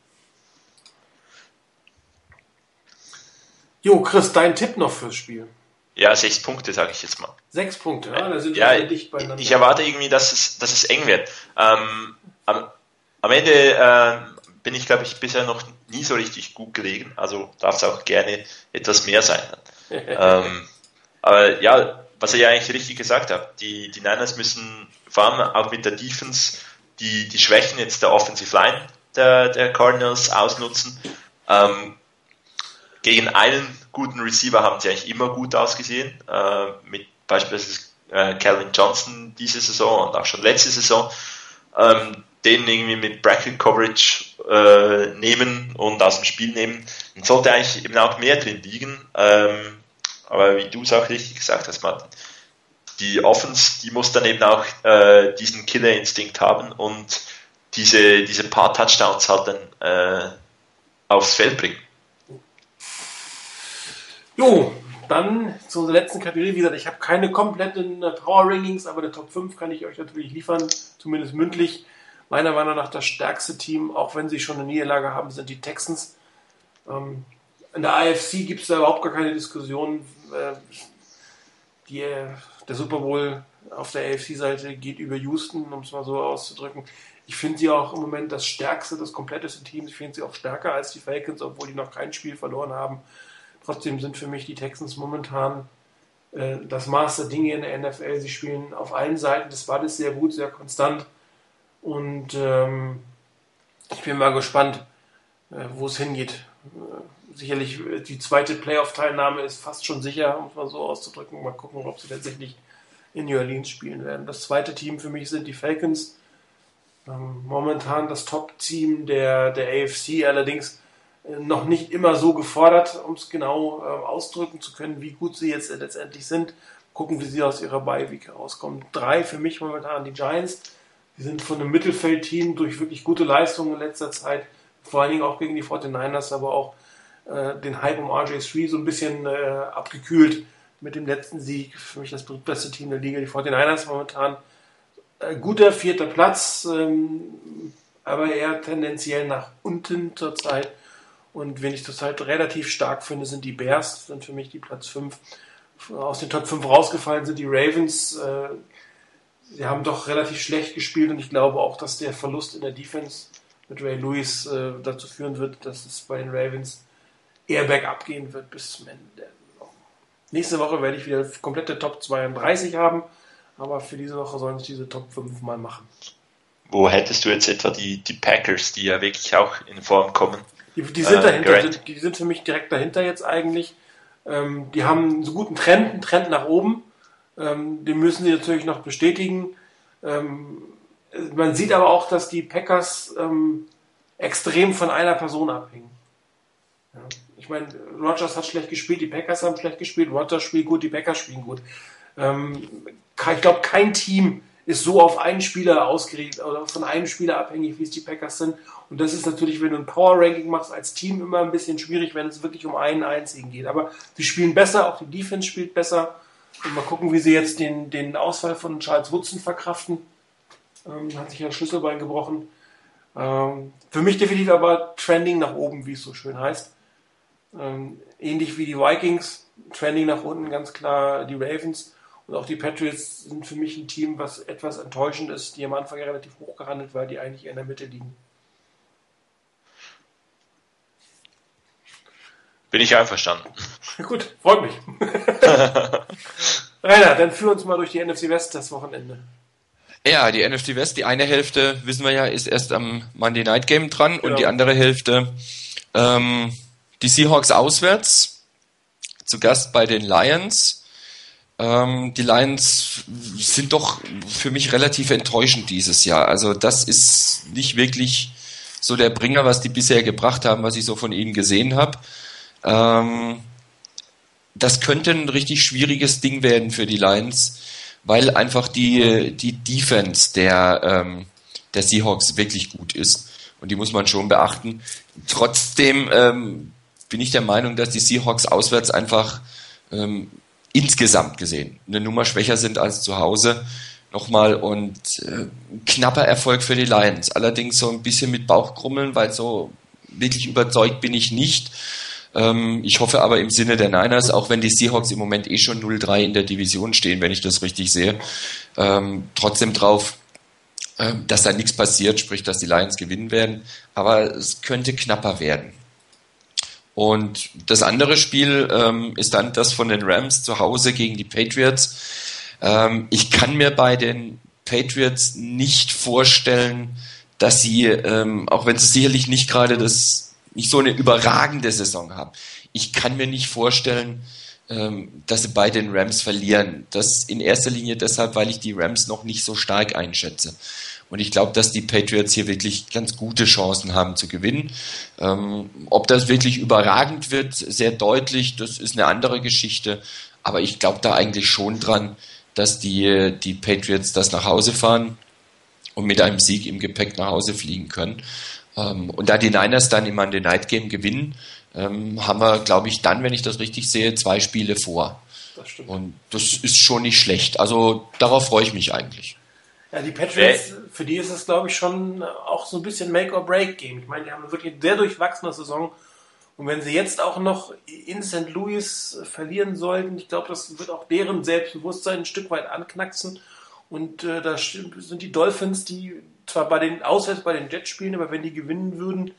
Jo, Chris, dein Tipp noch fürs Spiel? Ja, sechs Punkte, sage ich jetzt mal. Sechs Punkte, ja, da sind ja, wir dicht beieinander. Ich erwarte irgendwie, dass es, dass es eng wird. Ähm, am, am, Ende äh, bin ich, glaube ich, bisher noch nie so richtig gut gelegen, also darf es auch gerne etwas mehr sein. ähm, aber ja, was ihr ja eigentlich richtig gesagt habt, die, die Niners müssen vor allem auch mit der Defense die, die Schwächen jetzt der Offensive Line der, der Cardinals ausnutzen. Ähm, gegen einen guten Receiver haben sie eigentlich immer gut ausgesehen, äh, mit beispielsweise äh, Calvin Johnson diese Saison und auch schon letzte Saison. Ähm, den irgendwie mit Bracket Coverage äh, nehmen und aus dem Spiel nehmen, dann sollte eigentlich eben auch mehr drin liegen. Ähm, aber wie du es auch richtig gesagt hast, Martin, die Offense, die muss dann eben auch äh, diesen Killer-Instinkt haben und diese, diese paar Touchdowns halt dann äh, aufs Feld bringen. Jo, dann zu unserer letzten Kategorie. Wie gesagt, ich habe keine kompletten äh, Power Rankings, aber der Top 5 kann ich euch natürlich liefern, zumindest mündlich. Meiner Meinung nach das stärkste Team, auch wenn sie schon eine Niederlage haben, sind die Texans. Ähm, in der AFC gibt es da überhaupt gar keine Diskussion. Äh, die, äh, der Super Bowl auf der AFC-Seite geht über Houston, um es mal so auszudrücken. Ich finde sie auch im Moment das stärkste, das kompletteste Team. Ich finde sie auch stärker als die Falcons, obwohl die noch kein Spiel verloren haben. Trotzdem sind für mich die Texans momentan äh, das Maß der Dinge in der NFL. Sie spielen auf allen Seiten des Balles sehr gut, sehr konstant. Und ähm, ich bin mal gespannt, äh, wo es hingeht. Sicherlich äh, die zweite Playoff-Teilnahme ist fast schon sicher, um es mal so auszudrücken. Mal gucken, ob sie tatsächlich in New Orleans spielen werden. Das zweite Team für mich sind die Falcons. Ähm, momentan das Top-Team der, der AFC, allerdings äh, noch nicht immer so gefordert, um es genau äh, ausdrücken zu können, wie gut sie jetzt letztendlich sind. Gucken, wie sie aus ihrer Bye-Week herauskommen. Drei für mich momentan die Giants. Die sind von einem Mittelfeldteam durch wirklich gute Leistungen in letzter Zeit, vor allen Dingen auch gegen die 49ers, aber auch äh, den Hype um RJ3 so ein bisschen äh, abgekühlt mit dem letzten Sieg. Für mich das beste Team der Liga, die 49ers momentan. Äh, guter vierter Platz, ähm, aber eher tendenziell nach unten zurzeit. Und wen ich zurzeit relativ stark finde, sind die Bears, sind für mich die Platz 5. Aus den Top 5 rausgefallen sind die Ravens. Äh, sie haben doch relativ schlecht gespielt und ich glaube auch, dass der Verlust in der Defense mit Ray Lewis äh, dazu führen wird, dass es bei den Ravens eher bergab gehen wird bis zum Ende der Saison. Nächste Woche werde ich wieder komplette Top 32 haben, aber für diese Woche sollen es diese Top 5 mal machen. Wo hättest du jetzt etwa die, die Packers, die ja wirklich auch in Form kommen? Die, die sind äh, dahinter, die, die, sind für mich direkt dahinter jetzt eigentlich. Ähm, die haben einen so guten Trend, einen Trend nach oben. Ähm, den müssen sie natürlich noch bestätigen. Ähm, man sieht aber auch, dass die Packers ähm, extrem von einer Person abhängen. Ja. Ich meine, Rogers hat schlecht gespielt, die Packers haben schlecht gespielt, Rogers spielt gut, die Packers spielen gut. Ähm, ich glaube, kein Team ist so auf einen Spieler ausgerichtet oder von einem Spieler abhängig, wie es die Packers sind. Und das ist natürlich, wenn du ein Power Ranking machst, als Team immer ein bisschen schwierig, wenn es wirklich um einen einzigen geht. Aber sie spielen besser, auch die Defense spielt besser. Und mal gucken, wie sie jetzt den, den Ausfall von Charles Woodson verkraften. Ähm, hat sich ja ein Schlüsselbein gebrochen. Ähm, für mich definitiv aber Trending nach oben, wie es so schön heißt. Ähm, ähnlich wie die Vikings, Trending nach unten ganz klar die Ravens. Und auch die Patriots sind für mich ein Team, was etwas enttäuschend ist. Die am Anfang ja relativ hoch gehandelt, weil die eigentlich in der Mitte liegen. Bin ich einverstanden. Gut, freut mich. Rainer, dann führ uns mal durch die NFC West das Wochenende. Ja, die NFC West, die eine Hälfte, wissen wir ja, ist erst am Monday Night Game dran genau. und die andere Hälfte ähm, die Seahawks auswärts, zu Gast bei den Lions. Ähm, die Lions sind doch für mich relativ enttäuschend dieses Jahr. Also das ist nicht wirklich so der Bringer, was die bisher gebracht haben, was ich so von ihnen gesehen habe. Ähm, das könnte ein richtig schwieriges Ding werden für die Lions, weil einfach die, die Defense der, ähm, der Seahawks wirklich gut ist. Und die muss man schon beachten. Trotzdem ähm, bin ich der Meinung, dass die Seahawks auswärts einfach ähm, insgesamt gesehen eine Nummer schwächer sind als zu Hause. Nochmal und äh, knapper Erfolg für die Lions. Allerdings so ein bisschen mit Bauchkrummeln, weil so wirklich überzeugt bin ich nicht. Ähm, ich hoffe aber im Sinne der Niners, auch wenn die Seahawks im Moment eh schon 0-3 in der Division stehen, wenn ich das richtig sehe, ähm, trotzdem drauf, äh, dass da nichts passiert, sprich, dass die Lions gewinnen werden. Aber es könnte knapper werden. Und das andere Spiel ähm, ist dann das von den Rams zu Hause gegen die Patriots. Ähm, ich kann mir bei den Patriots nicht vorstellen, dass sie, ähm, auch wenn sie sicherlich nicht gerade das, nicht so eine überragende Saison haben, ich kann mir nicht vorstellen, ähm, dass sie bei den Rams verlieren. Das in erster Linie deshalb, weil ich die Rams noch nicht so stark einschätze. Und ich glaube, dass die Patriots hier wirklich ganz gute Chancen haben zu gewinnen. Ähm, ob das wirklich überragend wird, sehr deutlich, das ist eine andere Geschichte. Aber ich glaube da eigentlich schon dran, dass die, die Patriots das nach Hause fahren und mit einem Sieg im Gepäck nach Hause fliegen können. Ähm, und da die Niners dann im Monday Night Game gewinnen, ähm, haben wir, glaube ich, dann, wenn ich das richtig sehe, zwei Spiele vor. Das stimmt. Und das ist schon nicht schlecht. Also darauf freue ich mich eigentlich. Ja, die Patriots, für die ist es, glaube ich, schon auch so ein bisschen Make-or-Break-Game. Ich meine, die haben wirklich eine sehr durchwachsene Saison. Und wenn sie jetzt auch noch in St. Louis verlieren sollten, ich glaube, das wird auch deren Selbstbewusstsein ein Stück weit anknacksen. Und äh, da sind die Dolphins, die zwar bei den Auswärts bei den Jets spielen, aber wenn die gewinnen würden,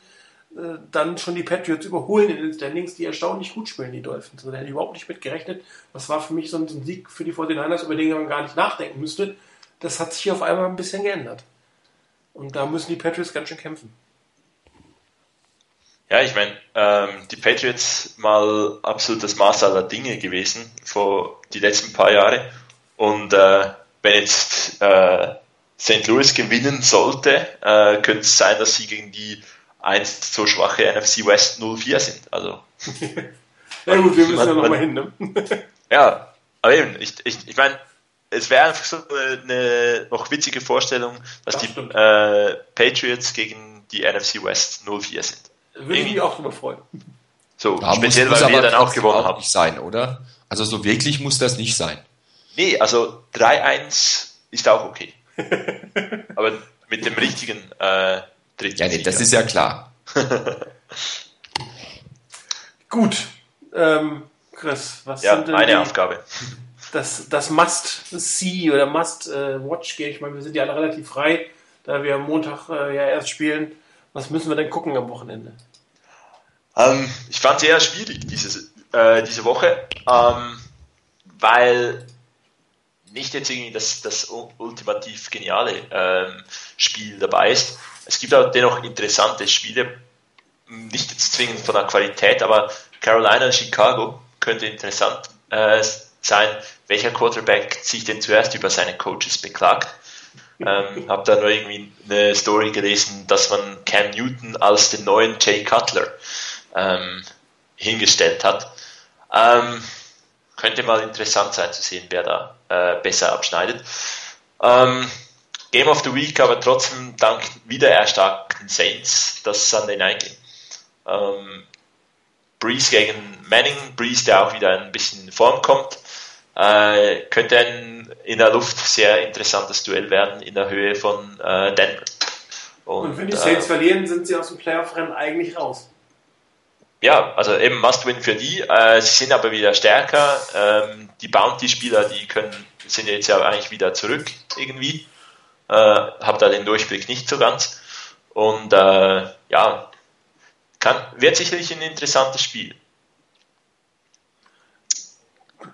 äh, dann schon die Patriots überholen in den Standings, die erstaunlich gut spielen, die Dolphins. Also, da hätte ich überhaupt nicht mit gerechnet. Das war für mich so ein Sieg für die 49ers, über den man gar nicht nachdenken müsste das hat sich auf einmal ein bisschen geändert. Und da müssen die Patriots ganz schön kämpfen. Ja, ich meine, ähm, die Patriots mal absolut das Maß aller Dinge gewesen vor die letzten paar Jahre. Und äh, wenn jetzt äh, St. Louis gewinnen sollte, äh, könnte es sein, dass sie gegen die einst so schwache NFC West 04 sind. Also. ja gut, wir müssen man, ja nochmal hin, ne? ja, aber eben, ich, ich, ich meine, es wäre einfach so eine noch witzige Vorstellung, dass das die äh, Patriots gegen die NFC West 04 sind. Würde ich mich auch drüber freuen. So, da speziell, muss, weil wir dann auch gewonnen auch haben. nicht sein, oder? Also so wirklich muss das nicht sein. Nee, also 3-1 ist auch okay. Aber mit dem richtigen äh, dritten Ja, nee, das ist ja klar. Gut. Ähm, Chris, was ja, sind denn meine die, Aufgabe das, das Must-See oder Must-Watch-Game. Ich meine, wir sind ja alle relativ frei, da wir am Montag äh, ja erst spielen. Was müssen wir denn gucken am Wochenende? Ähm, ich fand es eher schwierig diese, äh, diese Woche, ähm, weil nicht jetzt irgendwie das, das ultimativ geniale ähm, Spiel dabei ist. Es gibt auch dennoch interessante Spiele, nicht jetzt zwingend von der Qualität, aber Carolina und Chicago könnte interessant äh, sein, welcher Quarterback sich denn zuerst über seine Coaches beklagt. Ähm, habe da nur irgendwie eine Story gelesen, dass man Cam Newton als den neuen Jay Cutler ähm, hingestellt hat. Ähm, könnte mal interessant sein zu sehen, wer da äh, besser abschneidet. Ähm, Game of the Week, aber trotzdem dank wieder erstarkten Saints das Sunday Night Game. Ähm, Breeze gegen Manning, Breeze, der auch wieder ein bisschen in Form kommt. Äh, könnte ein in der Luft sehr interessantes Duell werden in der Höhe von äh, Denver. Und, Und, wenn die Saints äh, verlieren, sind sie aus dem Playoff-Rennen eigentlich raus. Ja, also eben Must-Win für die. Äh, sie sind aber wieder stärker. Ähm, die Bounty-Spieler, die können, sind jetzt ja eigentlich wieder zurück irgendwie. Äh, hab da den Durchblick nicht so ganz. Und äh, ja, kann, wird sicherlich ein interessantes Spiel.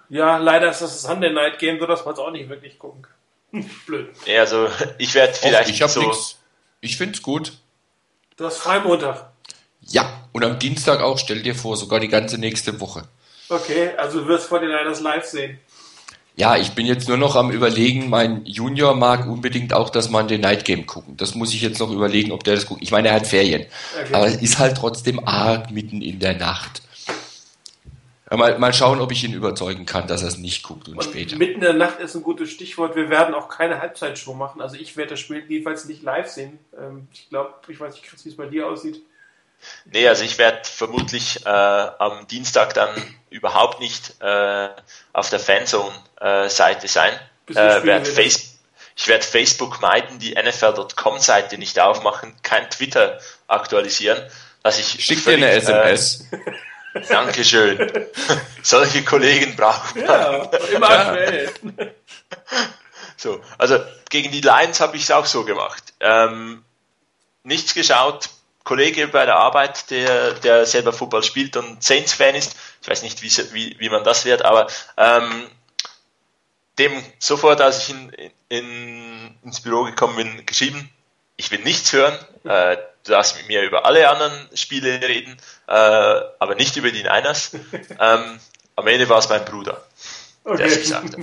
Ja, leider ist das das Sunday Night Game, so dass man es auch nicht wirklich gucken kann. Blöd. Ja, also ich werde vielleicht Och, ich so. Nix. Ich find's gut. Du hast Freimontag. Ja, und am Dienstag auch, stell dir vor, sogar die ganze nächste Woche. Okay, also du wirst vor den Niners live sehen. Ja, ich bin jetzt nur noch am überlegen, mein Junior mag unbedingt auch das Monday Night Game gucken. Das muss ich jetzt noch überlegen, ob der das guckt. Ich meine, er hat Ferien. Okay. Aber es ist halt trotzdem arg mitten in der Nacht. Mal, mal schauen, ob ich ihn überzeugen kann, dass er es nicht guckt und, und, später. Mitten in der Nacht ist ein gutes Stichwort. Wir werden auch keine Halbzeitshow machen. Also ich werde das Spiel jedenfalls nicht live sehen. Ähm, ich glaube, ich weiß nicht, Chris, wie es bei dir aussieht. Nee, also ich werde vermutlich äh, am Dienstag dann überhaupt nicht äh, auf der Fanzone-Seite sein. Äh, werd ich werde Facebook meiden, die NFL.com-Seite nicht aufmachen, kein Twitter aktualisieren. Dass ich Schick dir eine SMS. Dankeschön. Solche Kollegen brauchen wir. Ja, immer aktuell. So, also gegen die Lions habe ich es auch so gemacht. Ähm, nichts geschaut, Kollege bei der Arbeit, der, der selber Football spielt und Saints-Fan ist, ich weiß nicht, wie, wie, wie man das wird, aber ähm, dem sofort, als ich in, in, ins Büro gekommen bin, geschrieben, ich will nichts hören, äh, darfst mit mir über alle anderen Spiele reden, äh, aber nicht über die Niners. ähm, am Ende war es mein Bruder, okay. der sich sagte.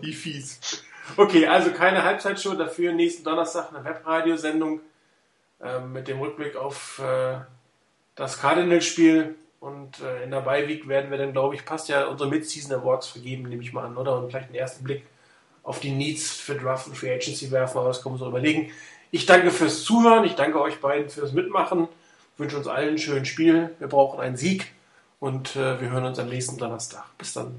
Wie fies. Okay, also keine Halbzeitshow, dafür nächsten Donnerstag eine Webradiosendung ähm, mit dem Rückblick auf äh, das Cardinals-Spiel. Und äh, in der Beiweek werden wir dann, glaube ich, passt ja unsere Mid-Season Awards vergeben, nehme ich mal an, oder? Und vielleicht einen ersten Blick auf die Needs für Draft und Free Agency werfen, aber das wir so überlegen. Ich danke fürs Zuhören, ich danke euch beiden fürs Mitmachen, wünsche uns allen ein schönes Spiel. Wir brauchen einen Sieg und äh, wir hören uns am nächsten Donnerstag. Bis dann.